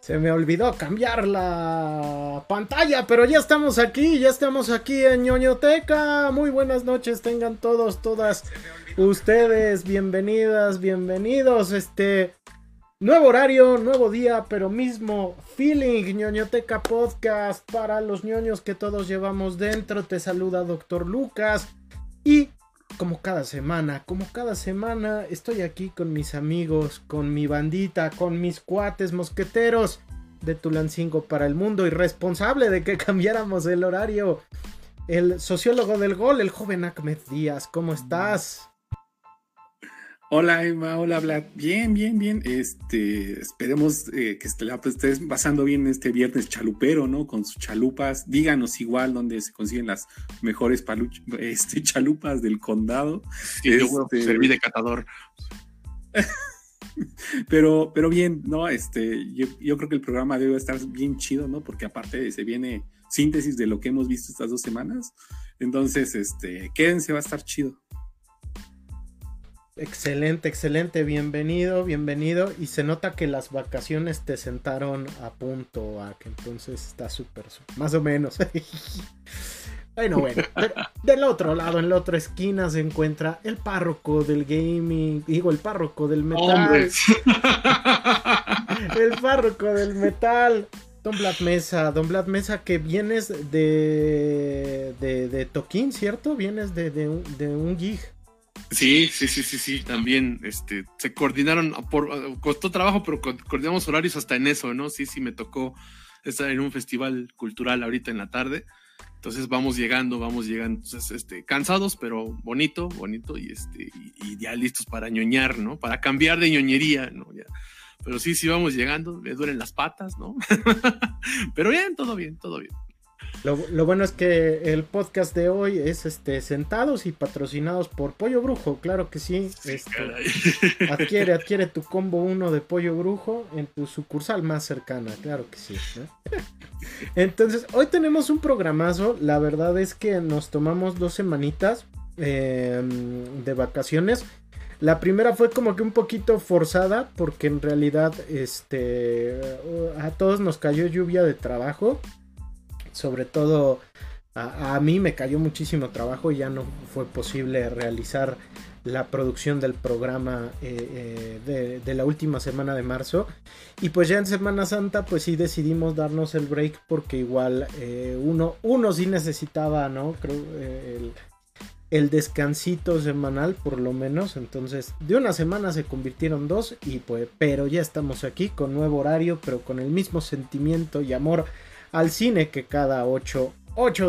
Se me olvidó cambiar la pantalla, pero ya estamos aquí, ya estamos aquí en ñoñoteca. Muy buenas noches, tengan todos, todas ustedes, bienvenidas, bienvenidos. Este nuevo horario, nuevo día, pero mismo feeling, ñoñoteca podcast para los ñoños que todos llevamos dentro. Te saluda Doctor Lucas y como cada semana, como cada semana estoy aquí con mis amigos, con mi bandita, con mis cuates mosqueteros de Tulancingo para el mundo y responsable de que cambiáramos el horario. El sociólogo del gol, el joven Ahmed Díaz, ¿cómo estás? Hola Emma, hola Vlad. Bien, bien, bien. Este, esperemos eh, que este, la pues, estés pasando bien este viernes chalupero, ¿no? Con sus chalupas. Díganos igual dónde se consiguen las mejores este, chalupas del condado. Sí, este... serví de catador. pero, pero bien, ¿no? Este, yo, yo, creo que el programa debe estar bien chido, ¿no? Porque aparte se viene síntesis de lo que hemos visto estas dos semanas. Entonces, este, quédense, va a estar chido. Excelente, excelente, bienvenido, bienvenido. Y se nota que las vacaciones te sentaron a punto, a que entonces está súper, más o menos. bueno, bueno, del otro lado, en la otra esquina se encuentra el párroco del gaming, digo, el párroco del metal. el párroco del metal. Don Black Mesa, Don Black Mesa, que vienes de, de, de Toquín, ¿cierto? Vienes de, de, de un gig. Sí, sí, sí, sí, sí, también este, se coordinaron, por, costó trabajo, pero coordinamos horarios hasta en eso, ¿no? Sí, sí, me tocó estar en un festival cultural ahorita en la tarde. Entonces vamos llegando, vamos llegando, entonces, este, cansados, pero bonito, bonito, y este, y, ya listos para ñoñar, ¿no? Para cambiar de ñoñería, ¿no? Ya. Pero sí, sí vamos llegando, me duelen las patas, ¿no? pero bien, todo bien, todo bien. Lo, bueno es que el podcast de hoy es este sentados y patrocinados por Pollo Brujo, claro que sí. Este, adquiere, adquiere tu combo 1 de Pollo Brujo en tu sucursal más cercana, claro que sí. Entonces, hoy tenemos un programazo. La verdad es que nos tomamos dos semanitas em, de vacaciones. La primera fue como que un poquito forzada porque en realidad este a todos nos cayó lluvia de trabajo sobre todo a, mí me cayó muchísimo trabajo y ya no fue posible realizar la producción del programa eh, eh, de, la última semana de marzo. Y pues ya en Semana Santa pues sí decidimos darnos el break porque igual eh, uno, uno sí necesitaba no creo el, el descansito semanal por lo menos. Entonces de una semana se convirtieron dos y pues pero ya estamos aquí con nuevo horario pero con el mismo sentimiento y amor al cine que cada 8,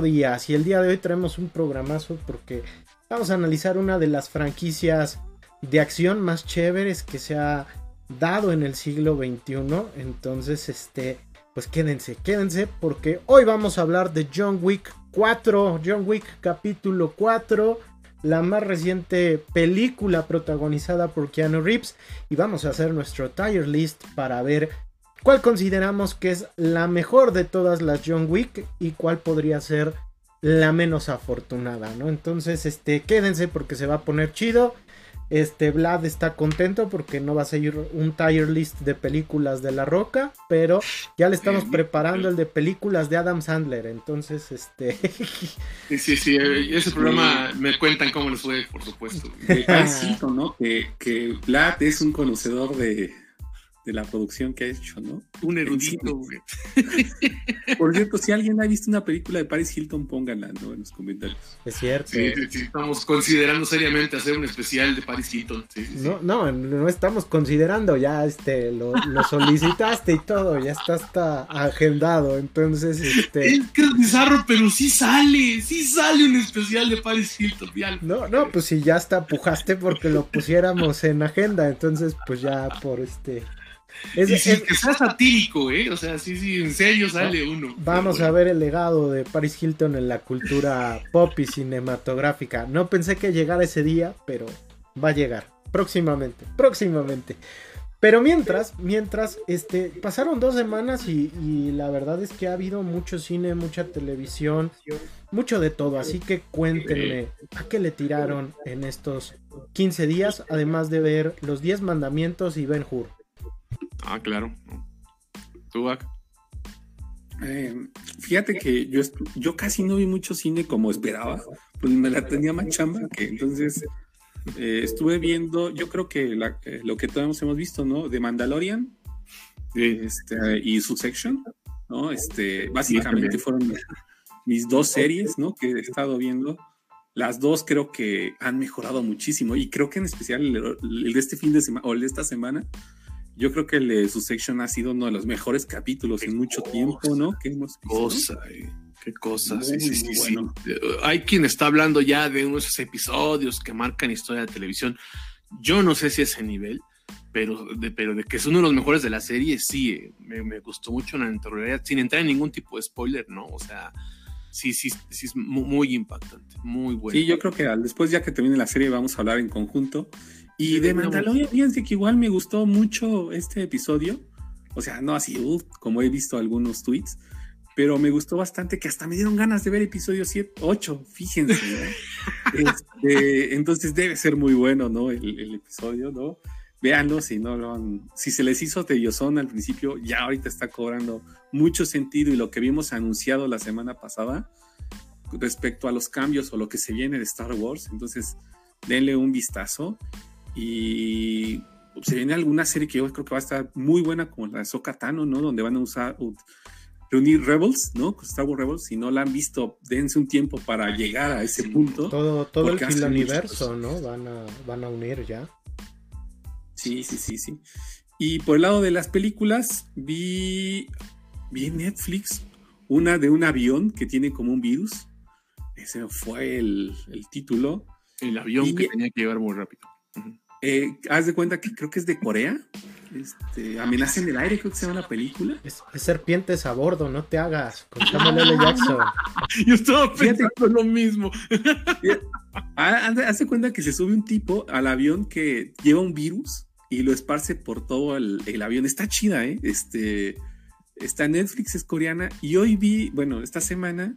días. Y el día de hoy traemos un programazo porque vamos a analizar una de las franquicias de acción más chéveres que se ha dado en el siglo XXI. Entonces, este, pues quédense, quédense porque hoy vamos a hablar de John Wick 4, John Wick capítulo 4, la más reciente película protagonizada por Keanu Reeves y vamos a hacer nuestro tier list para ver cuál consideramos que es la mejor de todas las John Wick y cuál podría ser la menos afortunada, ¿no? Entonces, este, quédense porque se va a poner chido. Este, Vlad está contento porque no va a seguir un tier list de películas de La Roca, pero ya le estamos preparando el de películas de Adam Sandler, entonces, este... Sí, sí, sí, eh, ese programa me cuentan cómo les fue, por supuesto. ¿no? Que, que Vlad es un conocedor de, de la producción que ha hecho, ¿no? Un erudito, güey. Por cierto, si alguien ha visto una película de Paris Hilton, pónganla, ¿no? En los comentarios. Es cierto. Sí, sí, estamos considerando seriamente hacer un especial de Paris Hilton. no, no, no estamos considerando, ya este, lo, solicitaste y todo, ya está hasta agendado, entonces, este... Es que es bizarro, pero sí sale, sí sale un especial de Paris Hilton, No, no, pues si ya hasta pujaste porque lo pusiéramos en agenda, entonces, pues ya por este... Es, y que sea satírico, ¿eh? O sea, sí, sí, en serio sale uno. Vamos a ver el legado de Paris Hilton en la cultura pop y cinematográfica. No pensé que llegara ese día, pero va a llegar. Próximamente, próximamente. Pero mientras, mientras, este, pasaron dos semanas y, y, la verdad es que ha habido mucho cine, mucha televisión, mucho de todo. Así que cuéntenme a qué le tiraron en estos 15 días, además de ver los 10 mandamientos y Ben Hur. Ah, claro. ¿Tú, eh, fíjate que yo, yo casi no vi mucho cine como esperaba, pues me la tenía más chamba, que entonces eh, estuve viendo, yo creo que eh, lo que todos hemos visto, ¿no? De Mandalorian este, y Succession, ¿no? Este, básicamente fueron mis dos series, ¿no? Que he estado viendo. Las dos creo que han mejorado muchísimo y creo que en especial el, de este fin de semana o el de esta semana, yo creo que el de Succession ha sido uno de los mejores capítulos en mucho tiempo, ¿no? Visto. Cosa, eh, qué cosa. sí, sí, sí, Hay quien está hablando ya de unos episodios que marcan historia de televisión. Yo no sé si ese nivel, pero de, pero de que es uno de los mejores de la serie, sí, eh, me, gustó mucho la sin entrar en ningún tipo de spoiler, ¿no? O sea, sí, sí, sí es muy, impactante, muy bueno. Sí, yo creo que después ya que termine la serie vamos a hablar en conjunto. Y de Mandalorian, fíjense que igual me gustó mucho este episodio. O sea, no así, como he visto algunos tweets, pero me gustó bastante que hasta me dieron ganas de ver episodio 7, 8, fíjense. Este, entonces debe ser muy bueno, ¿no? El, episodio, ¿no? Véanlo si no lo han, si se les hizo tediosón al principio, ya ahorita está cobrando mucho sentido y lo que vimos anunciado la semana pasada respecto a los cambios o lo que se viene de Star Wars. Entonces, denle un vistazo y se viene alguna serie que yo creo que va a estar muy buena como la de Sokatano, ¿no? Donde van a usar reunir Rebels, ¿no? Star Wars Rebels, si no la han visto, dense un tiempo para llegar a ese punto. Todo, todo el universo, ¿no? Van a, van a unir ya. Sí, sí, sí, sí. Y por el lado de las películas, vi, vi en Netflix una de un avión que tiene como un virus. Ese fue el, el título. El avión que tenía que llevar muy rápido. Eh, haz de cuenta que creo que es de Corea. Este, Amenaza en el aire, creo que se llama la película. Es, serpientes a bordo, no te hagas. Con Samuel Jackson. Yo estaba pensando lo mismo. Haz de cuenta que se sube un tipo al avión que lleva un virus y lo esparce por todo el, avión. Está chida, ¿eh? Este, está en Netflix, es coreana. Y hoy vi, bueno, esta semana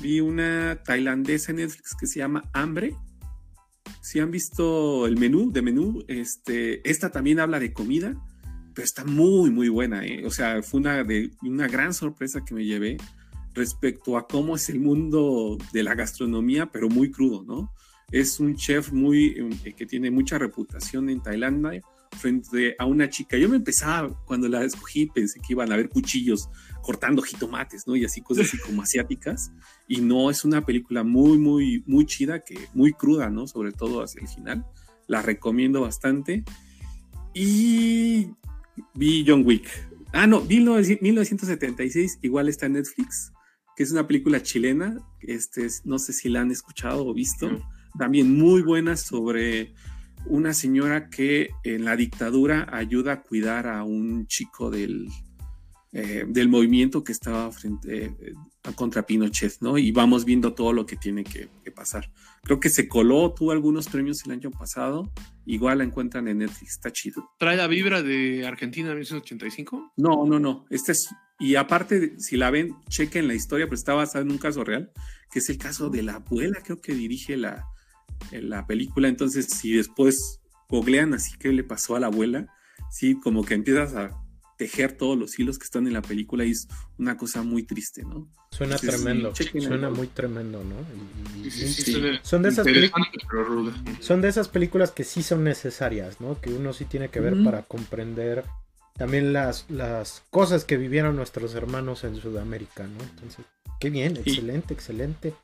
vi una tailandesa en Netflix que se llama Hambre si han visto el menú de menú, este, esta también habla de comida, pero está muy, muy buena. ¿eh? O sea, fue una, de, una gran sorpresa que me llevé respecto a cómo es el mundo de la gastronomía, pero muy crudo, ¿no? Es un chef muy, eh, que tiene mucha reputación en Tailandia frente a una chica. Yo me empezaba, cuando la escogí, pensé que iban a haber cuchillos cortando jitomates, ¿no? Y así cosas así como asiáticas. Y no, es una película muy, muy, muy chida, que muy cruda, ¿no? Sobre todo hacia el final. La recomiendo bastante. Y vi John Wick. Ah, no, 1976, igual está en Netflix, que es una película chilena. Este, no sé si la han escuchado o visto. También muy buena sobre una señora que en la dictadura ayuda a cuidar a un chico del, eh, del movimiento que estaba frente eh, contra Pinochet, ¿no? Y vamos viendo todo lo que tiene que, pasar. Creo que se coló, tuvo algunos premios el año pasado, igual la encuentran en Netflix, está chido. ¿Trae la vibra de Argentina de 1985? No, no, no, este es, y aparte, si la ven, chequen la historia, pero está basada en un caso real, que es el caso de la abuela, creo que dirige la, la película. Entonces, si después googlean así que le pasó a la abuela, sí, como que empiezas a tejer todos los hilos que están en la película y es una cosa muy triste, ¿no? Suena tremendo, suena muy tremendo, ¿no? son de esas películas son de esas películas que sí son necesarias, ¿no? Que uno sí tiene que ver para comprender también las, las cosas que vivieron nuestros hermanos en Sudamérica, ¿no? Entonces, qué bien, excelente, excelente.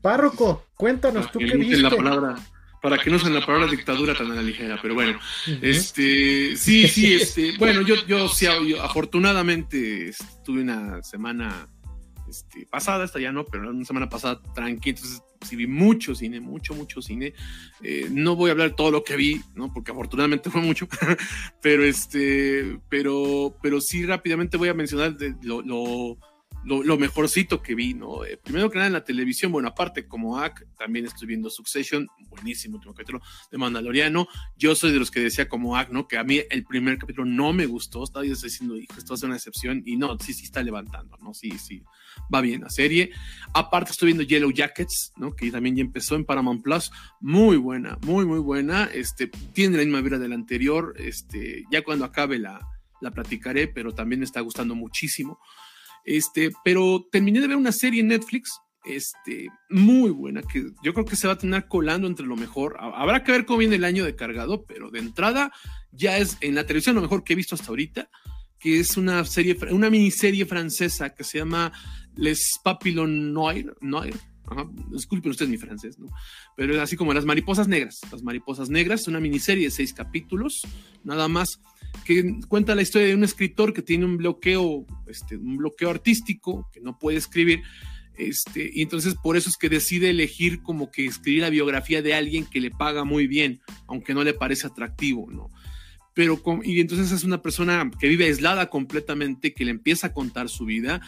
Párroco, cuéntanos tú qué viste. La palabra, para que no usen la palabra dictadura tan a la ligera, pero bueno, este, sí, sí, este, bueno, yo, yo sí, afortunadamente tuve una semana este, pasada, esta ya no, pero una semana pasada tranquila, entonces sí vi mucho cine, mucho, mucho cine. Eh, no voy a hablar de todo lo que vi, ¿no? Porque afortunadamente fue mucho, pero este, pero, pero sí rápidamente voy a mencionar lo, lo lo, mejorcito que vi, ¿no? Eh, primero que nada en la televisión, bueno, aparte como AC, también estoy viendo Succession, buenísimo último capítulo de Mandaloriano. Yo soy de los que decía como AC, ¿no? Que a mí el primer capítulo no me gustó, estaba diciendo, hijo, esto va a ser una excepción, y no, sí, sí está levantando, ¿no? Sí, sí, va bien la serie. Aparte estoy viendo Yellow Jackets, ¿no? Que también ya empezó en Paramount Plus, muy buena, muy, muy buena, este, tiene la misma vida del anterior, este, ya cuando acabe la la platicaré, pero también me está gustando muchísimo. Este, pero terminé de ver una serie en Netflix, este, muy buena, que yo creo que se va a tener colando entre lo mejor. Habrá que ver cómo viene el año de cargado, pero de entrada ya es en la televisión lo mejor que he visto hasta ahorita, que es una serie, una miniserie francesa que se llama Les Papillons Noir, Noir disculpen ustedes mi francés. Pero es así como Las Mariposas Negras. Las Mariposas Negras, una miniserie de seis capítulos, nada más, que cuenta la historia de un escritor que tiene un bloqueo, este, un bloqueo artístico, que no puede escribir, este, y entonces por eso es que decide elegir como que escribir la biografía de alguien que le paga muy bien, aunque no le parece atractivo, ¿no? Pero, y entonces es una persona que vive aislada completamente, que le empieza a contar su vida,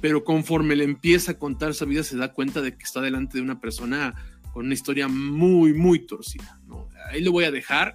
pero conforme le empieza a contar esa vida se da cuenta de que está delante de una persona con una historia muy, muy torcida. ¿no? Ahí lo voy a dejar,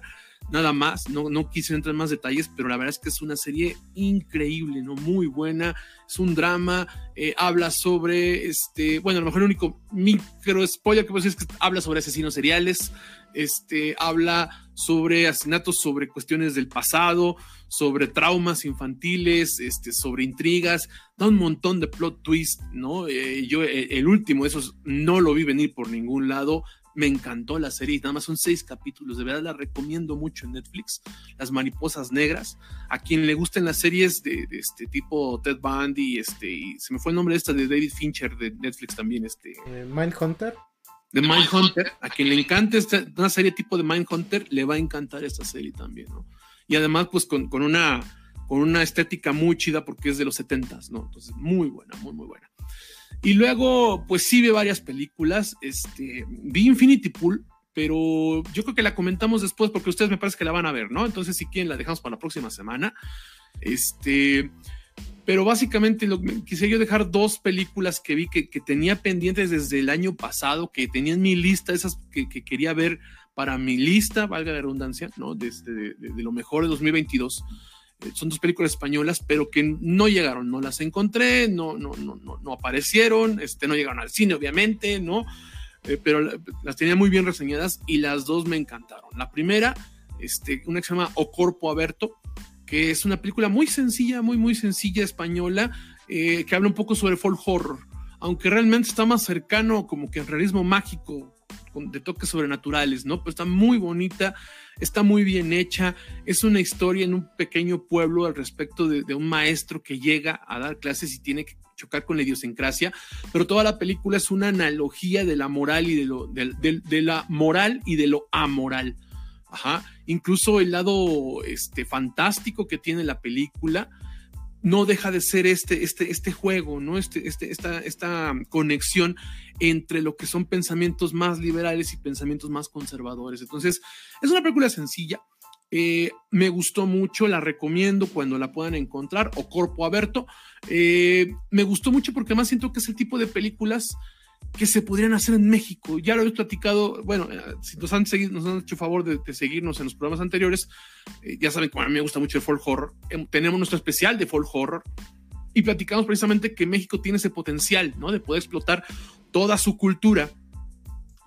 nada más, no, no quise entrar en más detalles, pero la verdad es que es una serie increíble, ¿no? Muy buena, es un drama, eh, habla sobre, este, bueno, a lo mejor el único micro spoiler que puedo decir es que habla sobre asesinos seriales, este, habla sobre asesinatos, sobre cuestiones del pasado, sobre traumas infantiles, este, sobre intrigas, da un montón de plot twist, ¿no? Eh, yo eh, el último esos no lo vi venir por ningún lado, me encantó la serie, nada más son seis capítulos, de verdad la recomiendo mucho en Netflix, Las Mariposas Negras, a quien le gusten las series de, este tipo Ted Bundy, este, se me fue el nombre de esta de David Fincher de Netflix también, este... Eh, Mindhunter. De Mindhunter, a quien le encante esta, una serie tipo de Mindhunter, le va a encantar esta serie también, ¿no? y además pues con, una, con una estética muy chida porque es de los 70s, ¿no? Entonces, muy buena, muy, muy buena. Y luego, pues sí vi varias películas, este, vi Infinity Pool, pero yo creo que la comentamos después porque ustedes me parece que la van a ver, ¿no? Entonces, si quieren, la dejamos para la próxima semana. Este, pero básicamente lo, quise yo dejar dos películas que vi que, tenía pendientes desde el año pasado, que tenía en mi lista, esas que, que quería ver para mi lista, valga la redundancia, ¿no? Desde de, lo mejor de 2022. Eh, son dos películas españolas, pero que no llegaron, no las encontré, no, no, no, no aparecieron, este, no llegaron al cine, obviamente, ¿no? Eh, pero las tenía muy bien reseñadas y las dos me encantaron. La primera, este, una que se llama O Corpo Aberto, que es una película muy sencilla, muy, muy sencilla española, eh, que habla un poco sobre folk horror, aunque realmente está más cercano como que al realismo mágico de toques sobrenaturales, ¿no? Pero está muy bonita, está muy bien hecha, es una historia en un pequeño pueblo al respecto de, un maestro que llega a dar clases y tiene que chocar con la idiosincrasia, pero toda la película es una analogía de la moral y de lo, de, la moral y de lo amoral. Ajá. Incluso el lado este, fantástico que tiene la película, no deja de ser este, este, este juego, ¿no? Este, este, esta, esta conexión entre lo que son pensamientos más liberales y pensamientos más conservadores. Entonces, es una película sencilla. Eh, me gustó mucho, la recomiendo cuando la puedan encontrar, o Corpo Aberto. Eh, me gustó mucho porque además siento que es el tipo de películas que se podrían hacer en México. Ya lo he platicado, bueno, eh, si nos han, seguido, nos han hecho favor de, seguirnos en los programas anteriores, eh, ya saben que a mí me gusta mucho el folk horror. Em, tenemos nuestro especial de folk horror y platicamos precisamente que México tiene ese potencial, ¿no? De poder explotar toda su cultura,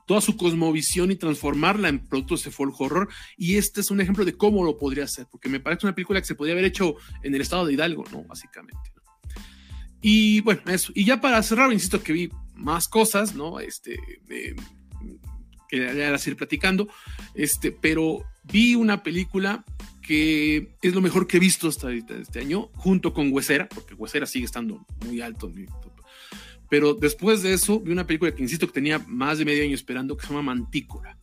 toda su cosmovisión y transformarla en productos de folk horror. Y este es un ejemplo de cómo lo podría hacer, porque me parece una película que se podría haber hecho en el estado de Hidalgo, ¿no? Básicamente. Y bueno, eso. Y ya para cerrar, insisto que vi más cosas, ¿no? Este, que ya las ir platicando, este, pero vi una película que es lo mejor que he visto hasta este año, junto con Huesera, porque Huesera sigue estando muy alto Pero después de eso, vi una película que insisto que tenía más de medio año esperando, que se llama Mantícora.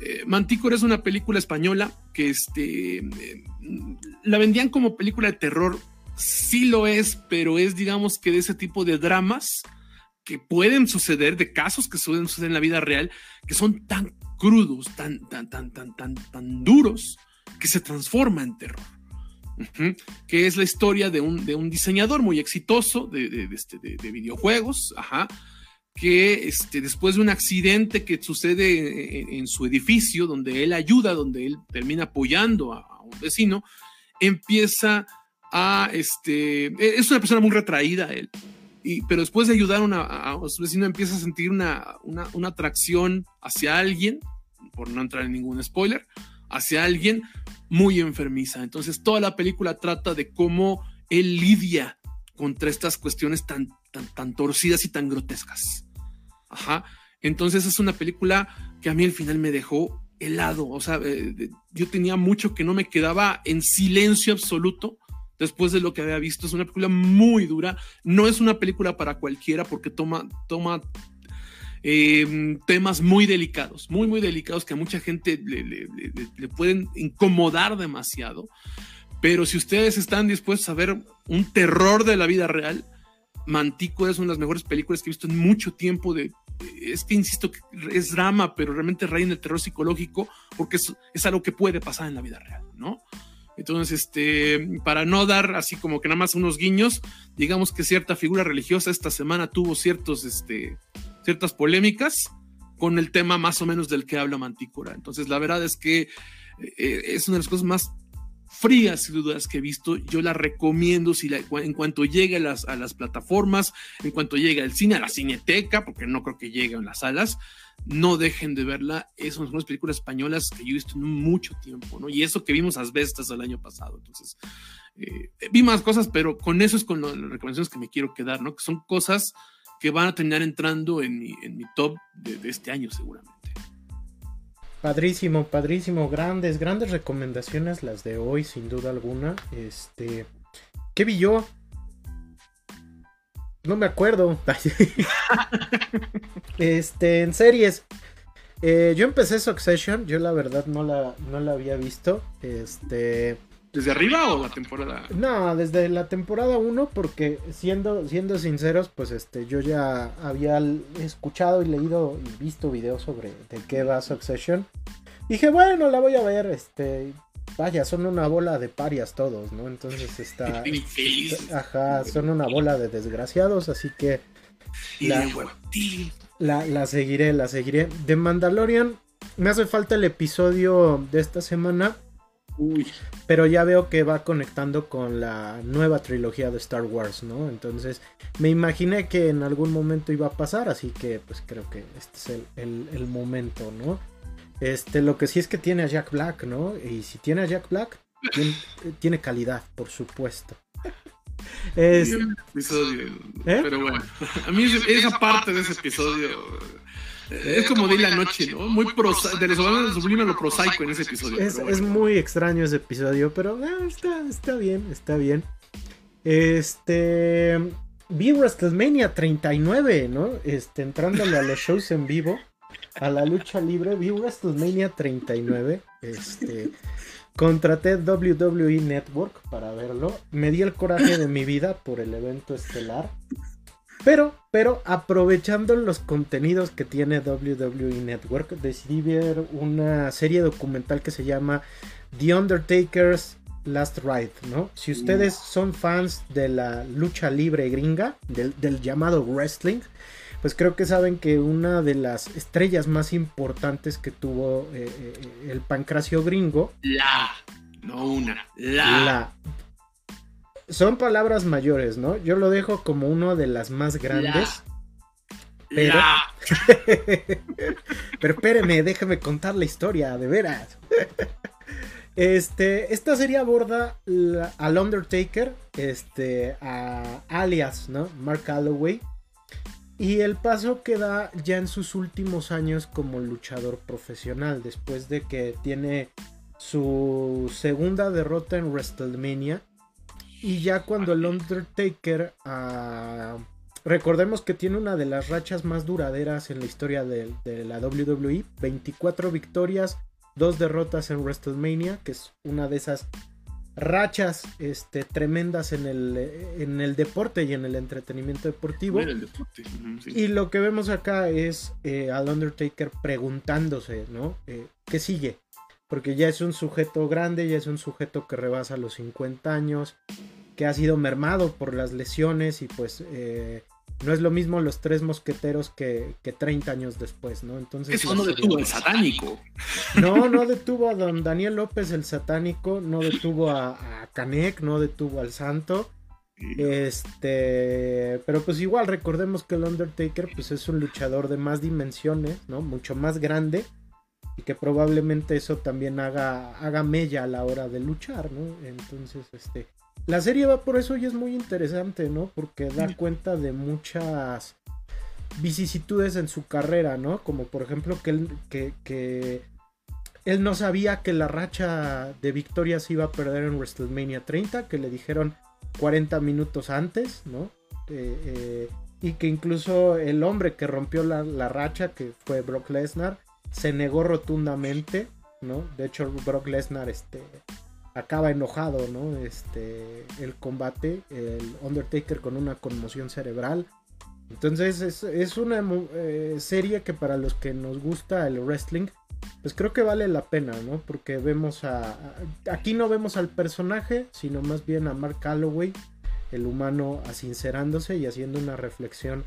Eh, Mantícora es una película española que este, eh, la vendían como película de terror sí lo es, pero es digamos que de ese tipo de dramas que pueden suceder, de casos que suelen suceder en la vida real, que son tan crudos, tan, tan, tan, tan, tan, tan duros, que se transforma en terror. Que es la historia de un, de un diseñador muy exitoso de, de, este, videojuegos, ajá, que este, después de un accidente que sucede en, su edificio, donde él ayuda, donde él termina apoyando a, a un vecino, empieza a este, e, es una persona muy retraída él, y, pero después de ayudar a, su vecino empieza a sentir una, una, atracción hacia alguien, por no entrar en ningún spoiler, hacia alguien, muy enfermiza. Entonces toda la película trata de cómo él lidia contra estas cuestiones tan, tan, tan torcidas y tan grotescas. Ajá. Entonces es una película que a mí al final me dejó helado. O sea, eh, yo tenía mucho que no me quedaba en silencio absoluto después de lo que había visto. Es una película muy dura. No es una película para cualquiera porque toma, toma eh, temas muy delicados, muy, muy delicados que a mucha gente le, le, pueden incomodar demasiado. Pero si ustedes están dispuestos a ver un terror de la vida real, Mantico es una de las mejores películas que he visto en mucho tiempo de es que insisto que es drama, pero realmente reina el terror psicológico porque es, es, algo que puede pasar en la vida real, ¿no? Entonces, este, para no dar así como que nada más unos guiños, digamos que cierta figura religiosa esta semana tuvo ciertos, este, ciertas polémicas con el tema más o menos del que habla Mantícora. Entonces, la verdad es que eh, es una de las cosas más frías y dudas que he visto. Yo la recomiendo si en cuanto llegue a las, a plataformas, en cuanto llegue al cine, a la cineteca, porque no creo que llegue en las salas, no dejen de verla. Es una de las películas españolas que yo he visto en mucho tiempo, ¿no? Y eso que vimos Asbestas el año pasado. Entonces, eh, vi más cosas, pero con eso es con las recomendaciones que me quiero quedar, ¿no? Que son cosas que van a terminar entrando en mi, top de este año seguramente. Padrísimo, padrísimo, grandes, grandes recomendaciones las de hoy, sin duda alguna. Este, ¿qué vi yo? No me acuerdo. este, en series. Eh, yo empecé Succession, yo la verdad no la, no la había visto. Este, ¿Desde arriba o la temporada? No, desde la temporada 1, porque siendo, siendo sinceros, pues este, yo ya había escuchado y leído y visto videos sobre de qué va Succession. Dije, bueno, la voy a ver, este. Vaya, son una bola de parias todos, ¿no? Entonces está. ajá, son una bola de desgraciados, así que. La, la, la seguiré, la seguiré. De Mandalorian, me hace falta el episodio de esta semana pero ya veo que va conectando con la nueva trilogía de Star Wars, ¿no? Entonces me imaginé que en algún momento iba a pasar, así que pues creo que este es el, momento, ¿no? Este, lo que sí es que tiene a Jack Black, ¿no? Y si tiene a Jack Black, tiene, calidad, por supuesto. Es... ¿Eh? Pero bueno, a mí esa parte de ese episodio es como de la noche, ¿no? Muy de los sublime lo prosaico en ese episodio. Es, muy extraño ese episodio, pero ah, está, está bien, está bien. Este. Vi WrestleMania 39, ¿no? Este, entrándole a los shows en vivo, a la lucha libre, vi WrestleMania 39. Este. Contraté WWE Network para verlo. Me di el coraje de mi vida por el evento estelar. Pero, pero aprovechando los contenidos que tiene WWE Network, decidí ver una serie documental que se llama The Undertaker's Last Ride, ¿no? Si ustedes son fans de la lucha libre gringa, del, llamado wrestling, pues creo que saben que una de las estrellas más importantes que tuvo eh, eh, el pancracio gringo. La, no una, la. La son palabras mayores, ¿no? Yo lo dejo como uno de las más grandes. Pero, pero espéreme, déjame contar la historia, de veras. Este, esta serie aborda al Undertaker, este, a alias, ¿no? Mark Calloway. Y el paso que da ya en sus últimos años como luchador profesional, después de que tiene su segunda derrota en WrestleMania y ya cuando el Undertaker, ah, recordemos que tiene una de las rachas más duraderas en la historia de, la WWE, 24 victorias, dos derrotas en WrestleMania, que es una de esas rachas este, tremendas en el, en el deporte y en el entretenimiento deportivo. Y lo que vemos acá es eh, al Undertaker preguntándose, ¿no? Eh, ¿Qué sigue? porque ya es un sujeto grande, ya es un sujeto que rebasa los 50 años, que ha sido mermado por las lesiones y pues eh, no es lo mismo los tres mosqueteros que, que 30 años después, ¿no? Entonces... Eso no detuvo al satánico. No, no detuvo a don Daniel López el satánico, no detuvo a, a Canek, no detuvo al santo. Este, pero pues igual recordemos que el Undertaker pues es un luchador de más dimensiones, ¿no? Mucho más grande y que probablemente eso también haga, haga mella a la hora de luchar, ¿no? Entonces, este, la serie va por eso y es muy interesante, ¿no? Porque da cuenta de muchas vicisitudes en su carrera, ¿no? Como por ejemplo que él, que, él no sabía que la racha de victorias iba a perder en WrestleMania 30, que le dijeron 40 minutos antes, ¿no? Eh, eh, y que incluso el hombre que rompió la, racha, que fue Brock Lesnar, se negó rotundamente, ¿no? De hecho, Brock Lesnar este, acaba enojado, ¿no? Este, el combate, el Undertaker con una conmoción cerebral. Entonces es, una eh, serie que para los que nos gusta el wrestling, pues creo que vale la pena, ¿no? Porque vemos a, aquí no vemos al personaje, sino más bien a Mark Calloway, el humano asincerándose y haciendo una reflexión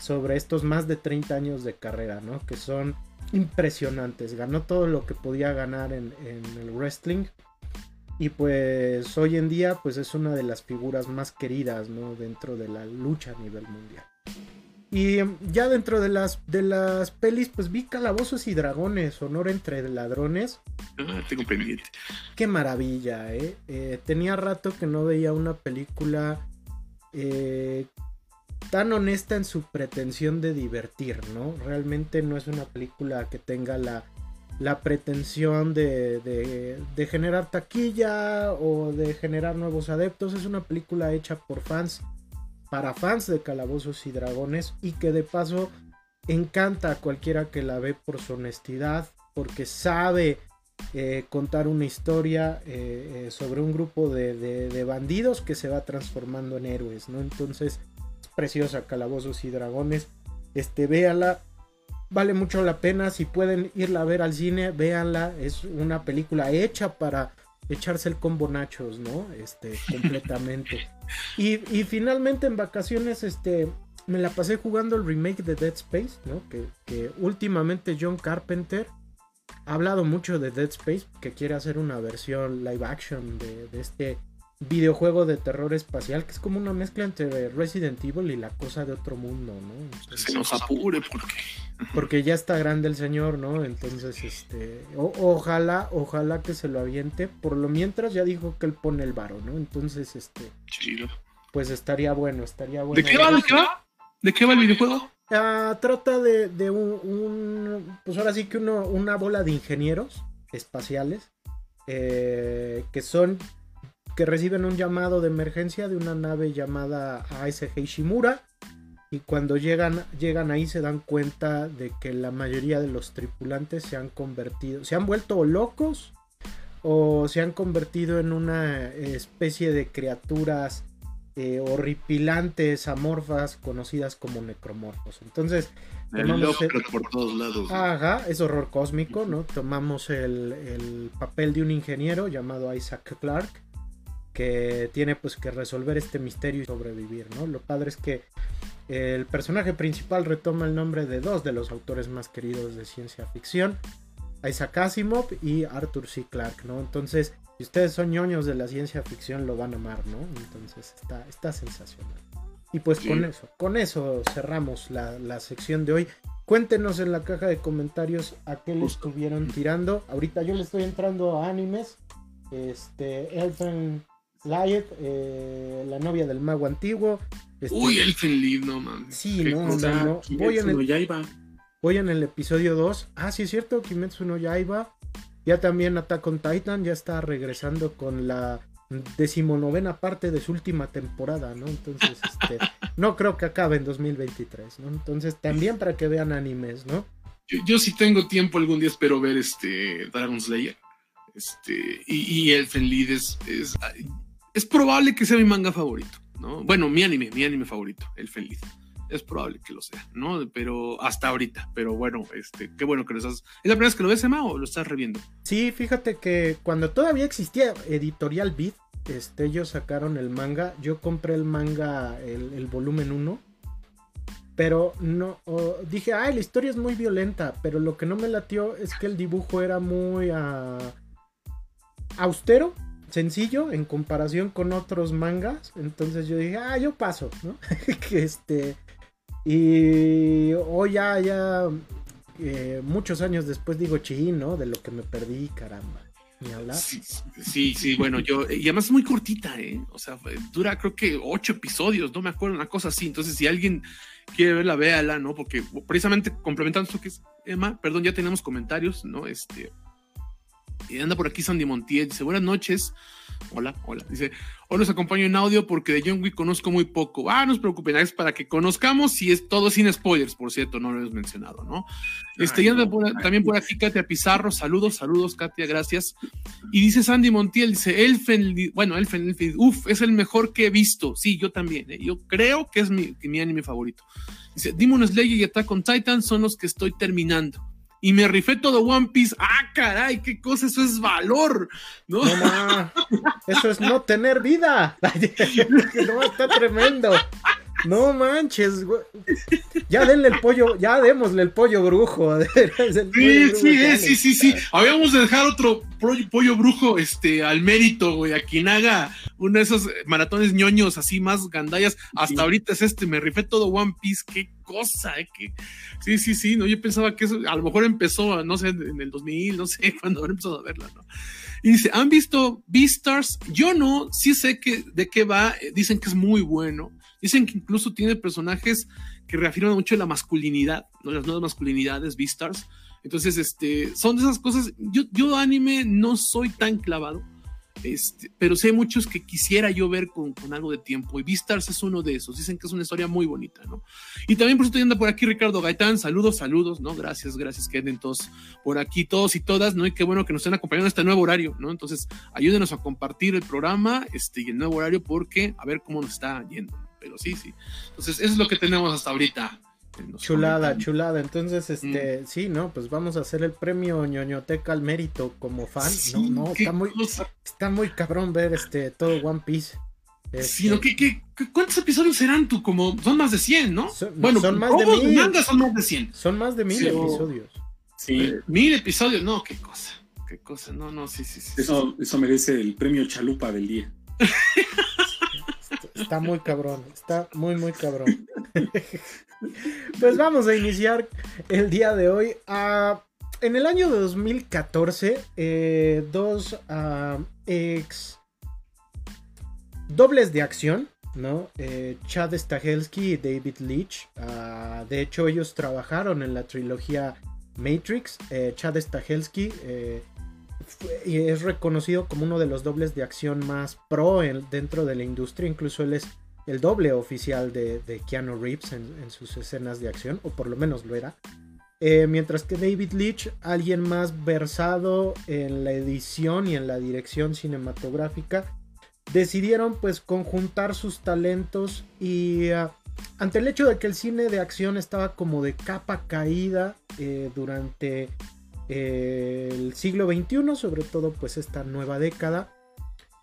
sobre estos más de 30 años de carrera, ¿no? Que son impresionantes. Ganó todo lo que podía ganar en el wrestling. Y pues hoy en día pues es una de las figuras más queridas, ¿no? Dentro de la lucha a nivel mundial. Y ya dentro de las, de las pelis, pues vi Calabozos y Dragones, Honor entre Ladrones. Ah, tengo pendiente. Qué maravilla, ¿eh? ¿eh? Tenía rato que no veía una película eh, tan honesta en su pretensión de divertir, ¿no? Realmente no es una película que tenga la, la pretensión de, de, de generar taquilla o de generar nuevos adeptos. Es una película hecha por fans para fans de Calabozos y Dragones y que de paso encanta a cualquiera que la ve por su honestidad, porque sabe eh, contar una historia eh, eh, sobre un grupo de, bandidos que se va transformando en héroes, ¿no? Entonces es preciosa Calabozos y Dragones. Este, véala, vale mucho la pena. Si pueden irla a ver al cine, véanla. Es una película hecha para echarse el combo nachos, ¿no? Este, completamente. y, finalmente en vacaciones, este, me la pasé jugando el remake de Dead Space, ¿no? Que, últimamente John Carpenter ha hablado mucho de Dead Space, que quiere hacer una versión live action de, de este videojuego de terror espacial que es como una mezcla entre Resident Evil y la cosa de otro mundo, ¿no? Se nos apure porque porque ya está grande el señor, ¿no? Entonces, este, ojalá, ojalá que se lo aviente. Por lo mientras ya dijo que él pone el varo, ¿no? Entonces, este, Chido. pues estaría bueno, estaría bueno. ¿De qué va? ¿De qué va? ¿De qué va el videojuego? Ah, trata de, de un, pues ahora sí que uno, una bola de ingenieros espaciales eh, que son que reciben un llamado de emergencia de una nave llamada ASG Ishimura y cuando llegan, llegan ahí se dan cuenta de que la mayoría de los tripulantes se han convertido, se han vuelto locos o se han convertido en una especie de criaturas eh, horripilantes, amorfas, conocidas como necromorfos. Entonces, tomamos por todos lados. Ajá, es horror cósmico, ¿no? Tomamos el, el papel de un ingeniero llamado Isaac Clarke que tiene pues que resolver este misterio y sobrevivir, ¿no? Lo padre es que el personaje principal retoma el nombre de dos de los autores más queridos de ciencia ficción, Isaac Asimov y Arthur C. Clarke, ¿no? Entonces, si ustedes son ñoños de la ciencia ficción, lo van a amar, ¿no? Entonces, está, está sensacional. Y pues con eso, con eso cerramos la, la, sección de hoy. Cuéntenos en la caja de comentarios a qué le estuvieron tirando. Ahorita yo le estoy entrando a animes. Este, Elfen Light, eh, la novia del mago antiguo. Este, Uy, el Lied, no mames. Sí, no, no, no. Voy en, el, voy en el episodio 2. Ah, sí, es cierto, Kimetsu no Yaiba. Ya también Attack on Titan ya está regresando con la decimonovena parte de su última temporada, ¿no? Entonces, este, no creo que acabe en 2023, ¿no? Entonces, también para que vean animes, ¿no? Yo, yo sí tengo tiempo, algún día espero ver este Dragon Slayer. Este, y, y Elfen Lied es, es probable que sea mi manga favorito, ¿no? Bueno, mi anime, mi anime favorito, El Feliz. Es probable que lo sea, ¿no? Pero hasta ahorita. Pero bueno, este, qué bueno que lo estás. ¿Es la primera vez que lo ves, Emma, o lo estás reviendo? Sí, fíjate que cuando todavía existía Editorial Beat, este, ellos sacaron el manga. Yo compré el manga, el, volumen 1. Pero no, dije, ay, la historia es muy violenta. Pero lo que no me latió es que el dibujo era muy uh, austero sencillo en comparación con otros mangas. Entonces yo dije, ah, yo paso, ¿no? que este. Y hoy ya, ya. eh, muchos años después digo, chí, ¿no? De lo que me perdí, caramba. Ni hablar. Sí, sí, bueno, yo, y además es muy cortita, ¿eh? O sea, dura creo que ocho episodios, no me acuerdo, una cosa así. Entonces, si alguien quiere verla, véala, ¿no? Porque precisamente complementando esto que es Emma, perdón, ya tenemos comentarios, ¿no? Este, y anda por aquí Sandy Montiel, dice, buenas noches. Hola, hola. Dice, hoy los acompaño en audio porque de John Wick conozco muy poco. Ah, no se preocupen, es para que conozcamos y es todo sin spoilers, por cierto, no lo hemos mencionado, ¿no? Este, y anda también por aquí Katia Pizarro, saludos, saludos, Katia, gracias. Y dice Sandy Montiel, dice, Elfen, bueno, Elfen, Elfen, uff, es el mejor que he visto. Sí, yo también, ¿eh? yo creo que es mi, mi anime favorito. Dice, Demon Slayer y Attack on Titan son los que estoy terminando y me rifé todo One Piece. ¡Ah, caray! ¡Qué cosa! Eso es valor. No, eso es no tener vida. no, está tremendo. No manches, güey. Ya denle el pollo, ya démosle el pollo brujo. sí, sí, sí, sí, sí. Habíamos de dejar otro pollo, brujo este, al mérito, güey, a quien haga uno de esos maratones ñoños así más gandallas. Hasta ahorita es este, me rifé todo One Piece, qué cosa, eh. Sí, sí, sí, no, yo pensaba que eso a lo mejor empezó, no sé, en el 2000, no sé, cuando empezado a verla, ¿no? Y dice, ¿han visto Beastars? Yo no, sí sé que, de qué va, dicen que es muy bueno Dicen que incluso tiene personajes que reafirman mucho la masculinidad, ¿no? las nuevas masculinidades, Beastars. Entonces, este, son de esas cosas. Yo, yo anime no soy tan clavado, este, pero sé muchos que quisiera yo ver con, algo de tiempo. Y Beastars es uno de esos. Dicen que es una historia muy bonita, ¿no? Y también por eso anda por aquí Ricardo Gaitán. Saludos, saludos, ¿no? Gracias, gracias que anden todos por aquí, todos y todas, ¿no? Y qué bueno que nos estén acompañando en este nuevo horario, ¿no? Entonces, ayúdenos a compartir el programa este, y el nuevo horario porque a ver cómo nos está yendo pero sí, sí. Entonces, eso es lo que tenemos hasta ahorita. Chulada, chulada. Entonces, este, mm. sí, ¿no? Pues vamos a hacer el premio ñoñoteca al mérito como fan. no, no, está muy, está muy cabrón ver este todo One Piece. Sí, ¿no? ¿Qué, qué, cuántos episodios serán tú? Como, son más de 100, ¿no? bueno, son más de mil. son más de 100. Son más de mil episodios. Sí. Eh, mil episodios, no, qué cosa. Qué cosa, no, no, sí, sí, sí. Eso, eso merece el premio chalupa del día. Está muy cabrón, está muy, muy cabrón. pues vamos a iniciar el día de hoy. Ah, en el año de 2014, eh, dos ah, ex dobles de acción, ¿no? Eh, Chad Stahelski y David Leach. Ah, de hecho, ellos trabajaron en la trilogía Matrix. Eh, Chad Stahelski es reconocido como uno de los dobles de acción más pro dentro de la industria. Incluso él es el doble oficial de, Keanu Reeves en, sus escenas de acción, o por lo menos lo era. Eh, mientras que David Leitch, alguien más versado en la edición y en la dirección cinematográfica, decidieron pues conjuntar sus talentos y ah, ante el hecho de que el cine de acción estaba como de capa caída eh, durante el siglo XXI, sobre todo pues esta nueva década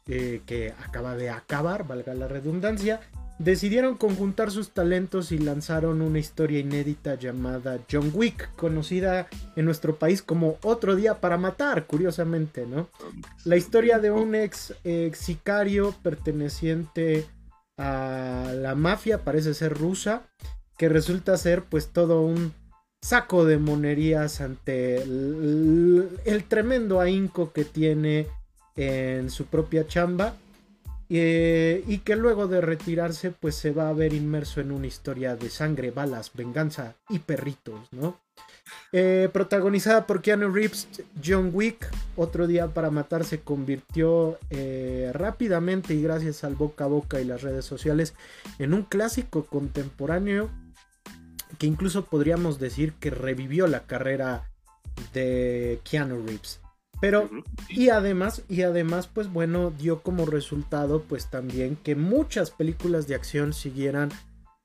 eh, que acaba de acabar, valga la redundancia, decidieron conjuntar sus talentos y lanzaron una historia inédita llamada John Wick, conocida en nuestro país como Otro Día para Matar, curiosamente, ¿no? La historia de un ex, sicario perteneciente a la mafia, parece ser rusa, que resulta ser pues todo un saco de monerías ante el, tremendo ahínco que tiene en su propia chamba eh, y que luego de retirarse pues se va a ver inmerso en una historia de sangre, balas, venganza y perritos, ¿no? Eh, protagonizada por Keanu Reeves, John Wick, otro día para matar se convirtió eh, rápidamente y gracias al boca a boca y las redes sociales en un clásico contemporáneo que incluso podríamos decir que revivió la carrera de Keanu Reeves. Pero, y además, y además, pues bueno, dio como resultado, pues también que muchas películas de acción siguieran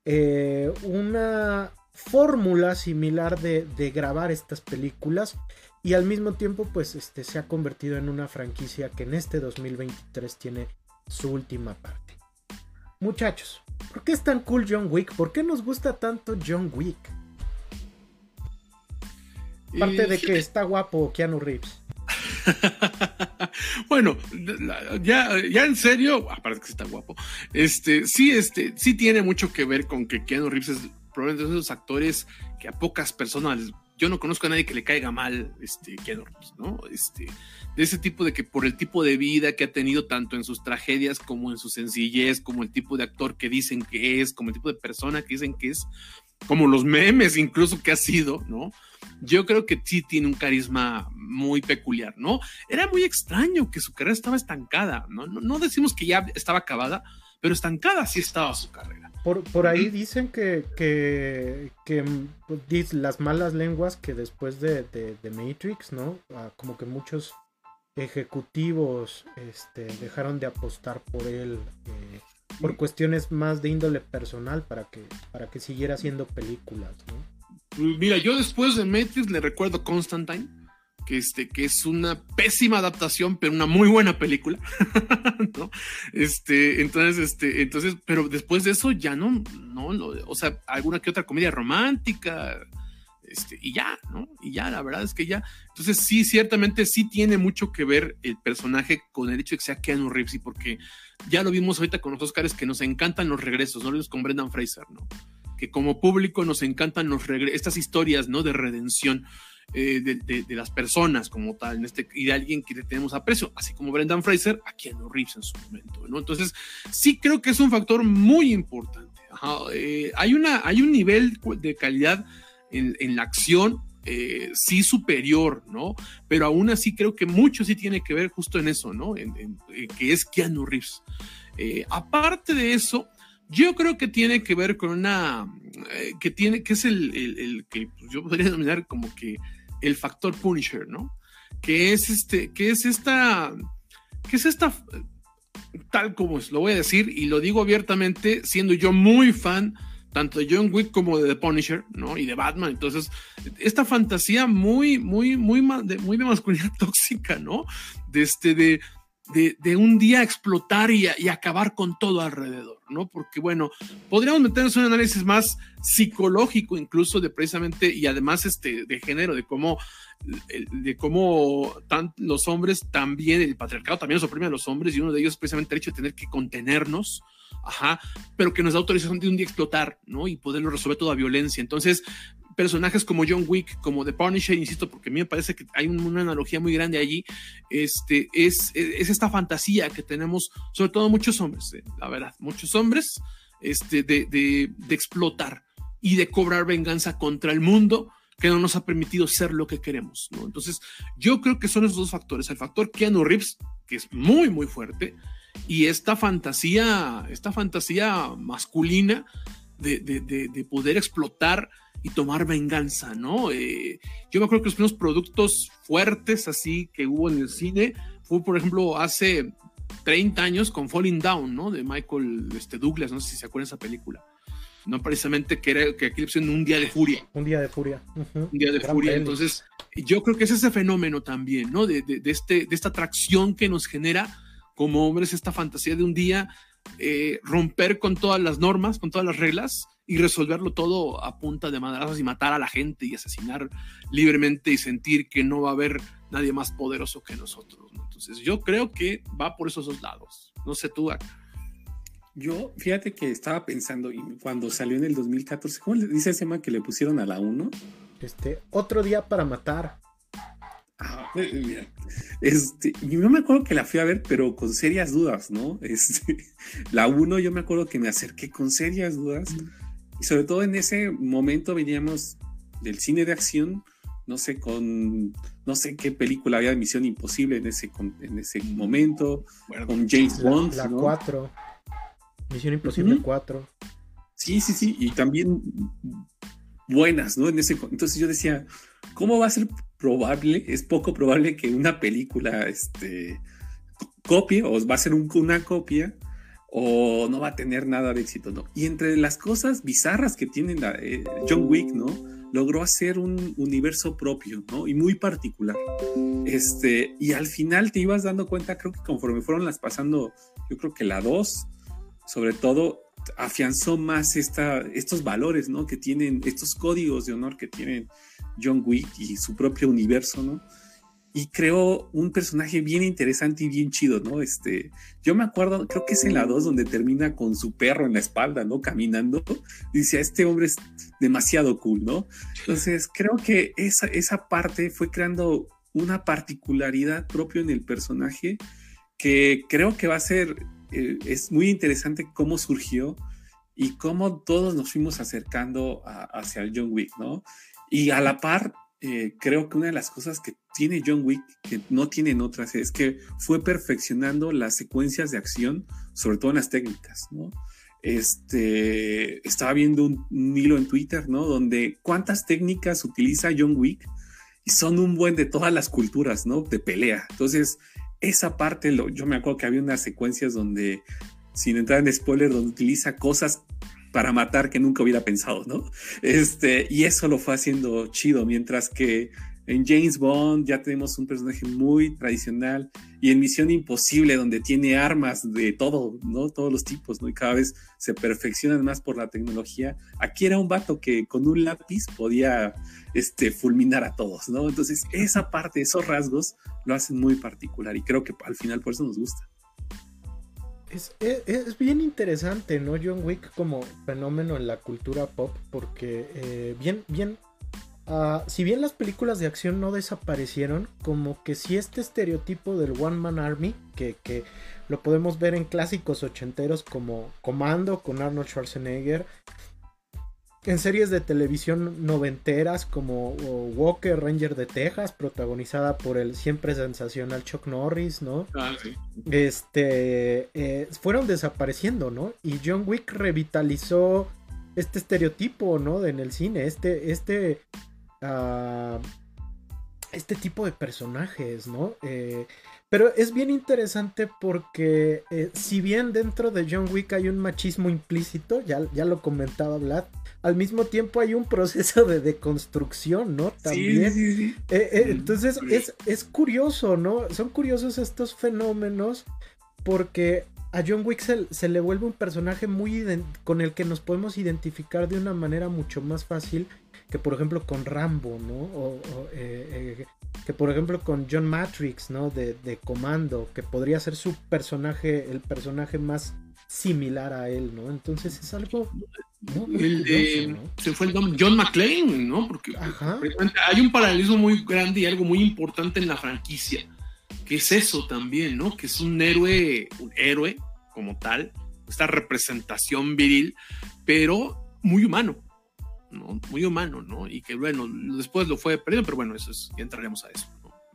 eh, una fórmula similar de, de, grabar estas películas y al mismo tiempo, pues este se ha convertido en una franquicia que en este 2023 tiene su última parte. Muchachos, ¿Por qué es tan cool John Wick? ¿Por qué nos gusta tanto John Wick? Aparte de que está guapo Keanu Reeves. bueno, ya, ya en serio, aparte que está guapo, este, sí, este, sí tiene mucho que ver con que Keanu Reeves es probablemente de esos actores que a pocas personas yo no conozco a nadie que le caiga mal este, Keanu Reeves, ¿no? Este, de ese tipo de que por el tipo de vida que ha tenido tanto en sus tragedias como en su sencillez, como el tipo de actor que dicen que es, como el tipo de persona que dicen que es, como los memes incluso que ha sido, ¿no? Yo creo que sí tiene un carisma muy peculiar, ¿no? Era muy extraño que su carrera estaba estancada, ¿no? No, no decimos que ya estaba acabada, pero estancada sí estaba su carrera. Por, ahí dicen que, que, pues, las malas lenguas que después de, Matrix, ¿no? Ah, como que muchos ejecutivos este, dejaron de apostar por él eh, por cuestiones más de índole personal para que, para que siguiera haciendo películas, ¿no? Mira, yo después de Matrix le recuerdo Constantine que, este, que es una pésima adaptación, pero una muy buena película, ¿no? Este, entonces, este, entonces, pero después de eso ya no, no, o sea, alguna que otra comedia romántica, este, y ya, ¿no? Y ya, la verdad es que ya. Entonces, sí, ciertamente sí tiene mucho que ver el personaje con el hecho de que sea Keanu Reeves, porque ya lo vimos ahorita con los Oscars que nos encantan los regresos, no lo vimos con Brendan Fraser, ¿no? Que como público nos encantan estas historias, ¿no? De redención. Eh, de, las personas como tal, este, y de alguien que le tenemos aprecio, así como Brendan Fraser, a Keanu Reeves en su momento, ¿no? Entonces, sí creo que es un factor muy importante. Eh, hay, una, hay un nivel de calidad en, la acción eh, sí superior, ¿no? Pero aún así creo que mucho sí tiene que ver justo en eso, ¿no? Que es Keanu Reeves. aparte de eso, yo creo que tiene que ver con una, que tiene, que es el, que yo podría denominar como que el factor Punisher, ¿no? Que es este, que es esta, que es esta, tal como es, lo voy a decir y lo digo abiertamente, siendo yo muy fan tanto de John Wick como de The Punisher, ¿no? Y de Batman. Entonces, esta fantasía muy, muy, muy, muy de masculinidad tóxica, ¿no? De este, de, de, un día explotar y, acabar con todo alrededor, ¿no? Porque, bueno, podríamos meternos en un análisis más psicológico incluso de precisamente, y además este, de género, de cómo, de cómo los hombres también, el patriarcado también nos oprime a los hombres, y uno de ellos es precisamente el hecho de tener que contenernos, ajá, pero que nos da autorización de un día explotar, ¿no? Y poderlo resolver toda violencia. Entonces, personajes como John Wick, como The Punisher, insisto, porque a mí me parece que hay una analogía muy grande allí, este, es, es esta fantasía que tenemos, sobre todo muchos hombres, eh, la verdad, muchos hombres, este, de, explotar y de cobrar venganza contra el mundo que no nos ha permitido ser lo que queremos. Entonces, yo creo que son esos dos factores, el factor Keanu Reeves, que es muy, muy fuerte, y esta fantasía, esta fantasía masculina de, de, de poder explotar y tomar venganza, ¿no? Eh, yo me acuerdo que los primeros productos fuertes así que hubo en el cine fue, por ejemplo, hace 30 años con Falling Down, ¿no? De Michael este, Douglas, no sé si se acuerdan de esa película. No precisamente que era que aquí le un día de furia. Un día de furia. Un día de furia. Entonces, yo creo que es ese fenómeno también, ¿no? De, de, este, de esta atracción que nos genera como hombres esta fantasía de un día eh, romper con todas las normas, con todas las reglas y resolverlo todo a punta de madrazos y matar a la gente y asesinar libremente y sentir que no va a haber nadie más poderoso que nosotros. Entonces yo creo que va por esos dos lados. No sé tú. Yo, fíjate que estaba pensando y cuando salió en el 2014, ¿cómo le dice ese tema que le pusieron a la 1? Este, otro día para matar. Ah, este, yo me acuerdo que la fui a ver, pero con serias dudas, ¿no? Este, la 1 yo me acuerdo que me acerqué con serias dudas. Y sobre todo en ese momento veníamos del cine de acción, no sé, con, no sé qué película había de Misión Imposible en ese, en ese momento, con James Bond. La 4. Misión Imposible 4. Sí, sí, sí, y también buenas, ¿no? En ese, entonces yo decía, ¿cómo va a ser probable? Es poco probable que una película este, copie o va a ser una copia o no va a tener nada de éxito, ¿no? Y entre las cosas bizarras que tiene eh, John Wick, ¿no? Logró hacer un universo propio, ¿no? Y muy particular. Este, y al final te ibas dando cuenta, creo que conforme fueron las pasando, yo creo que la 2, sobre todo, afianzó más esta, estos valores, ¿no? Que tienen, estos códigos de honor que tienen John Wick y su propio universo, ¿no? y creó un personaje bien interesante y bien chido, ¿no? Este, yo me acuerdo, creo que es en la 2 donde termina con su perro en la espalda, ¿no? Caminando. Dice, este hombre es demasiado cool, ¿no? Entonces, creo que esa, esa parte fue creando una particularidad propia en el personaje que creo que va a ser, eh, es muy interesante cómo surgió y cómo todos nos fuimos acercando hacia el John Wick, ¿no? Y a la par, eh, creo que una de las cosas que tiene John Wick que no tienen otras es que fue perfeccionando las secuencias de acción, sobre todo en las técnicas, ¿no? Este, estaba viendo un, hilo en Twitter, ¿no? Donde cuántas técnicas utiliza John Wick y son un buen de todas las culturas, ¿no? De pelea. Entonces, esa parte, lo, yo me acuerdo que había unas secuencias donde, sin entrar en spoiler, donde utiliza cosas para matar que nunca hubiera pensado, ¿no? Este, y eso lo fue haciendo chido, mientras que en James Bond ya tenemos un personaje muy tradicional y en Misión Imposible donde tiene armas de todo, ¿no? Todos los tipos, ¿no? Y cada vez se perfeccionan más por la tecnología. Aquí era un vato que con un lápiz podía este, fulminar a todos, ¿no? Entonces esa parte, esos rasgos lo hacen muy particular y creo que al final por eso nos gusta. Es, bien interesante, ¿no? John Wick como fenómeno en la cultura pop, porque eh, bien, bien, ah, si bien las películas de acción no desaparecieron, como que si este estereotipo del One Man Army, que, que lo podemos ver en clásicos ochenteros como Comando con Arnold Schwarzenegger, en series de televisión noventeras como Walker Ranger de Texas, protagonizada por el siempre sensacional Chuck Norris, ¿no? Ah, sí. Este, eh, fueron desapareciendo, ¿no? Y John Wick revitalizó este estereotipo, ¿no? en el cine, este, este, uh, este tipo de personajes, ¿no? Eh, pero es bien interesante porque eh, si bien dentro de John Wick hay un machismo implícito, ya, ya lo comentaba Vlad, al mismo tiempo hay un proceso de deconstrucción, ¿no? También. Sí, sí, sí. Eh, eh, entonces es, es curioso, ¿no? Son curiosos estos fenómenos porque a John Wick se, le vuelve un personaje muy con el que nos podemos identificar de una manera mucho más fácil que por ejemplo con Rambo, ¿no? O, eh, que por ejemplo con John Matrix, ¿no? De, de Comando, que podría ser su personaje, el personaje más similar a él, ¿no? Entonces es algo se fue el John McClane, ¿no? Porque hay un paralelismo muy grande y algo muy importante en la franquicia, que es eso también, ¿no? Que es un héroe, un héroe como tal, esta representación viril, pero muy humano, ¿no? Muy humano, ¿no? Y que bueno, después lo fue perdiendo, pero bueno, eso es, ya entraremos a eso.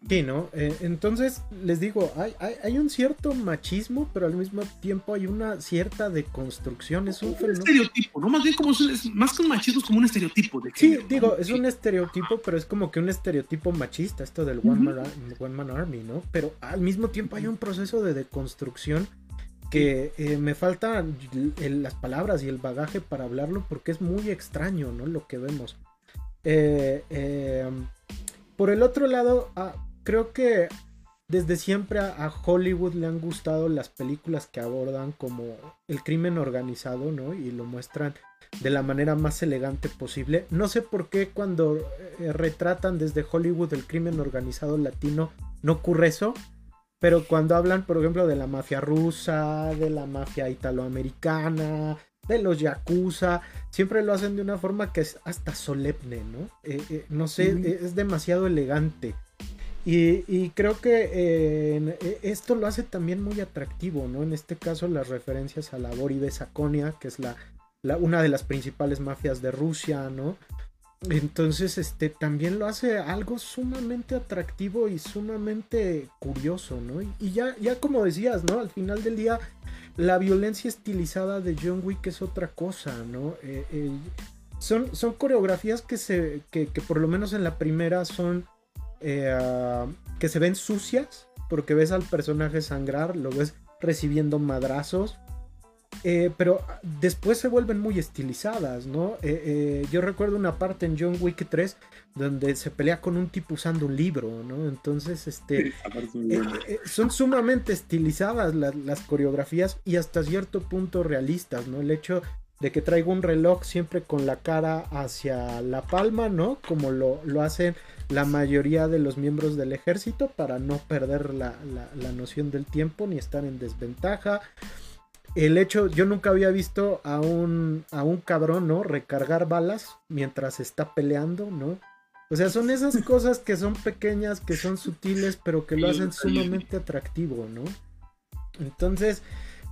Sí, ¿no? Eh, entonces, les digo, hay, hay, un cierto machismo, pero al mismo tiempo hay una cierta deconstrucción. Es un, estereotipo, ¿no? Más bien como es, más que un machismo, es como un estereotipo. De sí, digo, es un estereotipo, pero es como que un estereotipo machista, esto del One, Man, Army, ¿no? Pero al mismo tiempo hay un proceso de deconstrucción que eh, me faltan las palabras y el bagaje para hablarlo porque es muy extraño, ¿no? Lo que vemos. Eh, por el otro lado, ah, creo que desde siempre a, Hollywood le han gustado las películas que abordan como el crimen organizado, ¿no? Y lo muestran de la manera más elegante posible. No sé por qué cuando eh, retratan desde Hollywood el crimen organizado latino no ocurre eso. Pero cuando hablan, por ejemplo, de la mafia rusa, de la mafia italoamericana, de los yakuza, siempre lo hacen de una forma que es hasta solemne, ¿no? Eh, eh, no sé, es demasiado elegante. Y, creo que eh, e, esto lo hace también muy atractivo, ¿no? En este caso las referencias a la Bori Sakonia, que es la, una de las principales mafias de Rusia, ¿no? Entonces, este también lo hace algo sumamente atractivo y sumamente curioso, ¿no? Y, ya, ya como decías, ¿no? Al final del día, la violencia estilizada de John Wick es otra cosa, ¿no? Eh, son, son coreografías que se. Que, por lo menos en la primera son eh, que se ven sucias, porque ves al personaje sangrar, lo ves recibiendo madrazos, eh, pero después se vuelven muy estilizadas, ¿no? Eh, yo recuerdo una parte en John Wick 3 donde se pelea con un tipo usando un libro, ¿no? Entonces, este, son sumamente estilizadas las, las, coreografías y hasta cierto punto realistas, ¿no? El hecho de que traigo un reloj siempre con la cara hacia la palma, ¿no? Como lo, lo hacen la mayoría de los miembros del ejército para no perder la, la, noción del tiempo ni estar en desventaja. El hecho, yo nunca había visto a un, a un cabrón, ¿no? Recargar balas mientras está peleando, ¿no? O sea, son esas cosas que son pequeñas, que son sutiles, pero que lo hacen sumamente atractivo, ¿no? Entonces,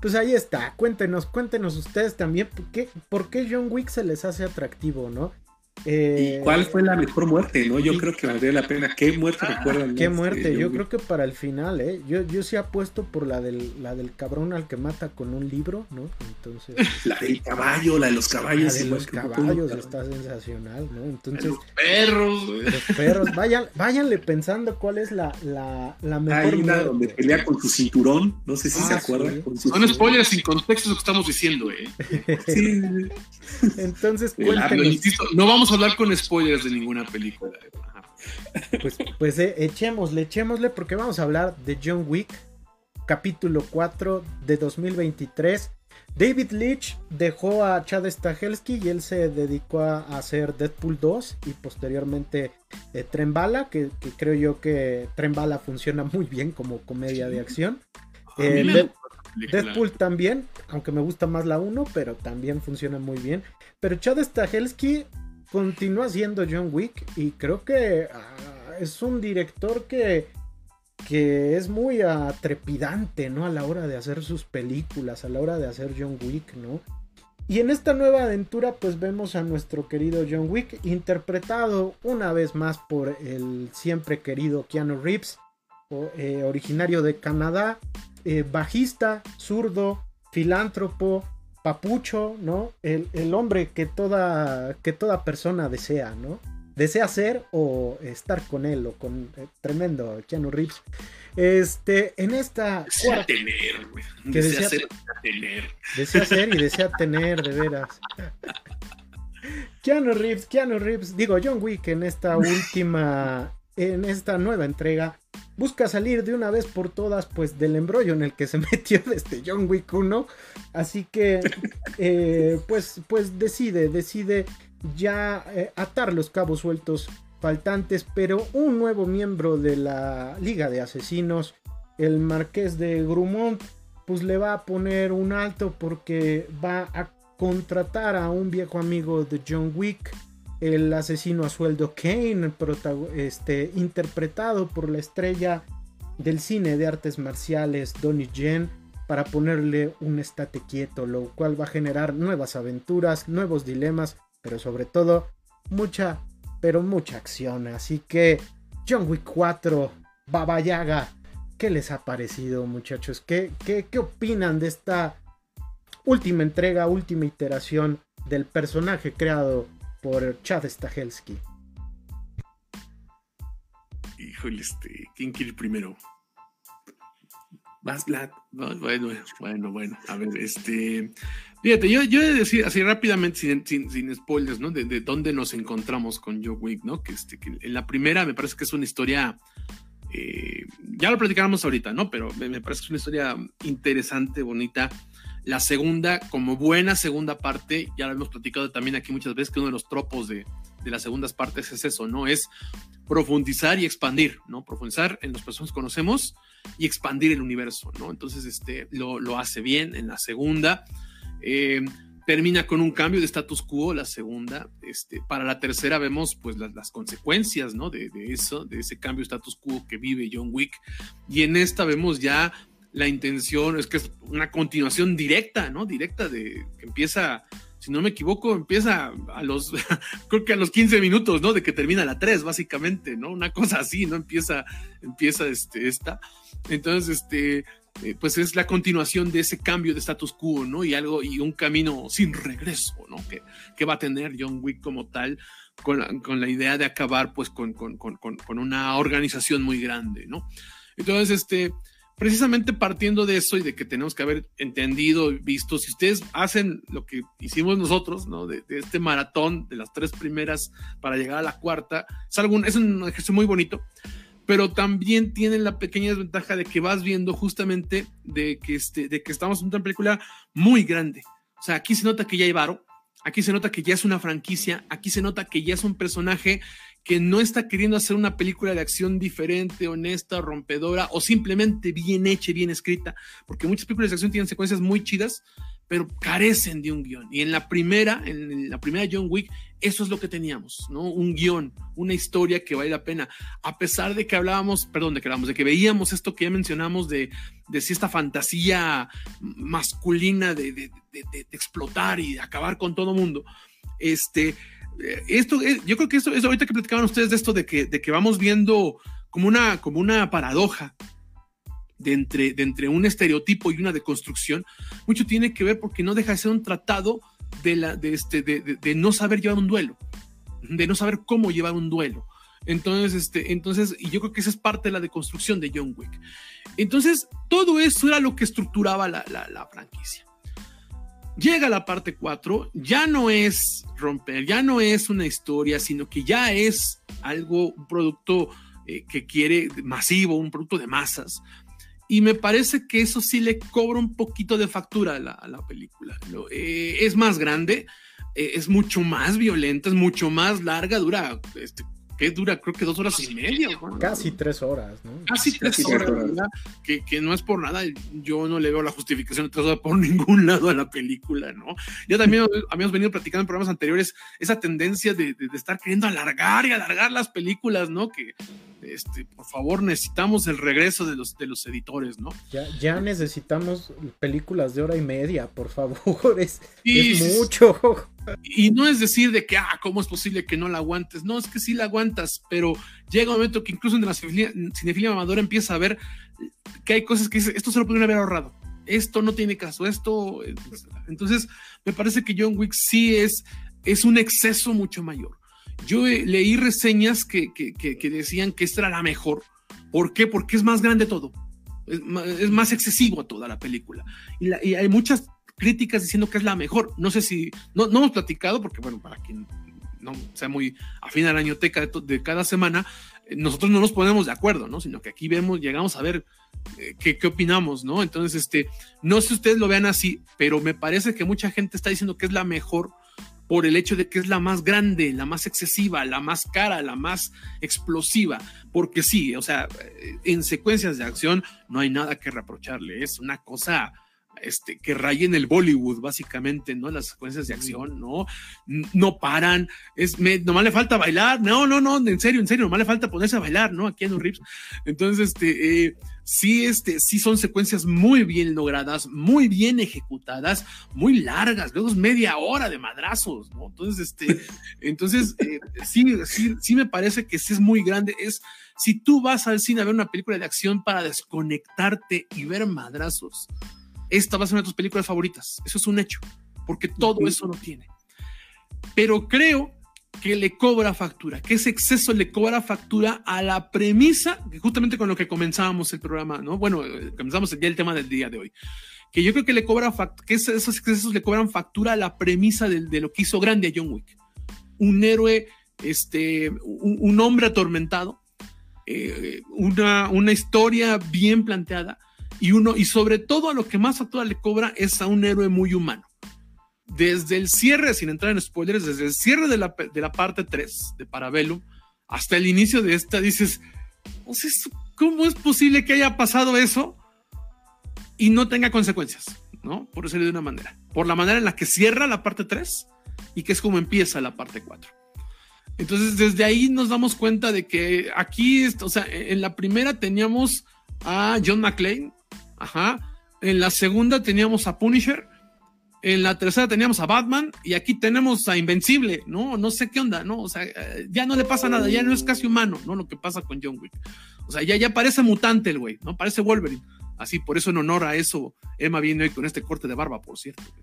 pues ahí está. Cuéntenos, cuéntenos ustedes también por qué, por qué John Wick se les hace atractivo, ¿no? ¿Y eh, cuál fue la mejor muerte? no Yo creo que valdría la pena. ¿Qué muerte ah, recuerdan? ¿Qué muerte? Yo creo que para el final, ¿eh? Yo, yo sí apuesto por la del, la del cabrón al que mata con un libro, ¿no? Entonces. La del caballo, la de los caballos. La de los caballos está sensacional, ¿no? Entonces. Los perros, Los perros. Vayan, váyanle pensando cuál es la, la, la mejor. Hay una donde pelea con su cinturón. No sé si se ah, acuerdan. Son spoilers sin contexto lo que estamos diciendo, ¿eh? sí. Entonces, cuéntenos. no vamos hablar con spoilers de ninguna película. Pues, pues eh, echémosle, echémosle, porque vamos a hablar de John Wick, capítulo 4 de 2023. David Leach dejó a Chad Stahelski y él se dedicó a hacer Deadpool 2 y posteriormente eh, Trembala, que, creo yo que Trembala funciona muy bien como comedia de acción. Eh, Deadpool también, aunque me gusta más la 1, pero también funciona muy bien. Pero Chad Stahelski continúa siendo John Wick y creo que ah, es un director que, que es muy atrepidante, ¿no? A la hora de hacer sus películas, a la hora de hacer John Wick, ¿no? Y en esta nueva aventura pues vemos a nuestro querido John Wick interpretado una vez más por el siempre querido Keanu Reeves, eh, originario de Canadá, eh, bajista, zurdo, filántropo, papucho, ¿no? El, hombre que toda, que toda persona desea, ¿no? Desea ser o estar con él o con eh, tremendo Keanu Reeves. Este, en esta. Desea tener, güey. Que desea, ser, tener. Desea ser y desea tener, de veras. Keanu Reeves, Keanu Reeves, digo John Wick en esta última, en esta nueva entrega, busca salir de una vez por todas pues del embrollo en el que se metió desde John Wick 1 así que eh, pues pues decide decide ya eh, atar los cabos sueltos faltantes pero un nuevo miembro de la liga de asesinos el marqués de Grumont pues le va a poner un alto porque va a contratar a un viejo amigo de John Wick el asesino a sueldo Kane, este, interpretado por la estrella del cine de artes marciales Donnie Yen, para ponerle un estate quieto, lo cual va a generar nuevas aventuras, nuevos dilemas, pero sobre todo mucha, pero mucha acción. Así que John Wick 4, Baba Yaga, ¿qué les ha parecido muchachos? ¿Qué, qué, qué opinan de esta última entrega, última iteración del personaje creado por Chad Stahelski. Híjole, este, ¿quién quiere ir primero? Vas, Vlad. bueno, bueno, bueno. A ver, este. Fíjate, yo, yo he de decir así rápidamente, sin, sin, spoilers, ¿no? De, dónde nos encontramos con Joe Wick, ¿no? Que, este, que en la primera me parece que es una historia. Eh, ya lo platicamos ahorita, ¿no? Pero me, me parece que es una historia interesante, bonita la segunda, como buena segunda parte, ya lo hemos platicado también aquí muchas veces, que uno de los tropos de, las segundas partes es eso, ¿no? Es profundizar y expandir, ¿no? Profundizar en las personas que conocemos y expandir el universo, ¿no? Entonces, este, lo, hace bien en la segunda. Eh, termina con un cambio de status quo la segunda. Este, para la tercera vemos pues las, consecuencias, ¿no? De, de, eso, de ese cambio de status quo que vive John Wick. Y en esta vemos ya la intención es que es una continuación directa, ¿no? Directa de que empieza, si no me equivoco, empieza a los, creo que a los 15 minutos, ¿no? De que termina la 3, básicamente, ¿no? Una cosa así, ¿no? Empieza, empieza este, esta. Entonces, este, eh, pues es la continuación de ese cambio de status quo, ¿no? Y algo, y un camino sin regreso, ¿no? Que, que va a tener John Wick como tal. Con la, con la idea de acabar pues con, con, con, con una organización muy grande, ¿no? Entonces, este, precisamente partiendo de eso y de que tenemos que haber entendido, visto, si ustedes hacen lo que hicimos nosotros, ¿no? De, este maratón de las tres primeras para llegar a la cuarta, es, algún, es un ejercicio muy bonito, pero también tiene la pequeña desventaja de que vas viendo justamente de que, este, de que estamos en una película muy grande. O sea, aquí se nota que ya hay varo, aquí se nota que ya es una franquicia, aquí se nota que ya es un personaje que no está queriendo hacer una película de acción diferente, honesta, rompedora o simplemente bien hecha, bien escrita, porque muchas películas de acción tienen secuencias muy chidas, pero carecen de un guion. Y en la primera, en la primera John Wick, eso es lo que teníamos, ¿no? Un guion, una historia que vale la pena. A pesar de que hablábamos, perdón, de que hablábamos, de que veíamos esto que ya mencionamos de, de si esta fantasía masculina de, de, de, explotar y acabar con todo mundo, este, esto, eh, yo creo que esto, es ahorita que platicaban ustedes de esto de que, de que vamos viendo como una, como una paradoja, de entre, de entre un estereotipo y una deconstrucción, mucho tiene que ver porque no deja de ser un tratado de, la, de, este, de, de, no saber llevar un duelo, de no saber cómo llevar un duelo. Entonces, este, entonces, y yo creo que esa es parte de la deconstrucción de John Wick. Entonces, todo eso era lo que estructuraba la, la franquicia. Llega la parte 4, ya no es romper, ya no es una historia, sino que ya es algo, un producto eh, que quiere masivo, un producto de masas, y me parece que eso sí le cobra un poquito de factura a la, película. Eh, es más grande, eh, es mucho más violenta, es mucho más larga, dura este, que dura creo que dos horas y media. Casi tres horas, ¿no? Casi, tres, horas, Que, que, no es por nada, yo no le veo la justificación de tres horas por ningún lado a la película, ¿no? Ya también habíamos venido platicando en programas anteriores esa tendencia de, de, estar queriendo alargar y alargar las películas, ¿no? Que, este, por favor, necesitamos el regreso de los, de los editores, ¿no? Ya, ya necesitamos películas de hora y media, por favor, es, es mucho. Y no es decir de que, ah, ¿cómo es posible que no la aguantes? No, es que sí la aguantas, pero llega un momento que incluso en la cinefilia, amadora empieza a ver que hay cosas que dice, esto se lo pudieron haber ahorrado, esto no tiene caso, esto... Entonces, me parece que John Wick sí es, es un exceso mucho mayor. Yo leí reseñas que, que, decían que esta era la mejor. ¿Por qué? Porque es más grande todo. Es más, es más excesivo toda la película. Y hay muchas críticas diciendo que es la mejor. No sé si, no, no hemos platicado, porque bueno, para quien no sea muy afín a la añoteca de, cada semana, eh, nosotros no nos ponemos de acuerdo, ¿no? Sino que aquí vemos, llegamos a ver eh, qué, qué, opinamos, ¿no? Entonces, este, no sé si ustedes lo vean así, pero me parece que mucha gente está diciendo que es la mejor por el hecho de que es la más grande, la más excesiva, la más cara, la más explosiva, porque sí, o sea, eh, en secuencias de acción no hay nada que reprocharle, es una cosa este, que rayen el Bollywood, básicamente, ¿no? Las secuencias de acción, ¿no? No paran, es, me, nomás le falta bailar, no, no, no, en serio, en serio, nomás le falta ponerse a bailar, ¿no? Aquí en los rips. Entonces, este, eh, sí, este, sí son secuencias muy bien logradas, muy bien ejecutadas, muy largas, luego es media hora de madrazos, ¿no? Entonces, este, entonces, eh, sí, sí, sí me parece que sí es muy grande, es, si tú vas al cine a ver una película de acción para desconectarte y ver madrazos, esta va a ser una de tus películas favoritas. Eso es un hecho, porque todo eso lo tiene. Pero creo que le cobra factura, que ese exceso le cobra factura a la premisa, justamente con lo que comenzábamos el programa, ¿no? Bueno, eh, comenzamos ya el tema del día de hoy. Que yo creo que le cobra que esos excesos le cobran factura a la premisa de, de lo que hizo grande a John Wick. Un héroe, este, un, hombre atormentado, eh, una, una historia bien planteada, y uno, y sobre todo a lo que más actual le cobra es a un héroe muy humano. Desde el cierre, sin entrar en spoilers, desde el cierre de la, de la parte 3 de Parabellum hasta el inicio de esta, dices, ¿cómo es posible que haya pasado eso y no tenga consecuencias? ¿No? Por decirlo de una manera. Por la manera en la que cierra la parte 3 y que es como empieza la parte 4. Entonces, desde ahí nos damos cuenta de que aquí, o sea, en la primera teníamos a John McClane Ajá. En la segunda teníamos a Punisher. En la tercera teníamos a Batman y aquí tenemos a Invencible, ¿no? No sé qué onda, ¿no? O sea, ya no le pasa nada, ya no es casi humano, ¿no? Lo que pasa con John Wick. O sea, ya, ya parece mutante el güey, ¿no? Parece Wolverine. Así, por eso en honor a eso, Emma viene hoy con este corte de barba, por cierto.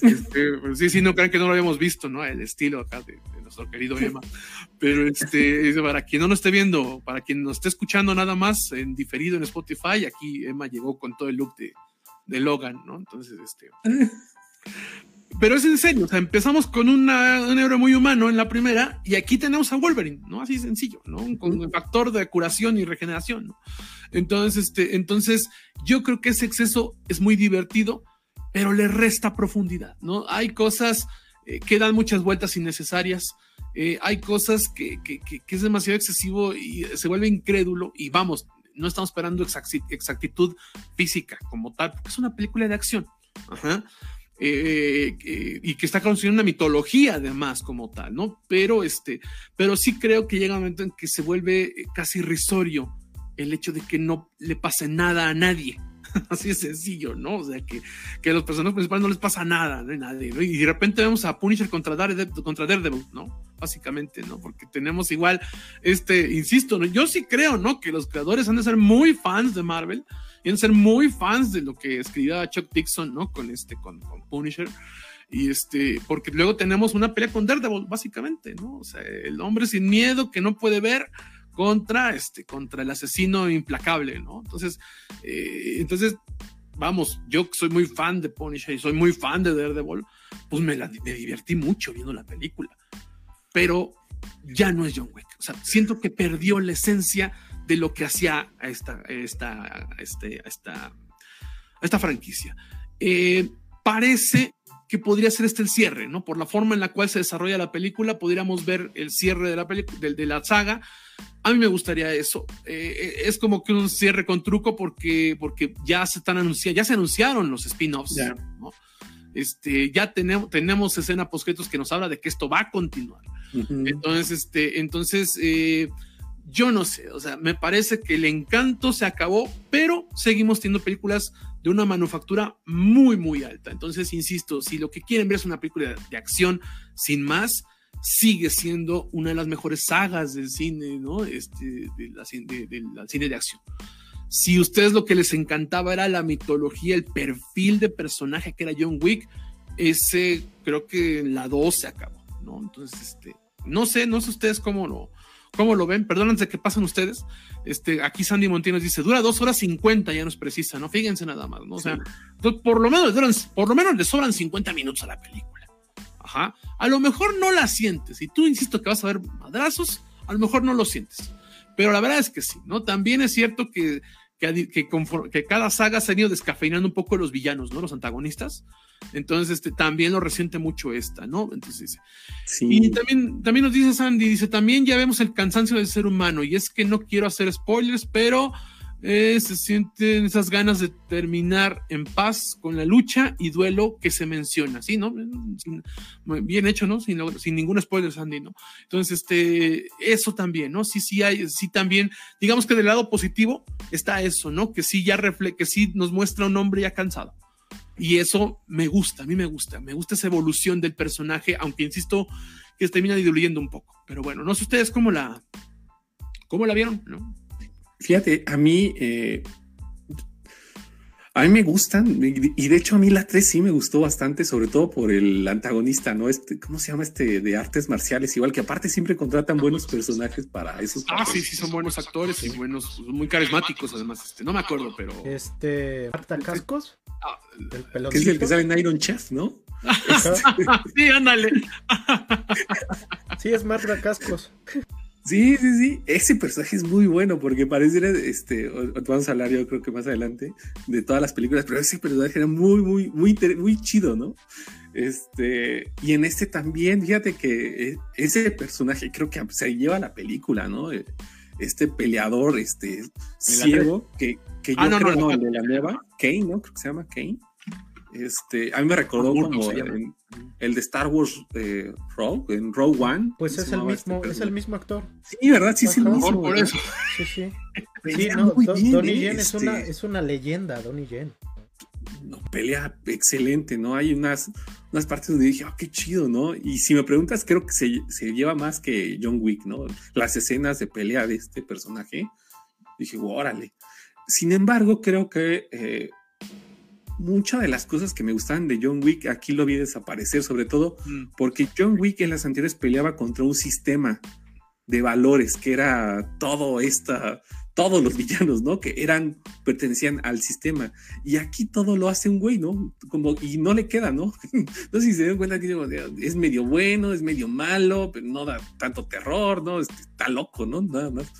Sí, este, pues sí, sí, no crean que no lo habíamos visto, ¿no? El estilo acá de, nuestro querido Emma. Pero este, para quien no lo esté viendo, para quien nos esté escuchando nada más en diferido en Spotify, aquí Emma llegó con todo el look de, Logan, ¿no? Entonces, este. Pero es en serio, o sea, empezamos con una, un héroe muy humano en la primera y aquí tenemos a Wolverine, ¿no? Así sencillo, ¿no? Con un factor de curación y regeneración. Entonces, este, entonces, yo creo que ese exceso es muy divertido, pero le resta profundidad, ¿no? Hay cosas eh, que dan muchas vueltas innecesarias, eh, hay cosas que, que, es demasiado excesivo y se vuelve incrédulo y vamos, no estamos esperando exactitud física como tal, porque es una película de acción. Eh, y que está construyendo una mitología además como tal, ¿no? Pero este, pero sí creo que llega un momento en que se vuelve casi irrisorio el hecho de que no le pase nada a nadie. Así de sencillo, ¿no? O sea, que, que a los personajes principales no les pasa nada, no hay nadie, ¿no? Y de repente vemos a Punisher contra Daredevil, contra Daredevil, ¿no? Básicamente, ¿no? Porque tenemos igual, este, insisto, ¿no? yo sí creo, ¿no? Que los creadores han de ser muy fans de Marvel y han de ser muy fans de lo que escribía Chuck Dixon, ¿no? Con este, con, con Punisher. Y este, porque luego tenemos una pelea con Daredevil, básicamente, ¿no? O sea, el hombre sin miedo que no puede ver contra, este, contra el asesino implacable, ¿no? Entonces, eh, entonces, vamos, yo soy muy fan de Punisher y soy muy fan de Daredevil, pues me, la, me divertí mucho viendo la película, pero ya no es John Wick, o sea, siento que perdió la esencia de lo que hacía esta, esta, este, esta, esta franquicia. Eh, parece que podría ser este el cierre, ¿no? Por la forma en la cual se desarrolla la película, podríamos ver el cierre de la, de, de la saga. A mí me gustaría eso. Eh, eh, es como que un cierre con truco porque, porque ya se están anunciando, ya se anunciaron los spin-offs, ¿no? Este, ya tenemos, tenemos escena post que nos habla de que esto va a continuar. Entonces, este, entonces, eh, yo no sé, o sea, me parece que el encanto se acabó, pero seguimos teniendo películas de una manufactura muy, muy alta. Entonces, insisto, si lo que quieren ver es una película de, acción sin más, sigue siendo una de las mejores sagas del cine, ¿no? Este, de la, cine de acción. Si ustedes lo que les encantaba era la mitología, el perfil de personaje que era John Wick, ese creo que la 2 se acabó, ¿no? Entonces, este, no sé, no sé ustedes cómo lo, cómo lo ven, perdónense que pasan ustedes, este, aquí Sandy Montinos dice, dura dos horas cincuenta, ya nos precisa, ¿no? Fíjense nada más, ¿no? O sea, por lo menos por lo menos le sobran 50 minutos a la película. Ajá. A lo mejor no la sientes, y tú insisto que vas a ver madrazos, a lo mejor no lo sientes. Pero la verdad es que sí, ¿no? También es cierto que, que, que, cada saga se ha ido descafeinando un poco los villanos, ¿no? Los antagonistas. Entonces, este, también lo resiente mucho esta, ¿no? Entonces, sí. Y también, también nos dice Sandy, dice, también ya vemos el cansancio del ser humano, y es que no quiero hacer spoilers, pero eh, se sienten esas ganas de terminar en paz con la lucha y duelo que se menciona, ¿sí? ¿No? bien hecho, ¿no? Sin, sin, ningún spoiler, Sandy, ¿no? Entonces, este, eso también, ¿no? Sí, sí hay, sí también, digamos que del lado positivo está eso, ¿no? Que sí ya refle que sí nos muestra un hombre ya cansado. Y eso me gusta, a mí me gusta, me gusta esa evolución del personaje, aunque insisto que termina diluyendo un poco. Pero bueno, no sé ustedes cómo la, cómo la vieron, ¿no? Fíjate, a mí, eh, a mí me gustan, y de hecho a mí la 3 sí me gustó bastante, sobre todo por el antagonista, ¿no? Este, ¿cómo se llama este de artes marciales? Igual que aparte siempre contratan buenos personajes para esos. Ah, sí, sí, son buenos actores y buenos, muy carismáticos además. Este, no me acuerdo, pero. Este, Marta Cascos. El que es el que sale en Iron Chef, ¿no? sí, ándale. sí, es Marta Cascos. Sí, sí, sí. Ese personaje es muy bueno porque parece, este, vamos a hablar yo creo que más adelante de todas las películas, pero ese personaje era muy, muy, muy, muy chido, ¿no? Este, y en este también, fíjate que eh, ese personaje creo que se lleva la película, ¿no? Eh, este peleador, este, ciego, que, que ah, yo creo, no, el de la nueva, Kane, ¿no? Creo que se llama Kane. Este, a mí me recordó como el de Star Wars eh, Rogue, en Rogue One. Pues es el mismo, este es el mismo actor. Sí, ¿verdad? Sí, es el mismo. Por eso. Sí, sí. sí no, Donnie Yen es, una, este es una leyenda, Donnie Yen. No, pelea excelente, ¿no? Hay unas, unas partes donde dije, oh, qué chido, ¿no? Y si me preguntas, creo que se, se lleva más que John Wick, ¿no? Las escenas de pelea de este personaje, dije, órale. Sin embargo, creo que eh, muchas de las cosas que me gustaban de John Wick aquí lo vi desaparecer, sobre todo mm. porque John Wick en las anteriores peleaba contra un sistema de valores que era todo esta, todos los villanos, ¿no? Que eran, pertenecían al sistema. Y aquí todo lo hace un güey, ¿no? Como, y no le queda, ¿no? no sé si se dan cuenta que es medio bueno, es medio malo, pero no da tanto terror, ¿no? Está loco, ¿no? Nada más.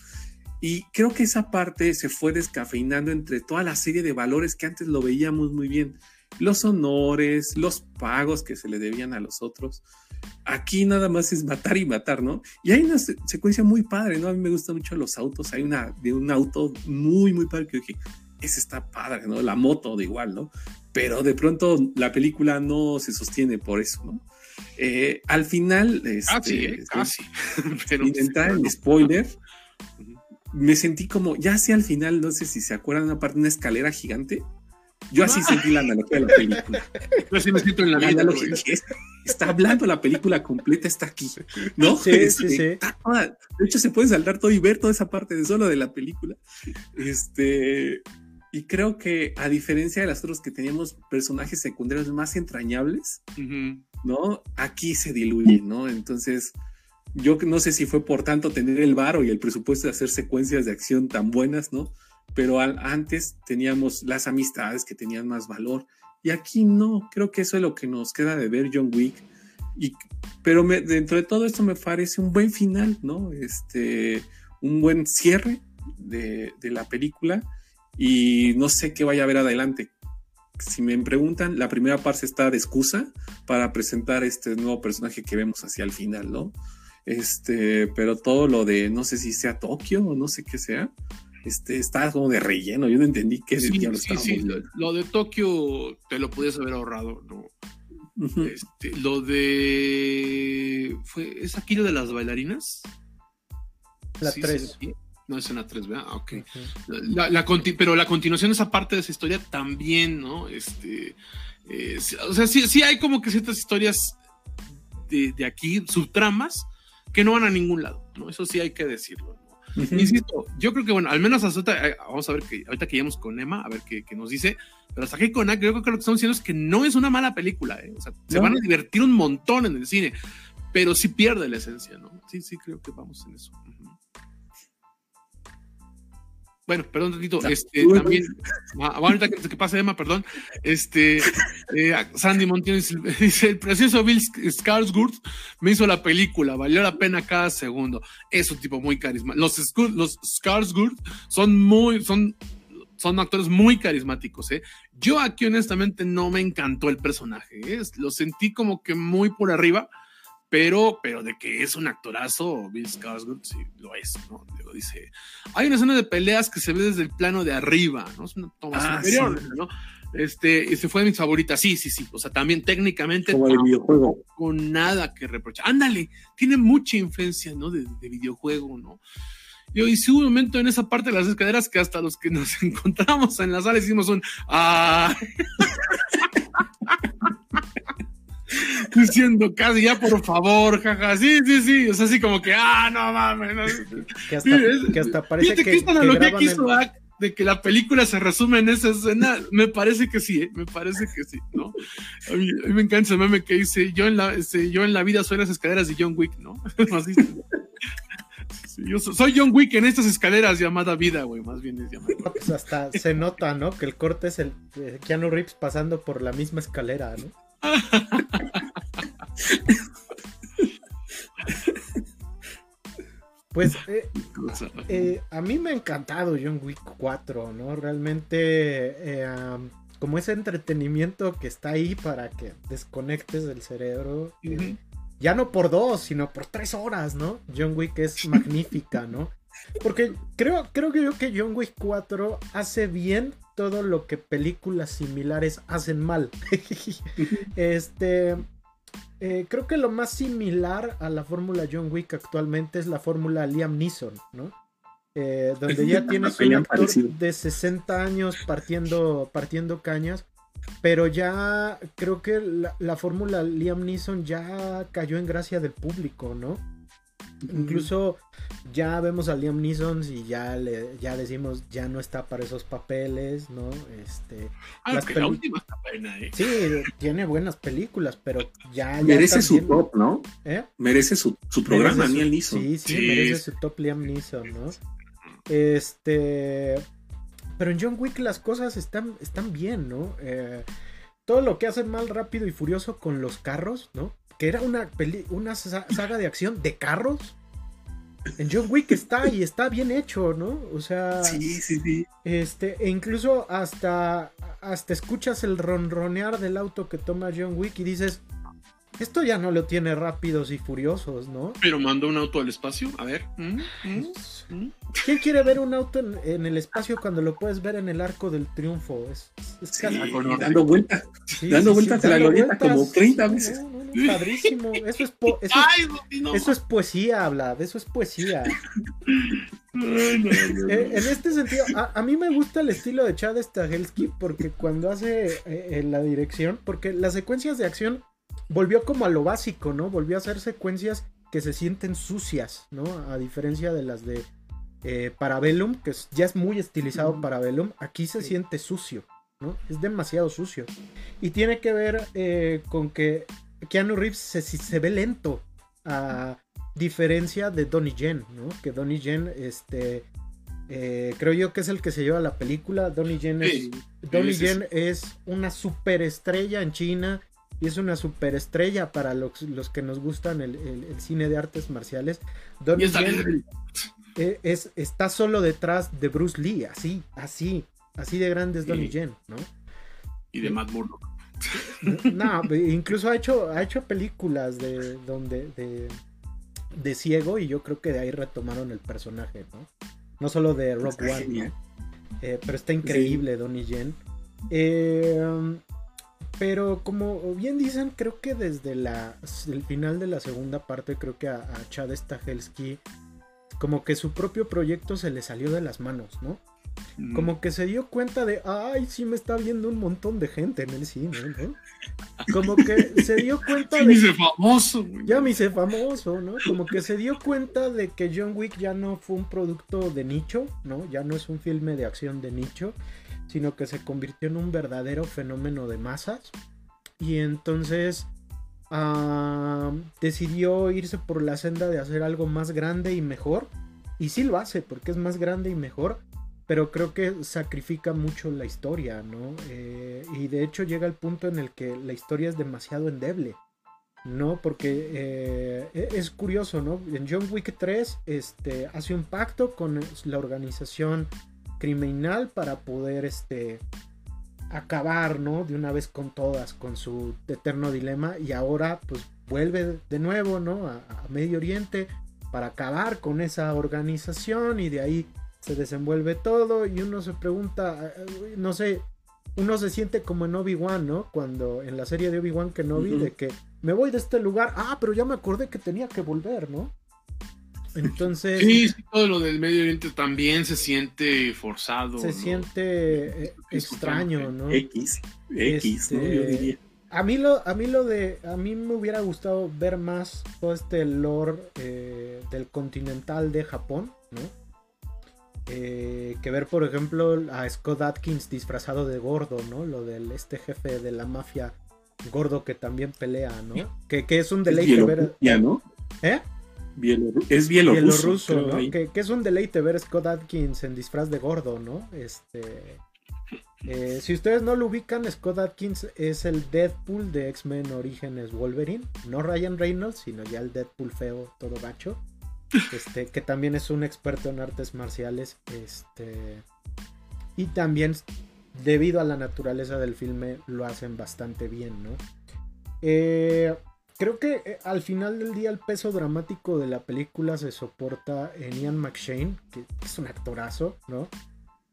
Y creo que esa parte se fue descafeinando entre toda la serie de valores que antes lo veíamos muy bien. los honores, los pagos que se le debían a los otros. Aquí nada más es matar y matar, ¿no? Y hay una secuencia muy padre, ¿no? A mí me gustan mucho los autos. Hay una de un auto muy, muy padre que dije, ese está padre, ¿no? La moto de igual, ¿no? Pero de pronto la película no se sostiene por eso, ¿no? Eh, al final, este, casi, Pero entrar en spoiler, me sentí como, ya hacia al final, no sé si se acuerdan, una parte, una escalera gigante. Yo así sentí la analogía de la película. Yo así me siento en la, vida. está, hablando la película completa, está aquí. ¿No? Sí, sí, este, sí. de hecho, se puede saltar todo y ver toda esa parte de solo de la película. Este. Y creo que, a diferencia de las otras que teníamos personajes secundarios más entrañables, ¿no? Aquí se diluye, ¿no? Entonces, yo no sé si fue por tanto tener el varo y el presupuesto de hacer secuencias de acción tan buenas, ¿no? Pero antes teníamos las amistades que tenían más valor. Y aquí no, creo que eso es lo que nos queda de ver John Wick. Pero dentro de todo esto me parece un buen final, ¿no? Este, un buen cierre de, de la película y no sé qué vaya a haber adelante si me preguntan, la primera parte está de excusa para presentar este nuevo personaje que vemos hacia el final, ¿no? Este, pero todo lo de, no sé si sea Tokio o no sé qué sea, este, está como de relleno. Yo no entendí qué sí, sí, sí. Lo, de Tokio te lo podías haber ahorrado, ¿no? este, lo de. ¿fue, ¿Es aquí lo de las bailarinas? La 3. No es una 3, ¿verdad? Ah, ok. la, pero la continuación de esa parte de esa historia también, ¿no? Este, eh, o sea, sí, sí, hay como que ciertas historias de, de, aquí, subtramas, que no van a ningún lado, ¿no? Eso sí hay que decirlo. Insisto, yo creo que, bueno, al menos hasta eh, vamos a ver que ahorita que lleguemos con Emma, a ver qué, qué nos dice, pero hasta aquí con creo que lo que estamos diciendo es que no es una mala película, ¿eh? O sea, se van a divertir un montón en el cine, pero sí pierde la esencia, ¿no? Sí, sí, creo que vamos en eso. Bueno, perdón, tantito, este, también, ah, ahorita que, que Emma, perdón, este, eh, Sandy Montiel dice, el precioso Bill Skarsgård me hizo la película, valió la pena cada segundo, es un tipo muy carismático, los, los Skarsgård son muy, son, son actores muy carismáticos, ¿eh? Yo aquí honestamente no me encantó el personaje, ¿eh? lo sentí como que muy por arriba, pero, pero de que es un actorazo, Bill Skarsgård sí lo es, ¿no? dice, hay una escena de peleas que se ve desde el plano de arriba, ¿no? Es una toma ah, superior, ¿no? Este, y se fue de mis favoritas, sí, sí, sí, o sea, también técnicamente Como el videojuego. con nada que reprochar. Ándale, tiene mucha influencia, ¿no? De, videojuego, ¿no? Yo hice un momento en esa parte de las escaleras que hasta los que nos encontramos en la sala hicimos un ¡Ah! diciendo casi ya por favor, jaja, sí, sí, sí, es así como que, ah, no mames. Que hasta, que hasta parece que, que, esta analogía que hizo de que la película se resume en esa escena, me parece que sí, ¿eh? me parece que sí, ¿no? A mí, me encanta ese meme que dice, yo en la, este, yo en la vida soy las escaleras de John Wick, ¿no? yo soy John Wick en estas escaleras llamada vida, güey, más bien es llamada. Pues hasta se nota, ¿no? Que el corte es el eh, Keanu Reeves pasando por la misma escalera, ¿no? Pues eh, eh, a mí me ha encantado John Wick 4, ¿no? Realmente, eh, como ese entretenimiento que está ahí para que desconectes del cerebro, ya no por dos, sino por tres horas, ¿no? John Wick es magnífica, ¿no? Porque creo, creo que yo que John Wick 4 hace bien todo lo que películas similares hacen mal. este. Eh, creo que lo más similar a la fórmula John Wick actualmente es la fórmula Liam Neeson, ¿no? Eh, donde ya tienes un actor de 60 años partiendo, partiendo cañas, pero ya creo que la, la fórmula Liam Neeson ya cayó en gracia del público, ¿no? Incluso ya vemos a Liam Neeson y ya le ya decimos ya no está para esos papeles, ¿no? Este ah, la última está buena, ¿eh? Sí, tiene buenas películas, pero ya, merece su top, ¿no? ¿Eh? Merece su, programa Liam Neeson. Sí, sí, merece su top Liam Neeson, ¿no? Este pero en John Wick las cosas están, están bien, ¿no? Eh, todo lo que hacen mal, rápido y furioso con los carros, ¿no? que era una, una saga de acción de carros. En John Wick está y está bien hecho, ¿no? O sea. Sí, sí, sí. Este, e incluso hasta, hasta escuchas el ronronear del auto que toma John Wick y dices, esto ya no lo tiene rápidos y furiosos, ¿no? Pero mandó un auto al espacio, a ver. ¿Mm? ¿Mm? ¿Mm? ¿Quién quiere ver un auto en, el espacio cuando lo puedes ver en el arco del triunfo? Es, dando vueltas. dando vueltas a la glorieta como 30 veces. padrísimo. Eso es, eso, es, poesía, Vlad. Eso es poesía. Eh, en este sentido, a, mí me gusta el estilo de Chad Stahelski porque cuando hace eh, la dirección, porque las secuencias de acción volvió como a lo básico, ¿no? Volvió a hacer secuencias que se sienten sucias, ¿no? A diferencia de las de eh, Parabellum, que ya es muy estilizado Parabellum, aquí se siente sucio, ¿no? Es demasiado sucio. Y tiene que ver eh, con que Keanu Reeves se, se, ve lento, a diferencia de Donnie Yen, ¿no? Que Donnie Yen, este... Eh, creo yo que es el que se lleva la película. Donnie Yen, es, Donnie Yen es una superestrella en China y es una superestrella para los, los que nos gustan el, cine de artes marciales. Donnie Yen e, es, está solo detrás de Bruce Lee, así, así, así de grande es Donnie Yen, ¿no? Y de Matt Murdock. No, incluso ha hecho, ha hecho películas de donde de, de ciego y yo creo que de ahí retomaron el personaje, ¿no? No solo de Rock One, eh, pero está increíble Donnie Yen. Eh, pero como bien dicen, creo que desde la, el final de la segunda parte, creo que a, Chad Stahelski, como que su propio proyecto se le salió de las manos, ¿no? Mm. Como que se dio cuenta de, ay, sí me está viendo un montón de gente en el cine, ¿no? Como que se dio cuenta de... Ya me hice famoso, Ya me hice famoso, ¿no? Como que se dio cuenta de que John Wick ya no fue un producto de nicho, ¿no? Ya no es un filme de acción de nicho sino que se convirtió en un verdadero fenómeno de masas. Y entonces decidió irse por la senda de hacer algo más grande y mejor. Y sí lo hace, porque es más grande y mejor. Pero creo que sacrifica mucho la historia, ¿no? Eh, y de hecho llega al punto en el que la historia es demasiado endeble. ¿no? Porque eh, e-, es curioso, ¿no? En John Wick 3 este, hace un pacto con la organización criminal para poder este acabar, ¿no? De una vez con todas, con su eterno dilema y ahora pues vuelve de nuevo, ¿no? A, Medio Oriente para acabar con esa organización y de ahí se desenvuelve todo y uno se pregunta, eh, no sé, uno se siente como en Obi-Wan, ¿no? Cuando en la serie de Obi-Wan que no vi de que me voy de este lugar, ah, pero ya me acordé que tenía que volver, ¿no? Entonces. Sí, todo lo del Medio Oriente también se siente forzado. Se siente eh, extraño, ¿no? X, X, ¿no? Yo este, diría. A mí, lo, a mí lo de. A mí me hubiera gustado ver más todo este lore eh, del continental de Japón, ¿no? Eh, que ver, por ejemplo, a Scott Atkins disfrazado de gordo, ¿no? Lo del este jefe de la mafia gordo que también pelea, ¿no? Que, que es un deleite ver. ¿no? ¿Eh? es bielorruso, ¿no? Que, es un deleite ver Scott Atkins en disfraz de gordo, ¿no? Este. Eh, si ustedes no lo ubican, Scott Atkins es el Deadpool de X-Men Orígenes Wolverine. No Ryan Reynolds, sino ya el Deadpool feo, todo gacho. Este, que también es un experto en artes marciales. Este. Y también, debido a la naturaleza del filme, lo hacen bastante bien, ¿no? Eh, Creo que eh, al final del día el peso dramático de la película se soporta en Ian McShane, que es un actorazo, ¿no?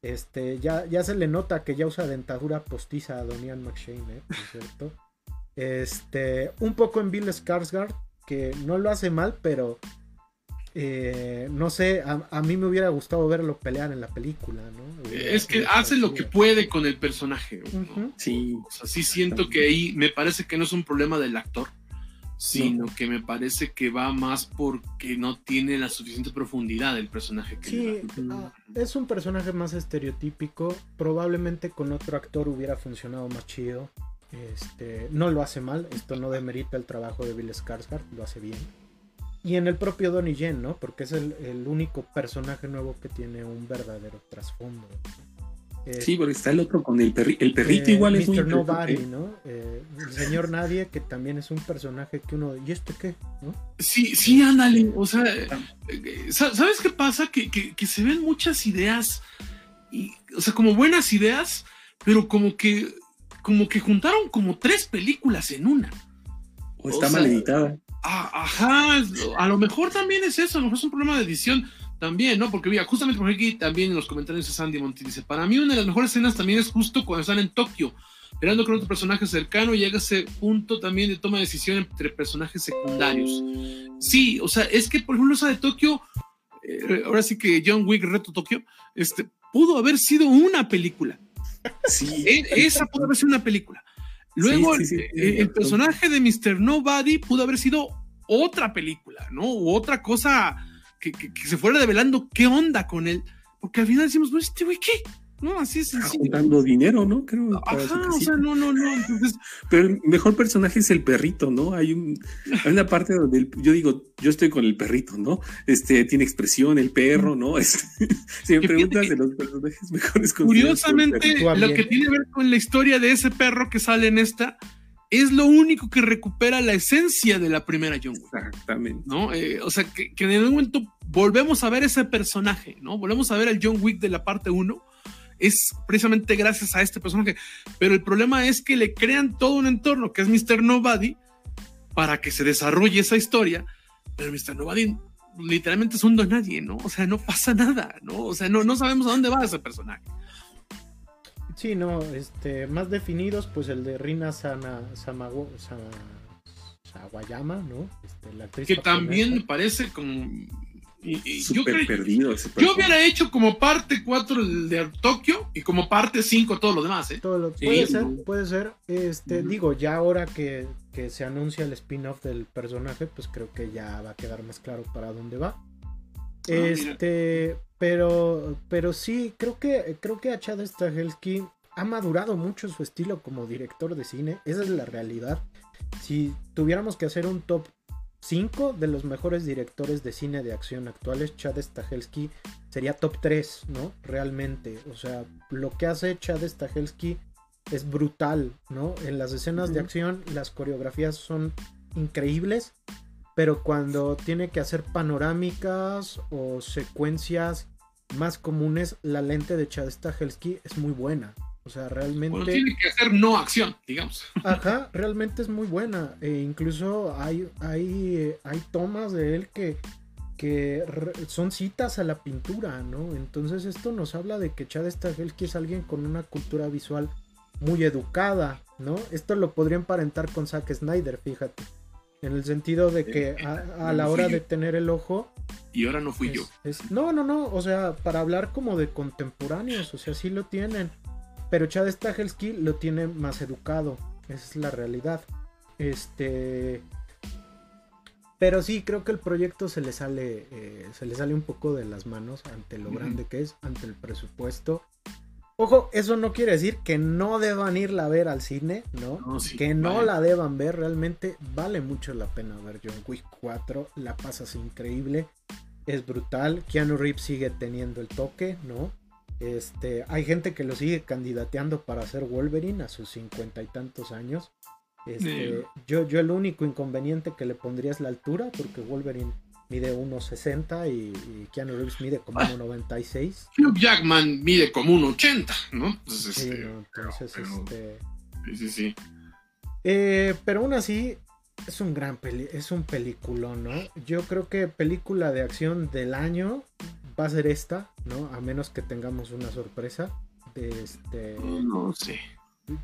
Este, ya, ya se le nota que ya usa dentadura postiza a Don Ian McShane, ¿eh? cierto? Este, un poco en Bill Skarsgård, que no lo hace mal, pero eh, no sé, a, mí me hubiera gustado verlo pelear en la película, ¿no? Es que hace lo que puede con el personaje. Sí. O sea, sí siento que ahí me parece que no es un problema del actor sino que me parece que va más porque no tiene la suficiente profundidad del personaje que sí, ah, es un personaje más estereotípico probablemente con otro actor hubiera funcionado más chido este no lo hace mal esto no demerita el trabajo de Bill Skarsgård lo hace bien y en el propio Donnie Yen no porque es el, único personaje nuevo que tiene un verdadero trasfondo Eh, sí, porque está el otro con el, el perrito eh, igual es Mr. Nobody, ¿no? Eh, el señor Nadie, que también es un personaje que uno, ¿y este qué? ¿no? Sí, sí, ándale, o sea, ¿sabes qué pasa? Que, que, se ven muchas ideas, y, o sea, como buenas ideas, pero como que, como que juntaron como tres películas en una. O está mal editada. Ah, ajá, a lo mejor también es eso, a lo mejor es un problema de edición también, ¿no? Porque mira, justamente por aquí también en los comentarios de Sandy Monti dice, para mí una de las mejores escenas también es justo cuando están en Tokio, esperando con otro personaje cercano y llega ese punto también de toma de decisión entre personajes secundarios. Sí, o sea, es que por ejemplo esa de Tokio, eh, ahora sí que John Wick Reto Tokio, este, pudo haber sido una película. Sí. E, esa pudo haber sido una película. Luego, el, personaje de Mr. Nobody pudo haber sido otra película, ¿no? U otra cosa que, se fuera develando qué onda con él. Porque al final decimos, bueno, este güey, ¿qué? No, así es sencillo. dando dinero, ¿no? Creo. Ajá, o sea, no, no, no. Entonces... Pero el mejor personaje es el perrito, ¿no? Hay, un, hay una parte donde yo digo, yo estoy con el perrito, ¿no? Este tiene expresión, el perro, ¿no? Es, si me preguntas de los personajes mejores Curiosamente, lo que tiene que ver con la historia de ese perro que sale en esta es lo único que recupera la esencia de la primera John Wick. Exactamente. ¿no? Eh, o sea, que, que, en algún momento volvemos a ver ese personaje, ¿no? Volvemos a ver al John Wick de la parte 1. Es precisamente gracias a este personaje. Pero el problema es que le crean todo un entorno que es Mr. Nobody para que se desarrolle esa historia. Pero Mr. Nobody literalmente es un don nadie, ¿no? O sea, no pasa nada, ¿no? O sea, no, no sabemos a dónde va ese personaje. Sí, no, este, más definidos, pues el de Rina Sana, Samago, Sawayama, ¿no? Este, la actriz que también me parece como... yo, perdido yo hubiera hecho como parte 4 el de Tokio y como parte 5 todo lo demás, ¿eh? Todo puede ser, puede ser. Este, digo, ya ahora que, que se anuncia el spin-off del personaje, pues creo que ya va a quedar más claro para dónde va. Ah, este, pero, pero sí, creo que, creo que a Chad Stahelski ha madurado mucho su estilo como director de cine. Esa es la realidad. Si tuviéramos que hacer un top 5 de los mejores directores de cine de acción actuales, Chad Stahelski sería top 3, ¿no? Realmente. O sea, lo que hace Chad Stahelski es brutal, ¿no? En las escenas de acción, las coreografías son increíbles pero cuando tiene que hacer panorámicas o secuencias más comunes, la lente de Chad Stahelski es muy buena. O sea, realmente. tiene que hacer no acción, digamos. Ajá, realmente es muy buena. E incluso hay, hay, hay tomas de él que, que son citas a la pintura, ¿no? Entonces, esto nos habla de que Chad Stahelski es alguien con una cultura visual muy educada, ¿no? Esto lo podría emparentar con Zack Snyder, fíjate. En el sentido de que a, la hora de tener el ojo. Y ahora no fui yo. no, no, no. O sea, para hablar como de contemporáneos. O sea, sí lo tienen. Pero Chad Stahelski lo tiene más educado. Esa es la realidad. Este. Pero sí, creo que el proyecto se le sale. Eh, se le sale un poco de las manos ante lo grande que es, ante el presupuesto. Ojo, eso no quiere decir que no deban irla a ver al cine, ¿no? que no la deban ver, realmente vale mucho la pena ver John Wick 4, la pasas increíble, es brutal, Keanu Reeves sigue teniendo el toque, ¿no? Este, hay gente que lo sigue candidateando para ser Wolverine a sus cincuenta y tantos años. Este, yo, yo el único inconveniente que le pondría es la altura, porque Wolverine mide 1,60 y, y, Keanu Reeves mide como 1,96. Ah. Hugh Jackman mide como 1,80, ¿no? Entonces, sí, este, entonces este... Sí, sí, sí. Eh, pero aún así, es un gran peli es un peliculón, ¿no? Yo creo que película de acción del año va a ser esta, ¿no? A menos que tengamos una sorpresa. Este... No sé.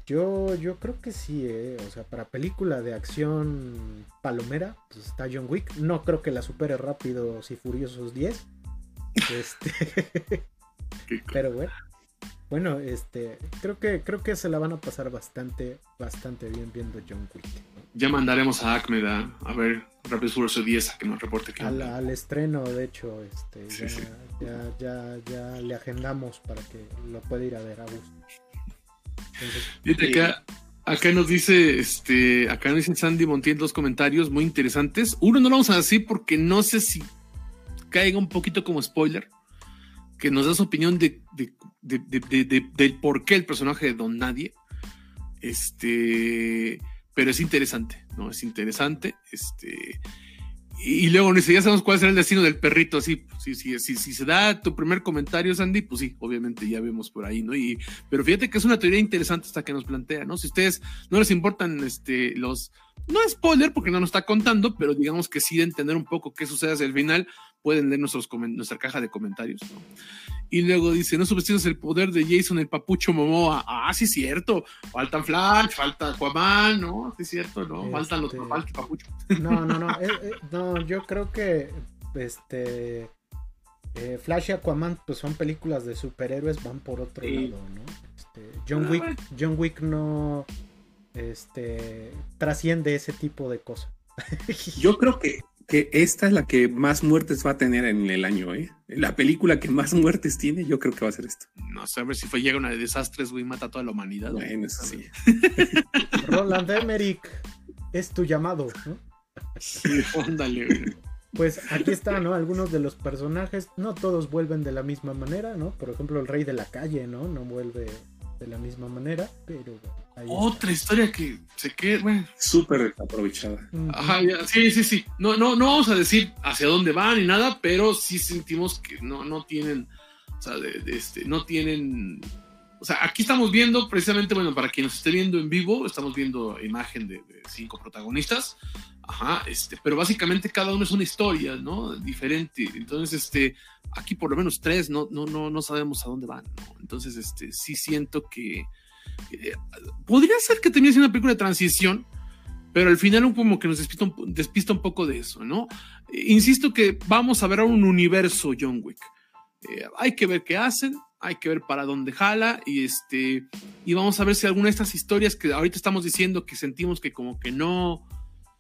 Yo, yo creo que sí, eh. o sea, para película de acción palomera, pues está John Wick. No creo que la supere rápido y Furiosos 10. Este. Pero bueno. Bueno, este, creo que, creo que se la van a pasar bastante, bastante bien viendo John Wick. Ya mandaremos a Acme a, ver Rápido Furioso 10 a que nos reporte que al, al, estreno, de hecho, este, ya, ya, ya, le agendamos para que lo pueda ir a ver a gusto. Fíjate, acá, acá nos dice, este, acá nos dice Sandy Montiel dos comentarios muy interesantes. Uno no lo vamos a decir porque no sé si caiga un poquito como spoiler, que nos da su opinión de, del por qué el personaje de Don Nadie. Este, pero es interesante, ¿no? Es interesante. Este, y, luego siquiera sabemos cuál será el destino del perrito, así, si, si, si, si, se da tu primer comentario, Sandy, pues sí, obviamente ya vemos por ahí, ¿no? Y, pero fíjate que es una teoría interesante hasta que nos plantea, ¿no? Si ustedes no les importan este, los, no es spoiler porque no nos está contando, pero digamos que sí de entender un poco qué sucede hacia el final, pueden leer nuestros, nuestra caja de comentarios, ¿no? Y luego dice, no subestimes el poder de Jason el papucho Momoa. Ah, sí, cierto. Faltan Flash, falta Aquaman, ¿no? Sí, cierto, ¿no? Faltan los Este, falta el papucho. No, no, no. eh, eh, no, yo creo que este eh, Flash y Aquaman pues son películas de superhéroes, van por otro Sí. lado, ¿no? Este, John Ah, Wick. John Wick no este trasciende ese tipo de cosas. Yo creo que, que esta es la que más muertes va a tener en el año, ¿eh? La película que más muertes tiene, yo creo que va a ser esta. No sé, a ver si fue llega una de desastres, güey, mata a toda la humanidad. güey. Bueno, eso sí. Roland Emmerich es tu llamado, ¿no? Sí, ándale, güey. Pues aquí está, ¿no? Algunos de los personajes, no todos vuelven de la misma manera, ¿no? Por ejemplo, el rey de la calle, ¿no? No vuelve de la misma manera, pero ahí está. Otra historia que se queda, güey. Súper aprovechada. Ajá, ya, sí, sí, sí. No, no, no vamos a decir hacia dónde van ni nada, pero sí sentimos que no, no tienen, o sea, de- de este, no tienen, sea, aquí estamos viendo precisamente, bueno, para quien nos esté viendo en vivo, estamos viendo imagen de, de cinco protagonistas, ajá, este, pero básicamente cada uno es una historia, ¿no? Diferente. Entonces, este, aquí por lo menos tres, no, no, no, no sabemos a dónde van, ¿no? Entonces, este, sí siento que eh, podría ser que termine siendo una película de transición, pero al final como que nos despista un, despista un poco de eso, ¿no? Eh, insisto que vamos a ver ahora un universo John Wick. Eh, hay que ver qué hacen, hay que ver para dónde jala y este y vamos a ver si alguna de estas historias que ahorita estamos diciendo que sentimos que como que no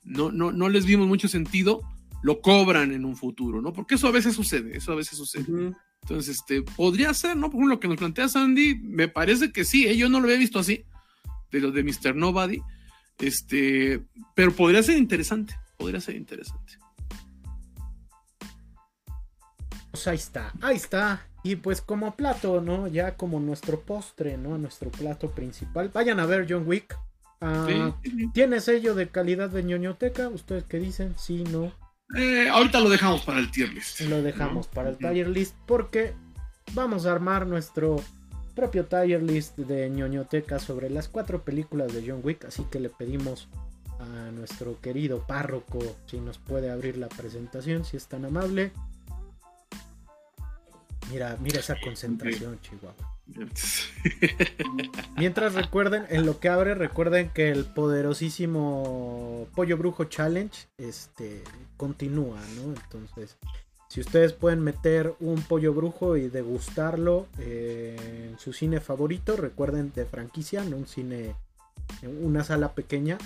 no no, no les vimos mucho sentido lo cobran en un futuro, ¿no? Porque eso a veces sucede, eso a veces sucede. Entonces, este, podría ser, ¿no? Por ejemplo, lo que nos plantea Sandy, me parece que sí, ¿eh? yo no lo había visto así, de lo de Mr. Nobody, este, pero podría ser interesante, podría ser interesante. Pues ahí está, ahí está. Y pues como plato, ¿no? Ya como nuestro postre, ¿no? Nuestro plato principal. Vayan a ver John Wick. Sí, sí. ¿Tiene sello de calidad de ñoñoteca? ¿Ustedes qué dicen? Sí, no. Eh, ahorita lo dejamos para el tier list. Lo dejamos ¿no? para el tier list porque vamos a armar nuestro propio tier list de ñoñoteca sobre las cuatro películas de John Wick. Así que le pedimos a nuestro querido párroco si nos puede abrir la presentación, si es tan amable. Mira, mira esa concentración, Chihuahua. Mientras recuerden, en lo que abre, recuerden que el poderosísimo Pollo Brujo Challenge este, continúa, ¿no? Entonces, si ustedes pueden meter un pollo brujo y degustarlo eh, en su cine favorito, recuerden de franquicia, no un cine, una sala pequeña.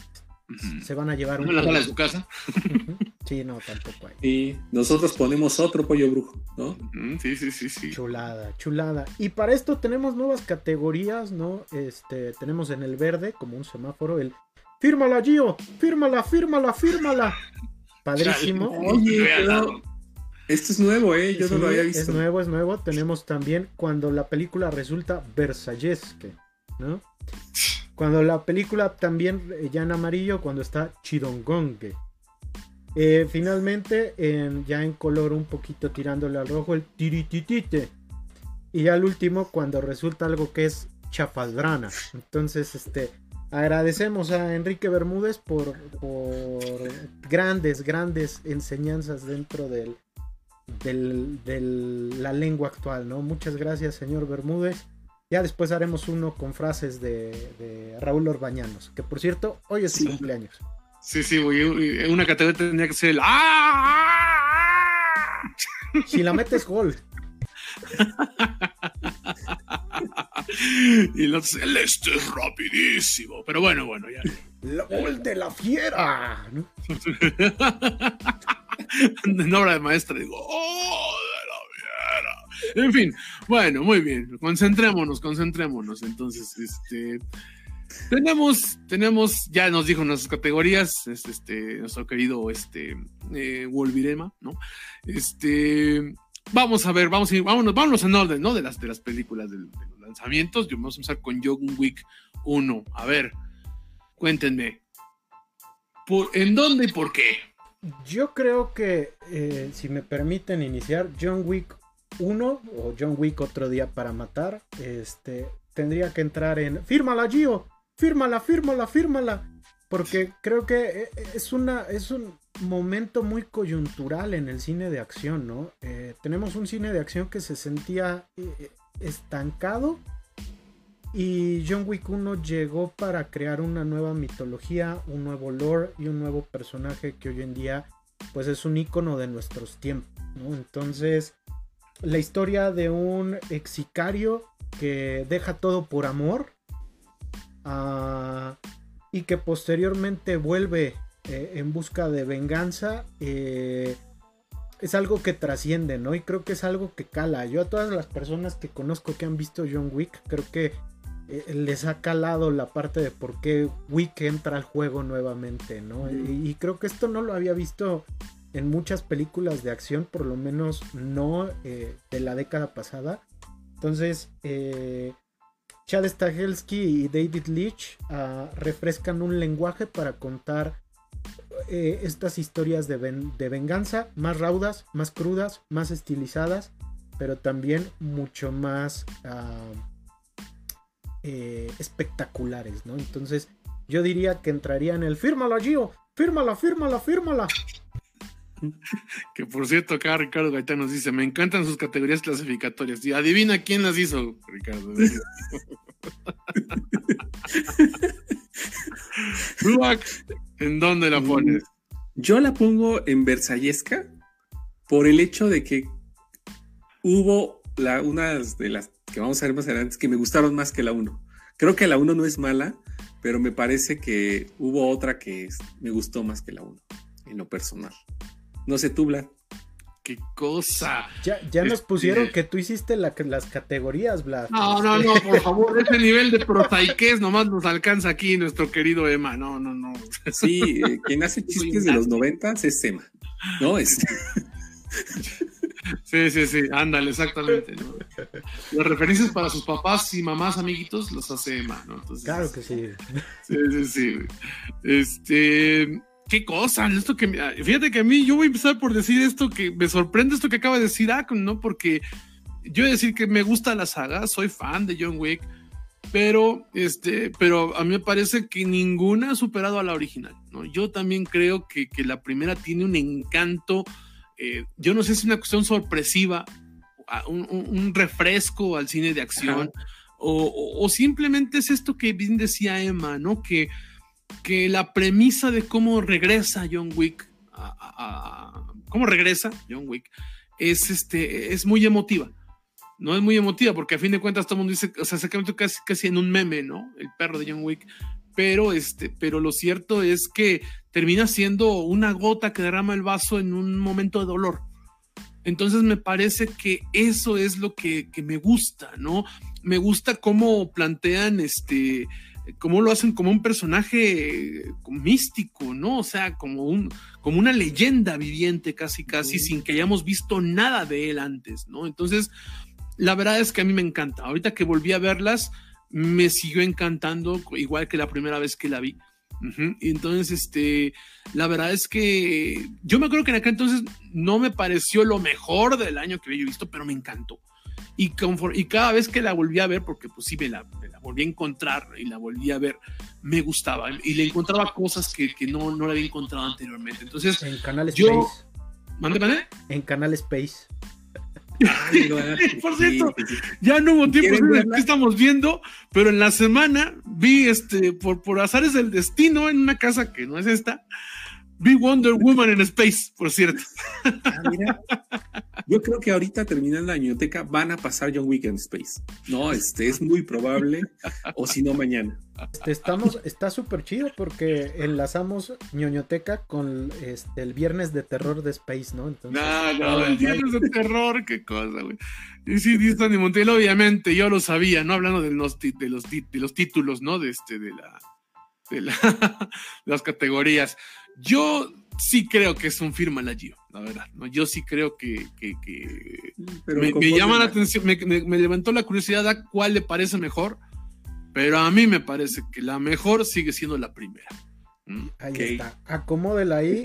Se van a llevar un ¿No la sala de su casa? Sí, no, tampoco hay. Y nosotros ponemos otro pollo brujo, ¿no? Sí, sí, sí, sí. Chulada, chulada. Y para esto tenemos nuevas categorías, ¿no? Este, tenemos en el verde, como un semáforo, el fírmala, Gio, fírmala, fírmala, fírmala. Padrísimo. Oye, pero esto es nuevo, ¿eh? Yo Sí, no lo había Es visto. nuevo, es nuevo. Tenemos también cuando la película resulta versallesque, ¿no? Cuando la película también eh, ya en amarillo, cuando está chidongongue. Eh, finalmente, en- ya en color un poquito tirándole al rojo, el tirititite. Y al último, cuando resulta algo que es chafaldrana. Entonces, este, agradecemos a Enrique Bermúdez por, grandes, grandes enseñanzas dentro del- la lengua actual, ¿no? Muchas gracias, señor Bermúdez. Ya después haremos uno con frases de, de Raúl Orbañanos, que por cierto, hoy es su Sí. cumpleaños. Sí, sí, güey. Una categoría tendría que ser el ¡Ah! Si la metes gol, y el Celeste es rapidísimo. Pero bueno, bueno, ya. la gol de la fiera. ¿no? en obra de maestra digo, ¡oh! En fin, bueno, muy bien, concentrémonos, concentrémonos. Entonces, este, tenemos, tenemos, ya nos dijo nuestras categorías, es, este, nuestro querido, este, eh, Wolvirema, ¿no? Este, vamos a ver, vamos a ir, vámonos, vámonos en orden, ¿no? De las, de las películas, de, los lanzamientos. Yo vamos a empezar con John Wick 1. A ver, cuéntenme. ¿En dónde y por qué? Yo creo que, eh, si me permiten iniciar, John Wick 1 o John Wick otro día para matar, este, tendría que entrar en... Fírmala, Gio. Fírmala, fírmala, fírmala. Porque creo que eh, es, una, es un momento muy coyuntural en el cine de acción, ¿no? Eh, tenemos un cine de acción que se sentía estancado y John Wick 1 llegó para crear una nueva mitología, un nuevo lore y un nuevo personaje que hoy en día pues es un icono de nuestros tiempos, Entonces, la historia de un ex sicario que deja todo por amor ah, y que posteriormente vuelve eh, en busca de venganza. Eh, es algo que trasciende, ¿no? Y creo que es algo que cala. Yo a todas las personas que conozco que han visto John Wick, creo que eh, les ha calado la parte de por qué Wick entra al juego nuevamente, ¿no? y, creo que esto no lo había visto en muchas películas de acción, por lo menos no eh, de la década pasada. Entonces, eh, Chad Stahelski y David Leach ah, refrescan un lenguaje para contar estas historias de, de venganza más raudas, más crudas, más estilizadas, pero también mucho más... Ah, eh, espectaculares, ¿no? Entonces yo diría que entraría en el fírmala, Gio, fírmala, fírmala, fírmala. Que por cierto, acá Ricardo Gaitán nos dice: Me encantan sus categorías clasificatorias. Y adivina quién las hizo, Ricardo. ¿en dónde la pones? Yo la pongo en Versallesca por el hecho de que hubo la, unas de las que vamos a ver más adelante, que me gustaron más que la 1. Creo que la 1 no es mala, pero me parece que hubo otra que me gustó más que la 1, en lo personal. No sé tú, Vlad. ¡Qué cosa! Ya, ya nos este, pusieron que tú hiciste las categorías, Vlad. No, no, no, por favor, ese nivel de prosaiquez nomás nos alcanza aquí nuestro querido Emma. No, no, no. Sí, eh, quien hace chistes de los noventas es Emma. No, es. Sí, sí, sí, ándale, exactamente. Las referencias para sus papás y mamás, amiguitos, los hace Emma, ¿no? claro que sí. Sí, sí, sí. Este, qué cosa, esto que, fíjate que a mí, yo voy a empezar por decir esto que me sorprende esto que acaba de decir Akon, ¿no? Porque yo voy a decir que me gusta la saga, soy fan de John Wick, pero, este, pero a mí me parece que ninguna ha superado a la original, ¿no? Yo también creo que, que la primera tiene un encanto eh, yo no sé si es una cuestión sorpresiva, un, refresco al cine de acción, o, simplemente es esto que bien decía Emma, ¿no? Que, que la premisa de cómo regresa John Wick, cómo regresa John Wick, es, este, es muy emotiva. No es muy emotiva, porque a fin de cuentas todo el mundo dice, o sea, se casi, casi en un meme, ¿no? El perro de John Wick pero este, pero lo cierto es que termina siendo una gota que derrama el vaso en un momento de dolor. Entonces me parece que eso es lo que, me gusta, ¿no? Me gusta cómo plantean este, cómo lo hacen como un personaje místico, ¿no? O sea, como, un, como una leyenda viviente casi, casi, sin que hayamos visto nada de él antes, ¿no? Entonces, la verdad es que a mí me encanta. Ahorita que volví a verlas, me siguió encantando, igual que la primera vez que la vi. Y entonces, este, la verdad es que yo me acuerdo que en aquel entonces no me pareció lo mejor del año que había visto, pero me encantó. Y, y cada vez que la volví a ver, porque pues sí, me la, volví a encontrar y la volví a ver, me gustaba. Y le encontraba cosas que, que no, no la había encontrado anteriormente. Entonces, en Canal Space. ¿Mande, mande? En Canal Space. Por cierto, ya no hubo tiempo de que estamos viendo, pero en la semana vi este, por, por azares del destino, en una casa que no es esta, vi Wonder Woman en Space, por cierto. Ah, Yo creo que ahorita terminando la ñoteca van a pasar John Wick en Space. No, este es muy probable, o si no, mañana. Este, estamos, está súper chido porque enlazamos ñoñoteca con este, el viernes de terror de Space, ¿no? Entonces, no, no, el viernes de terror, qué cosa, güey. Y sí, Disney Montiel, obviamente, yo lo sabía, ¿no? Hablando de los, de los, de los títulos, ¿no? De este, de la, de las categorías. Yo sí creo que es un firma la Gio, la verdad. ¿no? Yo sí creo que, me, llama la atención, me, levantó la curiosidad a cuál le parece mejor, pero a mí me parece que la mejor sigue siendo la primera. Ahí está, acomódela ahí,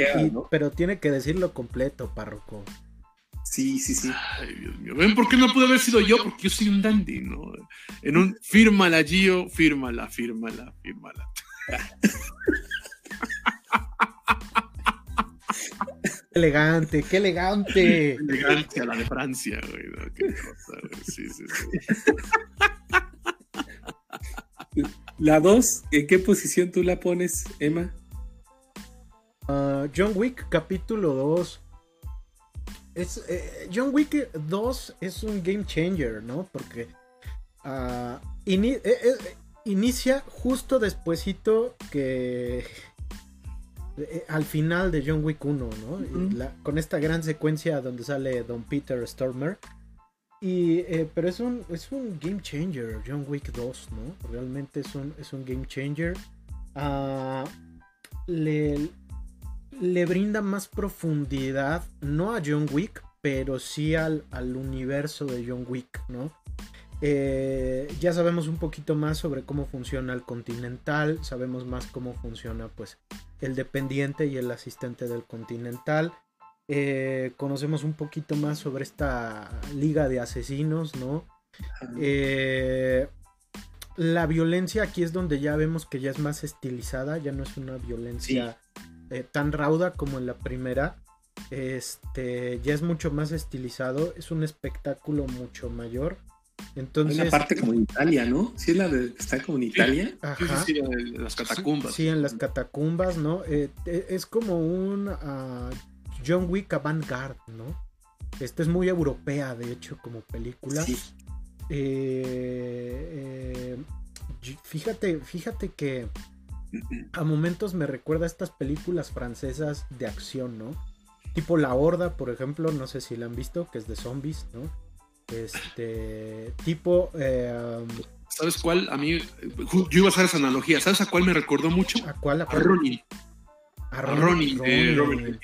pero tiene que decirlo completo, párroco. Sí, sí, sí. Ay, Dios mío. ¿Ven por qué no pude haber sido yo? Porque yo soy un dandy, ¿no? En un fírmala, Gio, fírmala, fírmala, fírmala. elegante, qué elegante. elegante a la de Francia, güey. Qué cosa, güey. Sí, sí, sí. La 2, ¿en qué posición tú la pones, Emma? Ah, John Wick, capítulo 2. Es, eh, John Wick 2 es un game changer, ¿no? Porque uh, inicia justo despuesito que eh, al final de John Wick 1, ¿no? con esta gran secuencia donde sale Don Peter Stormer. Y, eh, pero es un, es un game changer, John Wick 2, ¿no? Realmente es un, es un game changer. Ah, le, le brinda más profundidad, no a John Wick, pero sí al, al universo de John Wick, ¿no? Eh, ya sabemos un poquito más sobre cómo funciona el continental, sabemos más cómo funciona pues el dependiente y el asistente del continental. Eh, conocemos un poquito más sobre esta liga de asesinos, ¿no? Eh, la violencia aquí es donde ya vemos que ya es más estilizada, ya no es una violencia tan rauda como en la primera. Este ya es mucho más estilizado, es un espectáculo mucho mayor. Entonces, una parte como en Italia, ¿no? Sí, es la de está como en Italia. Ajá. Sí, en las catacumbas. Sí, en las catacumbas, ¿no? Eh, eh, es como un uh, John Wick avant-garde, ¿no? Esta es muy europea, de hecho, como película. Sí. Eh, fíjate, fíjate que a momentos me recuerda a estas películas francesas de acción, ¿no? Tipo La Horda, por ejemplo, no sé si la han visto, que es de zombies, ¿no? Este tipo. Eh, ¿Sabes cuál? A mí, yo iba a hacer esa analogía. ¿Sabes a cuál me recordó mucho? ¿A cuál? A, Ronin. A Ronin,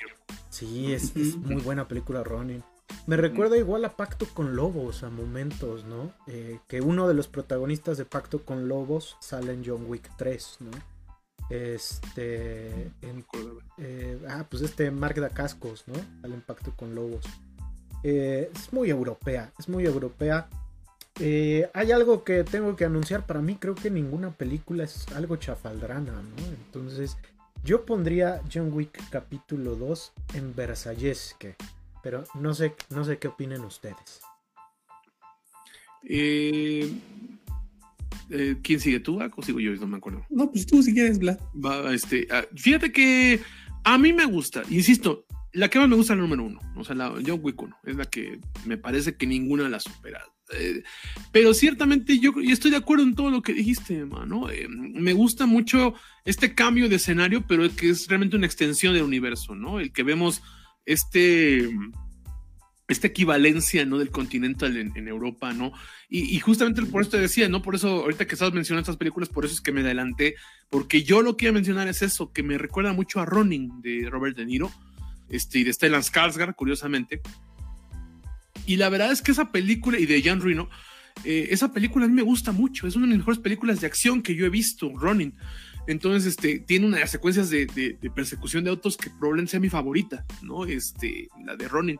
Sí, es, muy buena película Ronin. Me recuerda igual a Pacto con Lobos a momentos, ¿no? Eh, que uno de los protagonistas de Pacto con Lobos sale en John Wick 3, ¿no? Este. Eh, ah, pues este Mark Dacascos, ¿no? Sale en Pacto con Lobos. Eh, es muy europea, es muy europea. Eh, hay algo que tengo que anunciar, para mí creo que ninguna película es algo chafaldrana, ¿no? Entonces yo pondría John Wick capítulo 2 en Versallesque, pero no sé, no sé qué opinen ustedes. Eh, ¿Quién sigue tú, ¿O sigo yo? No me acuerdo. No, pues tú si quieres, Vlad. este, ah, fíjate que a mí me gusta, insisto, la que más me gusta es la número uno, o sea, la John Wick 1, es la que me parece que ninguna la supera. Eh, pero ciertamente yo, estoy de acuerdo en todo lo que dijiste, mano. Eh, me gusta mucho este cambio de escenario, pero que es realmente una extensión del universo, ¿no? El que vemos este esta equivalencia ¿no? del continente en, Europa, ¿no? Y, justamente por eso decía, ¿no? Por eso, ahorita que estabas mencionando estas películas, por eso es que me adelanté, porque yo lo que iba a mencionar es eso, que me recuerda mucho a Running de Robert De Niro, este, y de Stellan Skarsgård, curiosamente. Y la verdad es que esa película, y de Jan Reno, eh, esa película a mí me gusta mucho, es una de las mejores películas de acción que yo he visto, Running. Entonces, este, tiene una de las secuencias de, persecución de autos que probablemente sea mi favorita, ¿no? Este, la de Running.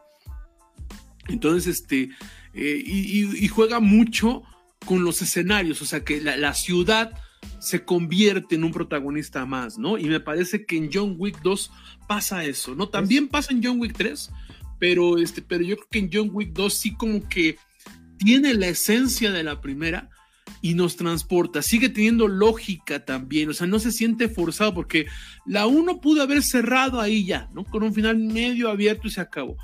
Entonces, este, eh, y, juega mucho con los escenarios, o sea, que la, ciudad se convierte en un protagonista más, ¿no? Y me parece que en John Wick 2 pasa eso, ¿no? También pasa en John Wick 3, pero, este, pero yo creo que en John Wick 2 sí como que tiene la esencia de la primera y nos transporta, sigue teniendo lógica también, o sea, no se siente forzado porque la 1 pudo haber cerrado ahí ya, ¿no? Con un final medio abierto y se acabó.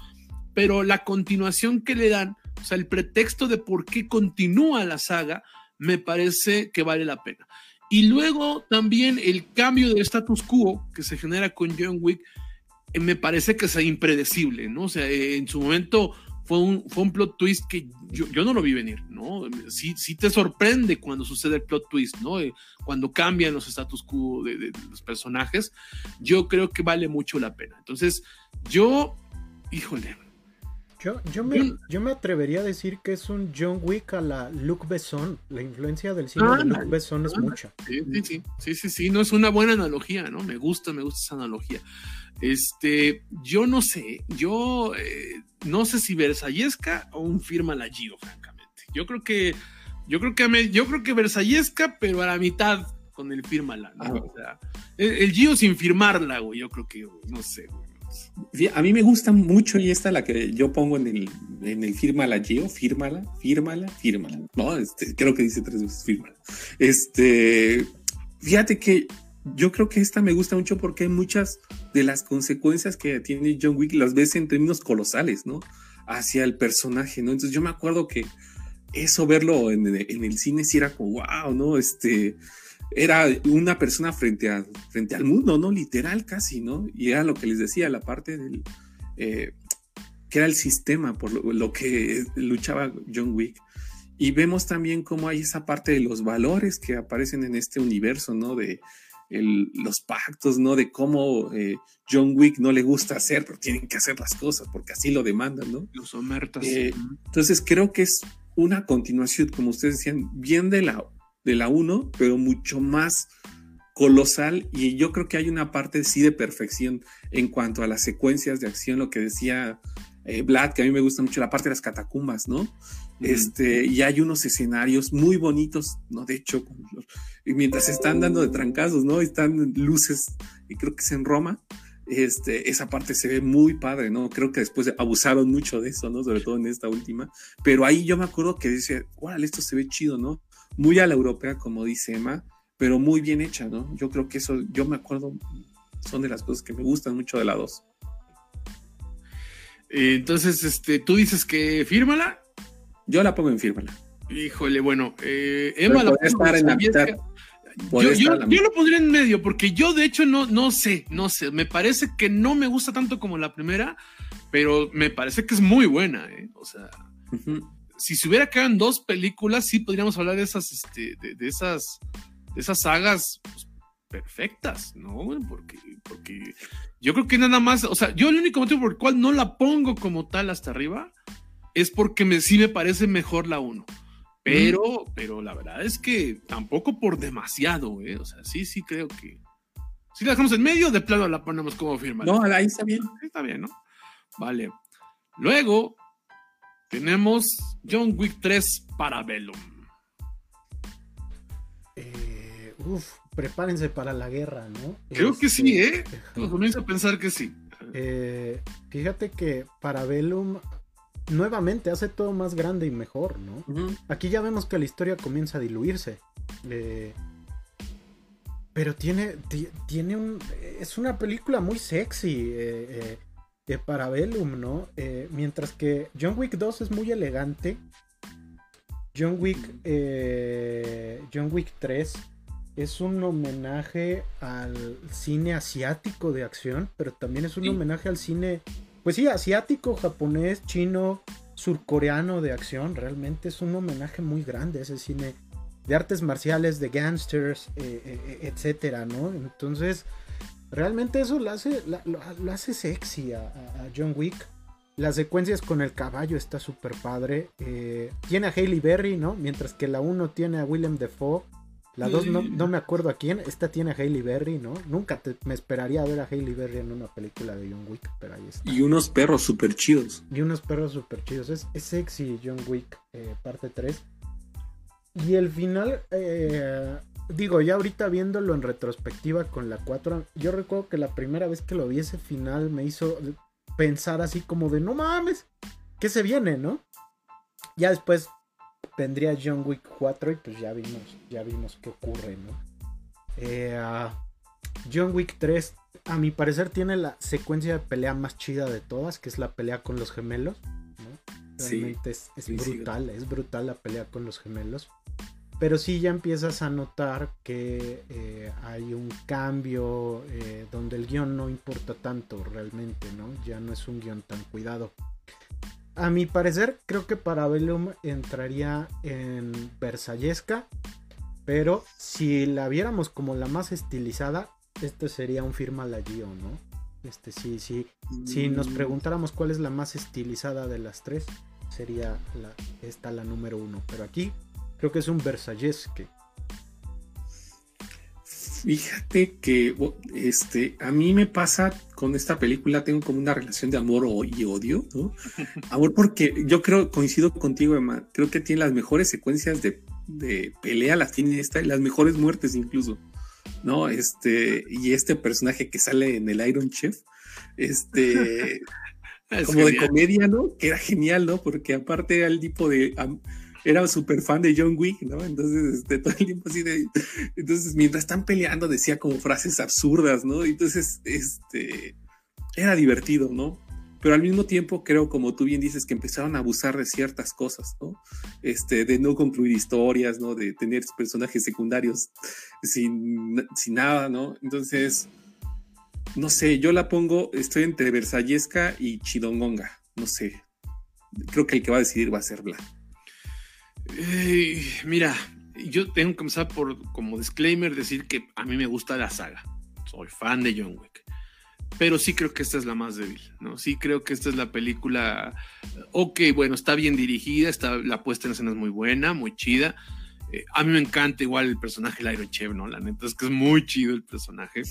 Pero la continuación que le dan, o sea, el pretexto de por qué continúa la saga, me parece que vale la pena. Y luego también el cambio de status quo que se genera con John Wick, eh, me parece que es impredecible, ¿no? O sea, eh, en su momento fue un, fue un plot twist que yo, no lo vi venir, ¿no? Sí, sí te sorprende cuando sucede el plot twist, ¿no? Eh, cuando cambian los status quo de, los personajes, yo creo que vale mucho la pena. Entonces, yo, híjole. Yo, yo, me, yo me atrevería a decir que es un John Wick a la Luc Besson. La influencia del cine ah, de Luc Besson es ah, mucha. Sí, sí, sí, sí, sí, no es una buena analogía, ¿no? Me gusta, me gusta esa analogía. Este, yo no sé, yo eh, no sé si Versallesca o un firma la Gio, francamente. Yo creo que, yo creo que, yo creo que Versallesca, pero a la mitad con el firma ¿no? O sea, el, Gio sin firmarla, güey, yo creo que, no sé, A mí me gusta mucho y esta la que yo pongo en el, en el fírmala Gio, fírmala, fírmala, fírmala. No, este, creo que dice tres veces fírmala. Este, fíjate que yo creo que esta me gusta mucho porque muchas de las consecuencias que tiene John Wick, las ves en términos colosales, ¿no? Hacia el personaje, ¿no? Entonces yo me acuerdo que eso verlo en, el cine sí era como, wow, ¿no? Este, era una persona frente, a, frente al mundo, ¿no? Literal casi, ¿no? Y era lo que les decía, la parte del... Eh, que era el sistema por lo, que luchaba John Wick. Y vemos también cómo hay esa parte de los valores que aparecen en este universo, ¿no? De, los pactos, ¿no? De cómo eh, John Wick no le gusta hacer, pero tienen que hacer las cosas porque así lo demandan, ¿no? Los omertas. Eh, entonces creo que es una continuación, como ustedes decían, bien de la, de la 1, pero mucho más colosal y yo creo que hay una parte sí de perfección en cuanto a las secuencias de acción, lo que decía eh, Vlad, que a mí me gusta mucho la parte de las catacumbas, ¿no? Este, y hay unos escenarios muy bonitos, ¿no? De hecho, y mientras se están dando de trancazos, ¿no? Están luces, y creo que es en Roma, este, esa parte se ve muy padre, ¿no? Creo que después abusaron mucho de eso, ¿no? Sobre todo en esta última, pero ahí yo me acuerdo que dice, órale, esto se ve chido, ¿no? Muy a la europea, como dice Emma, pero muy bien hecha, ¿no? Yo creo que eso, yo me acuerdo, son de las cosas que me gustan mucho de la 2. Entonces, este, tú dices que fírmala. Yo la pongo en fírmala. Híjole, bueno, eh, Emma la estar en la mitad. Yo, lo pondría en medio, porque yo de hecho no, no sé, no sé. Me parece que no me gusta tanto como la primera, pero me parece que es muy buena, ¿eh? O sea, si se hubiera quedado en dos películas, sí podríamos hablar de esas, este, de, esas, de esas sagas pues, perfectas, ¿no? Porque, porque yo creo que nada más, o sea, yo el único motivo por el cual no la pongo como tal hasta arriba es porque me, sí me parece mejor la 1. Pero, pero la verdad es que tampoco por demasiado, ¿eh? O sea, sí, sí creo que. Si la dejamos en medio, de plano la ponemos como firma. No, ahí está bien. Está bien, ¿no? Vale. Luego tenemos John Wick 3 para Bellum. Eh, uf, prepárense para la guerra, ¿no? Creo que sí, ¿eh? Comienzo a pensar que sí. Eh, fíjate que para Bellum nuevamente hace todo más grande y mejor, ¿no? Aquí ya vemos que la historia comienza a diluirse. Eh, pero tiene, tiene un... Es una película muy sexy eh, eh, para Bellum, ¿no? mientras que John Wick 2 es muy elegante. John Wick, John Wick 3 es un homenaje al cine asiático de acción, pero también es un homenaje al cine pues sí, asiático, japonés, chino, surcoreano de acción. Realmente es un homenaje muy grande ese cine de artes marciales, de gangsters, eh, eh, eh, etcétera, ¿no? Entonces, realmente eso lo hace, lo, hace sexy a, John Wick. Las secuencias con el caballo está súper padre. tiene a Hailey Berry, ¿no? Mientras que la 1 tiene a Willem Dafoe. La 2 no, me acuerdo a quién. Esta tiene a Hailey Berry, ¿no? Nunca me esperaría ver a Hailey Berry en una película de John Wick, pero ahí está. Y unos perros súper chidos. Y unos perros súper chidos. Es, sexy John Wick, eh, parte 3. Y el final, eh, digo, ya ahorita viéndolo en retrospectiva con la 4, yo recuerdo que la primera vez que lo vi ese final me hizo pensar así como de, no mames, ¿qué se viene, no? Ya después vendría John Wick 4 y pues ya vimos, ya vimos qué ocurre, ¿no? Eh, ah, John Wick 3, a mi parecer, tiene la secuencia de pelea más chida de todas, que es la pelea con los gemelos. ¿no? Realmente es, brutal, es brutal la pelea con los gemelos. Pero sí ya empiezas a notar que eh, hay un cambio eh, donde el guion no importa tanto realmente, ¿no? Ya no es un guion tan cuidado. a mi parecer, creo que Parabellum entraría en Versallesca. Pero si la viéramos como la más estilizada, este sería un firma la Gio, ¿no? Este sí, sí. Si nos mm. preguntáramos cuál es la más estilizada de las tres, sería la, esta la número uno. Pero aquí creo que es un Versallesque. Fíjate que este, a mí me pasa con esta película, tengo como una relación de amor y odio, ¿no? Amor porque yo creo, coincido contigo, Emma, creo que tiene las mejores secuencias de, pelea, las tiene esta y las mejores muertes incluso, ¿no? Este, y este personaje que sale en el Iron Chef, este, como de comedia, ¿no? Que era genial, ¿no? Porque aparte era el tipo de era súper fan de John Wick, ¿no? Entonces, este, todo el tiempo así de. Entonces, mientras están peleando, decía como frases absurdas, ¿no? Entonces, este. Era divertido, ¿no? Pero al mismo tiempo, creo, como tú bien dices, que empezaron a abusar de ciertas cosas, ¿no? Este, de no concluir historias, ¿no? De tener personajes secundarios sin, sin nada, ¿no? Entonces, no sé, yo la pongo, estoy entre Versallesca y Chidongonga, no sé. Creo que el que va a decidir va a ser Bla mira, yo tengo que empezar por, como disclaimer, decir que a mí me gusta la saga. Soy fan de John Wick. Pero sí creo que esta es la más débil, ¿no? Sí creo que esta es la película. Ok, bueno, está bien dirigida, está, la puesta en escena es muy buena, muy chida. Eh, a mí me encanta igual el personaje Lyro Chev, ¿no? La neta es que es muy chido el personaje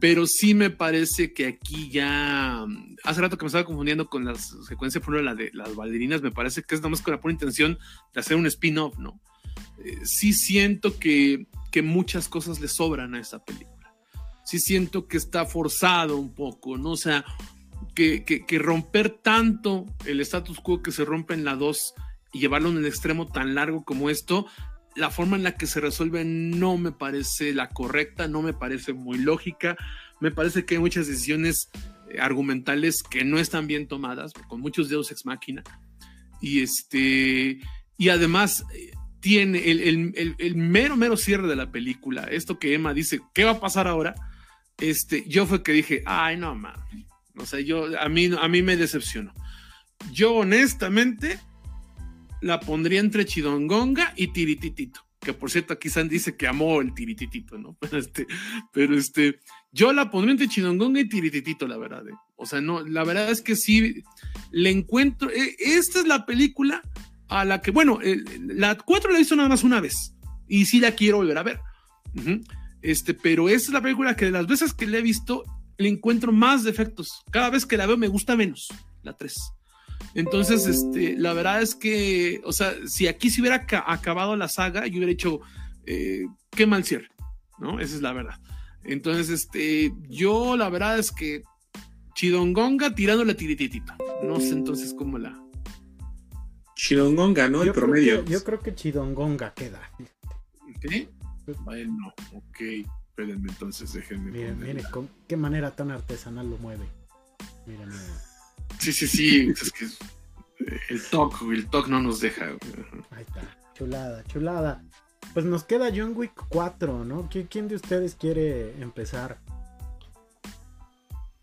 pero sí me parece que aquí ya, hace rato que me estaba confundiendo con la secuencia, por ejemplo, la de las bailarinas, me parece que es nada más con la pura intención de hacer un spin-off, ¿no? Eh, sí siento que, que muchas cosas le sobran a esa película. Sí siento que está forzado un poco, ¿no? O sea, que, que, que romper tanto el status quo que se rompe en la 2 y llevarlo en el extremo tan largo como esto, la forma en la que se resuelve no me parece la correcta, no me parece muy lógica, me parece que hay muchas decisiones eh, argumentales que no están bien tomadas, con muchos dedos ex máquina, y este, y además eh, tiene el, mero, mero cierre de la película, esto que Emma dice, ¿qué va a pasar ahora? Este, yo fue que dije, ay, no, man, no sé, yo, a mí, a mí me decepcionó. Yo honestamente la pondría entre Chidongonga y Tirititito. Que por cierto, aquí San dice que amó el Tirititito, ¿no? Pero este, pero este, yo la pondría entre Chidongonga y Tirititito, la verdad. ¿eh? O sea, no, la verdad es que sí, le encuentro. Eh, esta es la película a la que, bueno, la 4 la he visto nada más una vez y sí la quiero volver a ver. Este, pero esta es la película que de las veces que la he visto le encuentro más defectos. Cada vez que la veo me gusta menos, la 3. Entonces, este, la verdad es que, o sea, si aquí se hubiera acabado la saga, yo hubiera hecho, eh, qué mal cierre, ¿no? Esa es la verdad. Entonces, este, yo la verdad es que Chidongonga tirándole tirititito. No sé entonces cómo la. Chidongonga, ¿no? El promedio. yo creo que Chidongonga queda. ¿Sí? Bueno, ok. Espérenme entonces, déjenme. Miren, miren, con qué manera tan artesanal lo mueve. Miren, miren. Sí, sí, sí. es que el TOC, el TOC no nos deja. Ahí está. Chulada, chulada. Pues nos queda John Wick 4, ¿no? ¿Quién de ustedes quiere empezar?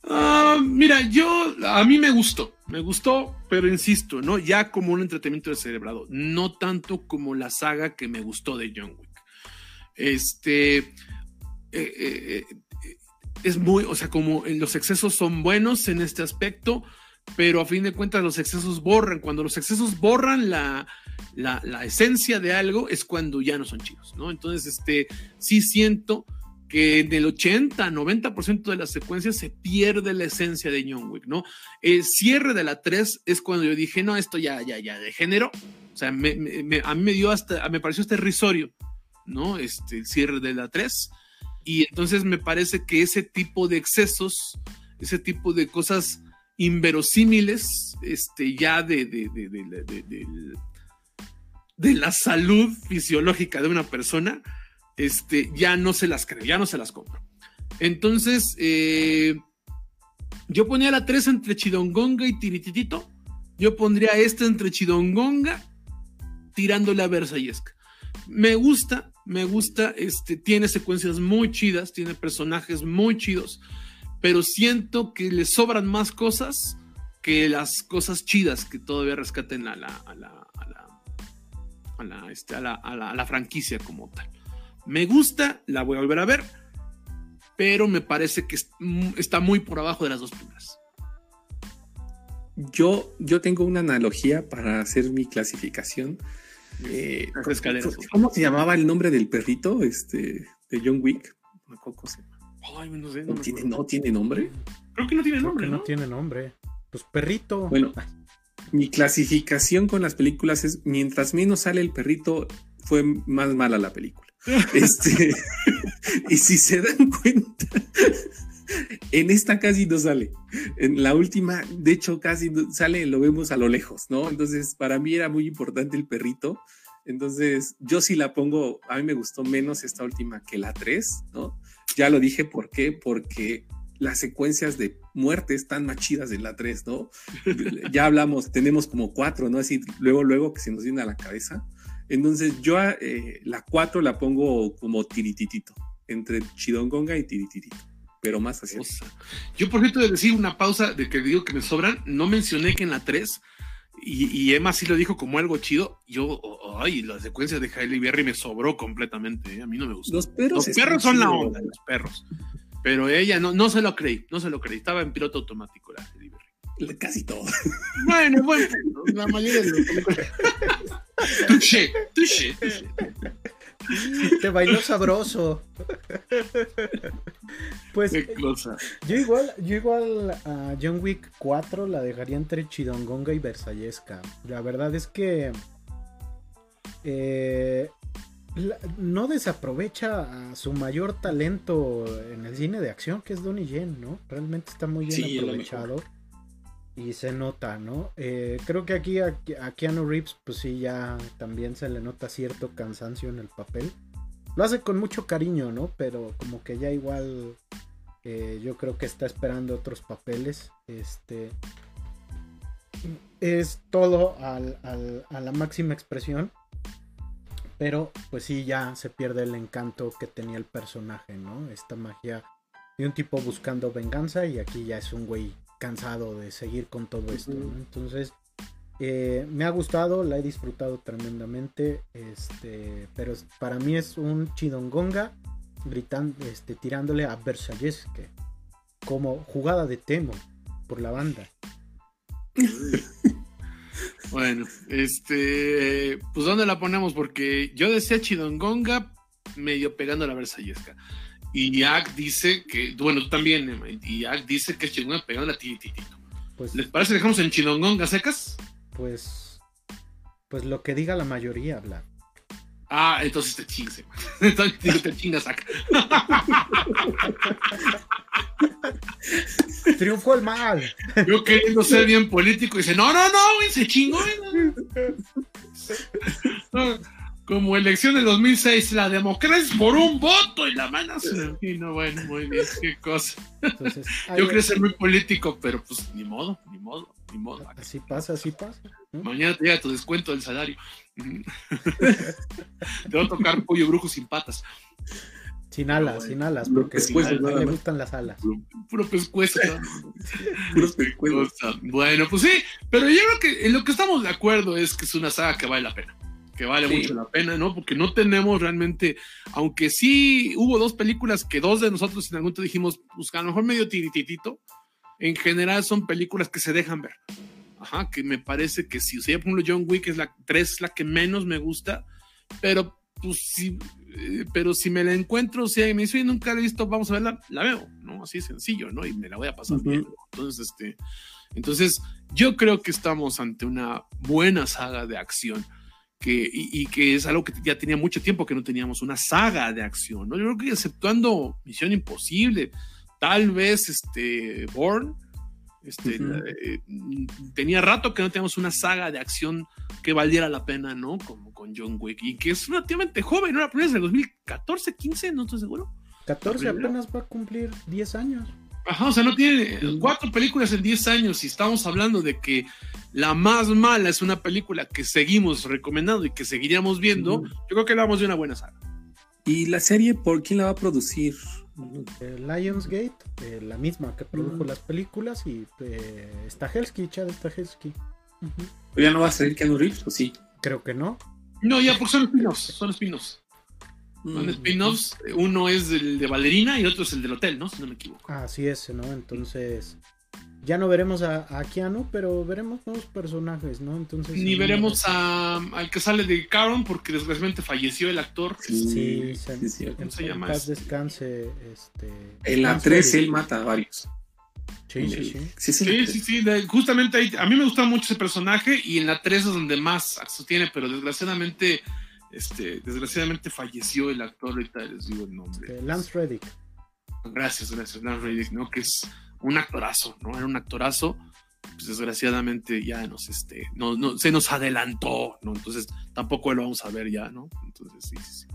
Ah, mira, yo, a mí me gustó, me gustó, pero insisto, ¿no? Ya como un entretenimiento descerebrado, no tanto como la saga que me gustó de John Wick. Este, eh, eh, eh, es muy, o sea, como los excesos son buenos en este aspecto, pero a fin de cuentas los excesos borran. Cuando los excesos borran la, la, esencia de algo es cuando ya no son chidos, ¿no? Entonces, este, sí siento que en el 80, 90% de las secuencias se pierde la esencia de John Wick, ¿no? El cierre de la 3 es cuando yo dije, no, esto ya, ya, ya, de género. O sea, a mí me dio hasta, me pareció hasta risorio, ¿no? Este, el cierre de la 3. Y entonces me parece que ese tipo de excesos, ese tipo de cosas inverosímiles este, ya de, de, de, la salud fisiológica de una persona, este, ya no se las creo, ya no se las compro. Entonces, eh, yo ponía la 3 entre Chidongonga y Tirititito. Yo pondría esta entre Chidongonga tirándole a Versayesca. Me gusta, me gusta, este, tiene secuencias muy chidas, tiene personajes muy chidos pero siento que le sobran más cosas que las cosas chidas que todavía rescaten a la, a la, a la, a la, este, a la, a la, a la franquicia como tal. Me gusta, la voy a volver a ver, pero me parece que está muy por abajo de las dos primeras. Yo, yo tengo una analogía para hacer mi clasificación. Eh, ¿cómo, se llamaba el nombre del perrito este, de John Wick? Ay, no, sé, no, ¿Tiene, ¿No, tiene, nombre? Creo que no tiene nombre. ¿no? tiene nombre. Pues perrito. Bueno, mi clasificación con las películas es: mientras menos sale el perrito, fue más mala la película. este, y si se dan cuenta, en esta casi no sale. En la última, de hecho, casi no sale, lo vemos a lo lejos, ¿no? Entonces, para mí era muy importante el perrito. Entonces, yo sí la pongo, a mí me gustó menos esta última que la 3, ¿no? Ya lo dije, ¿por qué? Porque las secuencias de muerte están más chidas en la 3, ¿no? ya hablamos, tenemos como cuatro, ¿no? Así, luego, luego que se nos viene a la cabeza. Entonces, yo eh, la 4 la pongo como tirititito, entre Chidongonga y tirititito pero más así. Yo, por cierto, de decir una pausa de que digo que me sobran, no mencioné que en la 3, y, Emma sí lo dijo como algo chido, yo, ay, la secuencia de Hailey Berry me sobró completamente, ¿eh? a mí no me gustó. Los perros, los perros son la onda, los perros. Pero ella no, no se lo creí, no se lo creí, estaba en piloto automático la Hailey Berry. Casi todo. Bueno, bueno, la mayoría de los... touché, touché, touché. Te bailó sabroso. Pues yo igual, yo igual a John Wick 4 la dejaría entre Chidongonga y Versallesca. La verdad es que eh, no desaprovecha a su mayor talento en el cine de acción, que es Donnie Yen, ¿no? Realmente está muy bien aprovechado y se nota, ¿no? Eh, creo que aquí a, Keanu Reeves, pues sí, ya también se le nota cierto cansancio en el papel. Lo hace con mucho cariño, ¿no? Pero como que ya igual eh, yo creo que está esperando otros papeles. Este es todo a la máxima expresión. Pero pues sí, ya se pierde el encanto que tenía el personaje, ¿no? Esta magia de un tipo buscando venganza y aquí ya es un güey cansado de seguir con todo esto. Entonces, eh, me ha gustado, la he disfrutado tremendamente. Este, pero para mí es un chidongonga gritando, este, tirándole a Versalles que como jugada de Temo por la banda. bueno, este, pues ¿dónde la ponemos? Porque yo decía chidongonga medio pegando a la Versallesca. Y Jack dice que, bueno, tú también, y Jack dice que es chingón pegando la tititito. Pues, ¿Les parece que dejamos en chinongonga secas? Pues, pues lo que diga la mayoría, habla. Ah, entonces te chingas, entonces te chingas acá. Triunfó el mal. Yo queriendo ser bien político, dice, no, no, no, güey, se chingó. como elección de 2006, la democracia por un voto y la mano Y no, bueno, muy bien, qué cosa. Yo quería ser muy político, pero pues ni modo, ni modo, ni modo. Así pasa, así pasa. Mañana te llega tu descuento del salario. te va a tocar pollo brujo sin patas. Sin alas, sin alas, porque después le gustan las alas. Puro, pescuezo. Puro Bueno, pues sí, pero yo creo que en lo que estamos de acuerdo es que es una saga que vale la pena que vale mucho la pena, ¿no? Porque no tenemos realmente, aunque sí hubo dos películas que dos de nosotros en algún momento dijimos, pues a lo mejor medio tirititito, en general son películas que se dejan ver. Ajá, que me parece que si, o sea, por ejemplo, John Wick es la 3 es la que menos me gusta, pero pues sí, eh, pero si me la encuentro, si me dice, nunca la he visto, vamos a verla, la veo, ¿no? Así sencillo, ¿no? Y me la voy a pasar bien. Entonces, este, entonces, yo creo que estamos ante una buena saga de acción y, que es algo que ya tenía mucho tiempo que no teníamos una saga de acción, ¿no? Yo creo que exceptuando Misión Imposible, tal vez este Born, este, eh, tenía rato que no teníamos una saga de acción que valiera la pena, ¿no? Como con John Wick, y que es relativamente joven, ¿no? La primera es del 2014, 15, no estoy seguro. 14 apenas va a cumplir 10 años. Ajá, o sea, no tiene cuatro películas en 10 años y estamos hablando de que la más mala es una película que seguimos recomendando y que seguiríamos viendo. Yo creo que la vamos de una buena saga. ¿Y la serie por quién la va a producir? Lionsgate, eh, la misma que produjo las películas, y eh, Stahelski, Chad Stahelski. ¿Ya no va a salir Keanu Reeves o sí? Creo que no. No, ya, porque son spin-offs, son spin-offs. Son spin-offs, uno es el de Valerina y otro es el del hotel, ¿no? Si no me equivoco. Así es, ¿no? Entonces, ya no veremos a, Keanu, pero veremos nuevos personajes, ¿no? Entonces. Ni veremos a, al que sale de Caron, porque desgraciadamente falleció el actor. Sí, sí, sí, ¿Cómo se llama? Paz descanse. Este, en la 3 él mata a varios. Sí, sí, sí. Sí, sí, sí, justamente ahí, a mí me gusta mucho ese personaje y en la 3 es donde más sostiene, pero desgraciadamente, este, desgraciadamente falleció el actor, ahorita les digo el nombre. Lance Reddick. Gracias, gracias, Lance Reddick, ¿no? Que es un actorazo, ¿no? Era un actorazo. Pues desgraciadamente ya nos, este, no, no, se nos adelantó, ¿no? Entonces tampoco lo vamos a ver ya, ¿no? Entonces sí, sí, sí.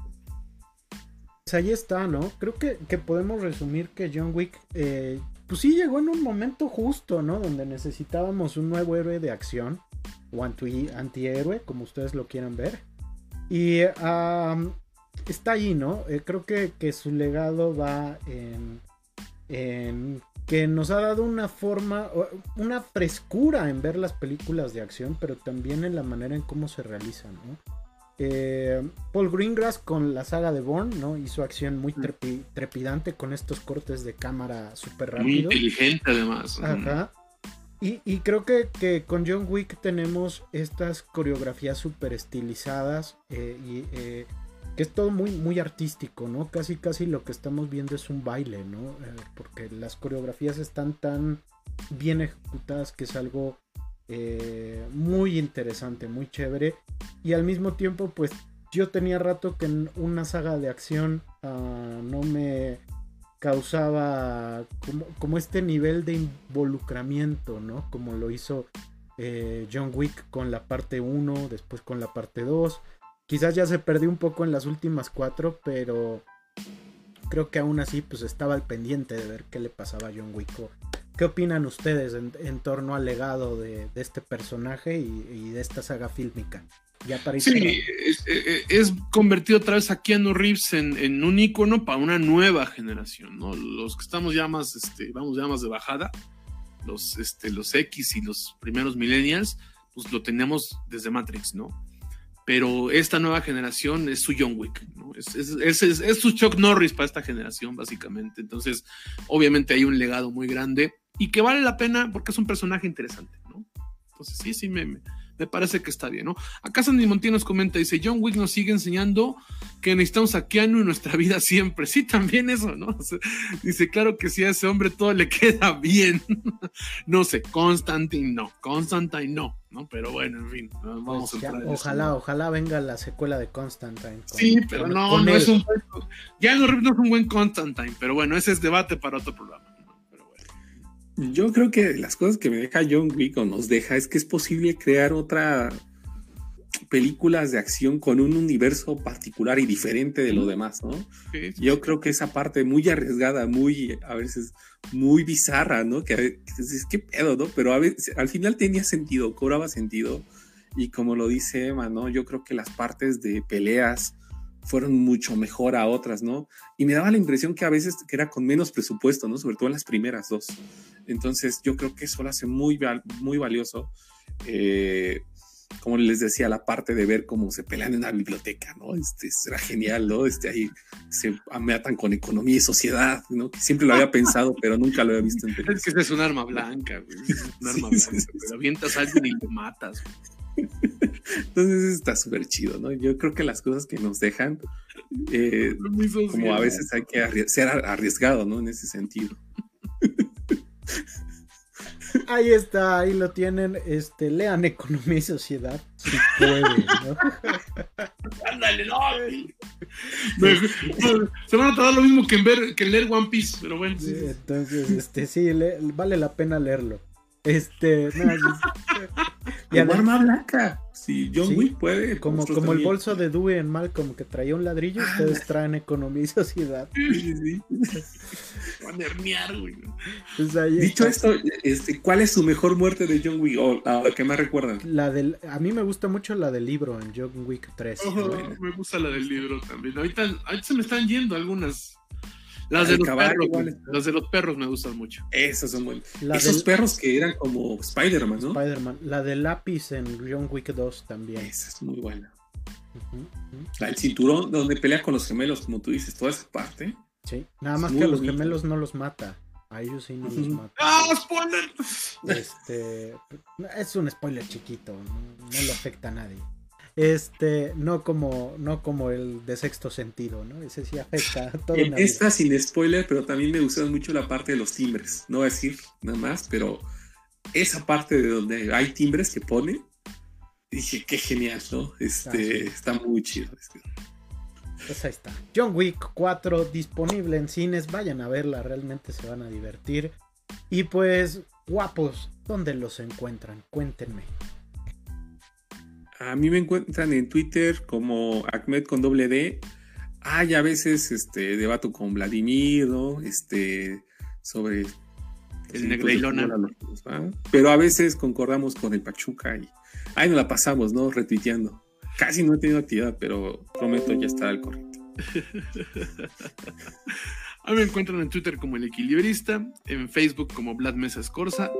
Pues ahí está, ¿no? Creo que, podemos resumir que John Wick, eh, pues sí llegó en un momento justo, ¿no? Donde necesitábamos un nuevo héroe de acción, o anti antihéroe, como ustedes lo quieran ver. Y está ahí, ¿no? Eh, creo que, que, su legado va en, en que nos ha dado una forma, una frescura en ver las películas de acción, pero también en la manera en cómo se realizan, ¿no? Eh, Paul Greengrass con la saga de Bourne, ¿no? Hizo acción muy trepidante con estos cortes de cámara súper rápidos. Muy inteligente además. Ajá. Y, creo que, con John Wick tenemos estas coreografías súper estilizadas eh, y eh, que es todo muy, muy artístico, ¿no? Casi, casi lo que estamos viendo es un baile, ¿no? Eh, porque las coreografías están tan bien ejecutadas que es algo muy interesante, muy chévere. Y al mismo tiempo, pues yo tenía rato que en una saga de acción ah, no me causaba como, como, este nivel de involucramiento, ¿no? Como lo hizo eh, John Wick con la parte 1, después con la parte 2 Quizás ya se perdió un poco en las últimas cuatro, pero creo que aún así pues estaba al pendiente de ver qué le pasaba a John Wick. ¿Qué opinan ustedes en, torno al legado de, este personaje y, de esta saga fílmica? Ya sí, es, es, convertido otra vez a Keanu Reeves en, un icono para una nueva generación, ¿no? Los que estamos ya más, este, vamos ya más de bajada, los, este, los X y los primeros millennials, pues lo tenemos desde Matrix, ¿no? Pero esta nueva generación es su John Wick, ¿no? es, es, su Chuck Norris para esta generación, básicamente. Entonces, obviamente hay un legado muy grande y que vale la pena porque es un personaje interesante, ¿no? Entonces, sí, sí, me parece que está bien, ¿no? Acá Sandy Montiel nos comenta, dice, John Wick nos sigue enseñando que necesitamos a Keanu en nuestra vida siempre. Sí, también eso, ¿no? dice, claro que si a ese hombre todo le queda bien. no sé, Constantine no, Constantine no, ¿no? Pero bueno, en fin, vamos pues a Ojalá, ojalá venga la secuela de Constantine. sí, pero no, no es un ya no, no es un buen Constantine, pero bueno, ese es debate para otro programa. Yo creo que las cosas que me deja John Wick o nos deja es que es posible crear otra películas de acción con un universo particular y diferente de lo demás, ¿no? Yo creo que esa parte muy arriesgada, muy a veces muy bizarra, ¿no? Que es que pedo, ¿no? Pero a veces, al final tenía sentido, cobraba sentido. Y como lo dice Emma, ¿no? Yo creo que las partes de peleas fueron mucho mejor a otras, ¿no? Y me daba la impresión que a veces que era con menos presupuesto, ¿no? Sobre todo en las primeras dos. Entonces yo creo que eso lo hace muy, muy valioso. Eh, como les decía, la parte de ver cómo se pelean en la biblioteca, ¿no? Este, era genial, ¿no? Este, ahí se matan con economía y sociedad, ¿no? Que siempre lo había pensado, pero nunca lo había visto en Es que es un arma blanca, güey. Es un arma blanca, pero avientas a alguien y lo matas, Entonces está súper chido, ¿no? Yo creo que las cosas que nos dejan, eh, como a veces hay que ser arriesgado, ¿no? En ese sentido. Ahí está, ahí lo tienen. Este, lean Economía y Sociedad si pueden, ¿no? Ándale, no. Se van a tardar lo mismo que en ver, que leer One Piece, pero bueno. entonces, este, sí, vale la pena leerlo. Este, no, y arma blanca. Si John Wick puede. Como, como el bolso de Dewey en Malcolm que traía un ladrillo, ah, ustedes traen economía y sociedad. Sí, sí. Van a güey. Pues Dicho esto, este, ¿cuál es su mejor muerte de John Wick? O la que más recuerdan. La del, a mí me gusta mucho la del libro en John Wick 3. Me gusta la del libro también. Ahorita, ahorita se me están yendo algunas Las de, los perros, las de los perros me gustan mucho. Esos son buenos. Esos perros que eran como Spider-Man, ¿no? Spider-Man. La de lápiz en John Wick 2 también. Esa es muy buena. La del cinturón donde pelea con los gemelos, como tú dices, toda esa parte. Sí, nada más que a los gemelos no los mata. A ellos sí no los mata. ¡Ah, spoiler! Este, es un spoiler chiquito, no, le afecta a nadie. Este, no como, no como el de sexto sentido, ¿no? Ese sí afecta a todo. Esta sin spoiler, pero también me gustó mucho la parte de los timbres. No voy a decir nada más, pero esa parte de donde hay timbres que pone, dije, qué genial, ¿no? Este, ah, está muy chido. Pues ahí está. John Wick 4 disponible en cines. Vayan a verla, realmente se van a divertir. Y pues, guapos, ¿dónde los encuentran? Cuéntenme. A mí me encuentran en Twitter como Ahmed con doble D. Hay a veces este debato con Vladimir, ¿no? Este sobre el Negreilona. Pero a veces concordamos con el Pachuca y ahí nos la pasamos, ¿no? Retuiteando. Casi no he tenido actividad, pero prometo ya estar al corriente. A mí me encuentran en Twitter como El Equilibrista, en Facebook como Vlad Mesa Escorza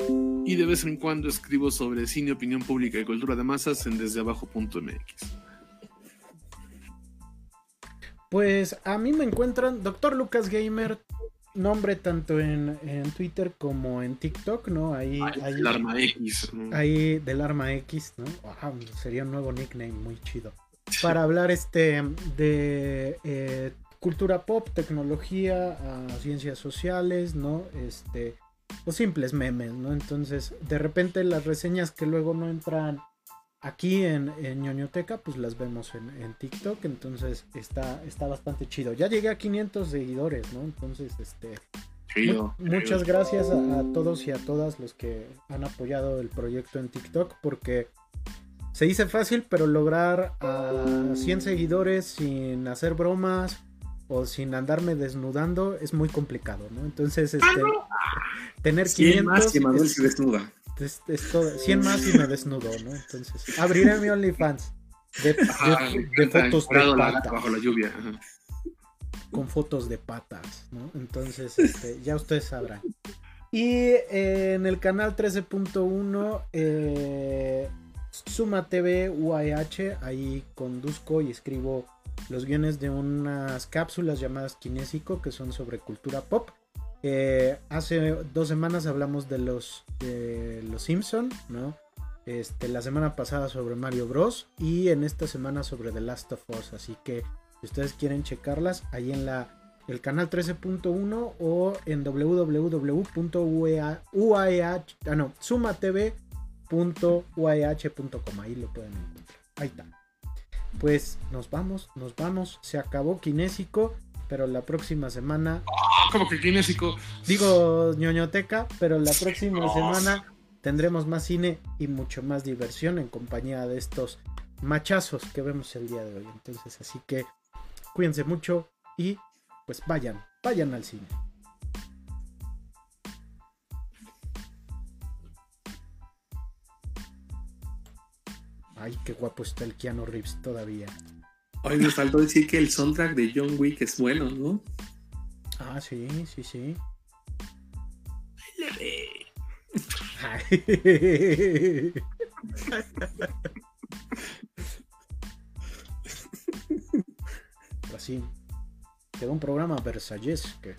y de vez en cuando escribo sobre cine, opinión pública y cultura de masas en desdeabajo.mx. Pues a mí me encuentran Doctor Lucas Gamer, nombre tanto en, Twitter como en TikTok, ¿no? Ahí, ahí del arma X. Ahí del arma X, ¿no? sería un nuevo nickname muy chido. Para hablar este de eh, cultura pop, tecnología, ciencias sociales, ¿no? Este, o simples memes, ¿no? Entonces, de repente las reseñas que luego no entran aquí en, en ñoñoteca, pues las vemos en, TikTok, entonces está, está bastante chido. Ya llegué a 500 seguidores, ¿no? Entonces, este... muchas gracias a, todos y a todas los que han apoyado el proyecto en TikTok porque se dice fácil, pero lograr a 100 seguidores sin hacer bromas o sin andarme desnudando es muy complicado, ¿no? Entonces, este, tener 500 más y Manuel se desnuda. Es, 100 más y me desnudo, ¿no? Entonces, abriré mi OnlyFans de, fotos de patas. Bajo la lluvia. Con fotos de patas, ¿no? Entonces, este, ya ustedes sabrán. Y en el canal 13.1, eh, Suma TV UAH, ahí conduzco y escribo los guiones de unas cápsulas llamadas Kinésico que son sobre cultura pop. Eh, hace dos semanas hablamos de los, de los Simpson, ¿no? Este, la semana pasada sobre Mario Bros. Y en esta semana sobre The Last of Us. Así que si ustedes quieren checarlas, ahí en la, el canal 13.1 o en www.uah, ah, no, sumatv.uah.com. Ahí lo pueden encontrar. Ahí está pues nos vamos, nos vamos. Se acabó Kinésico, pero la próxima semana. Ah, como que Kinésico. Digo ñoñoteca, pero la próxima semana tendremos más cine y mucho más diversión en compañía de estos machazos que vemos el día de hoy. Entonces, así que cuídense mucho y pues vayan, vayan al cine. Ay, qué guapo está el Keanu Reeves todavía. Ay, me faltó decir que el soundtrack de John Wick es bueno, ¿no? Ah, sí, sí, sí. Así. Quedó un programa Versalles que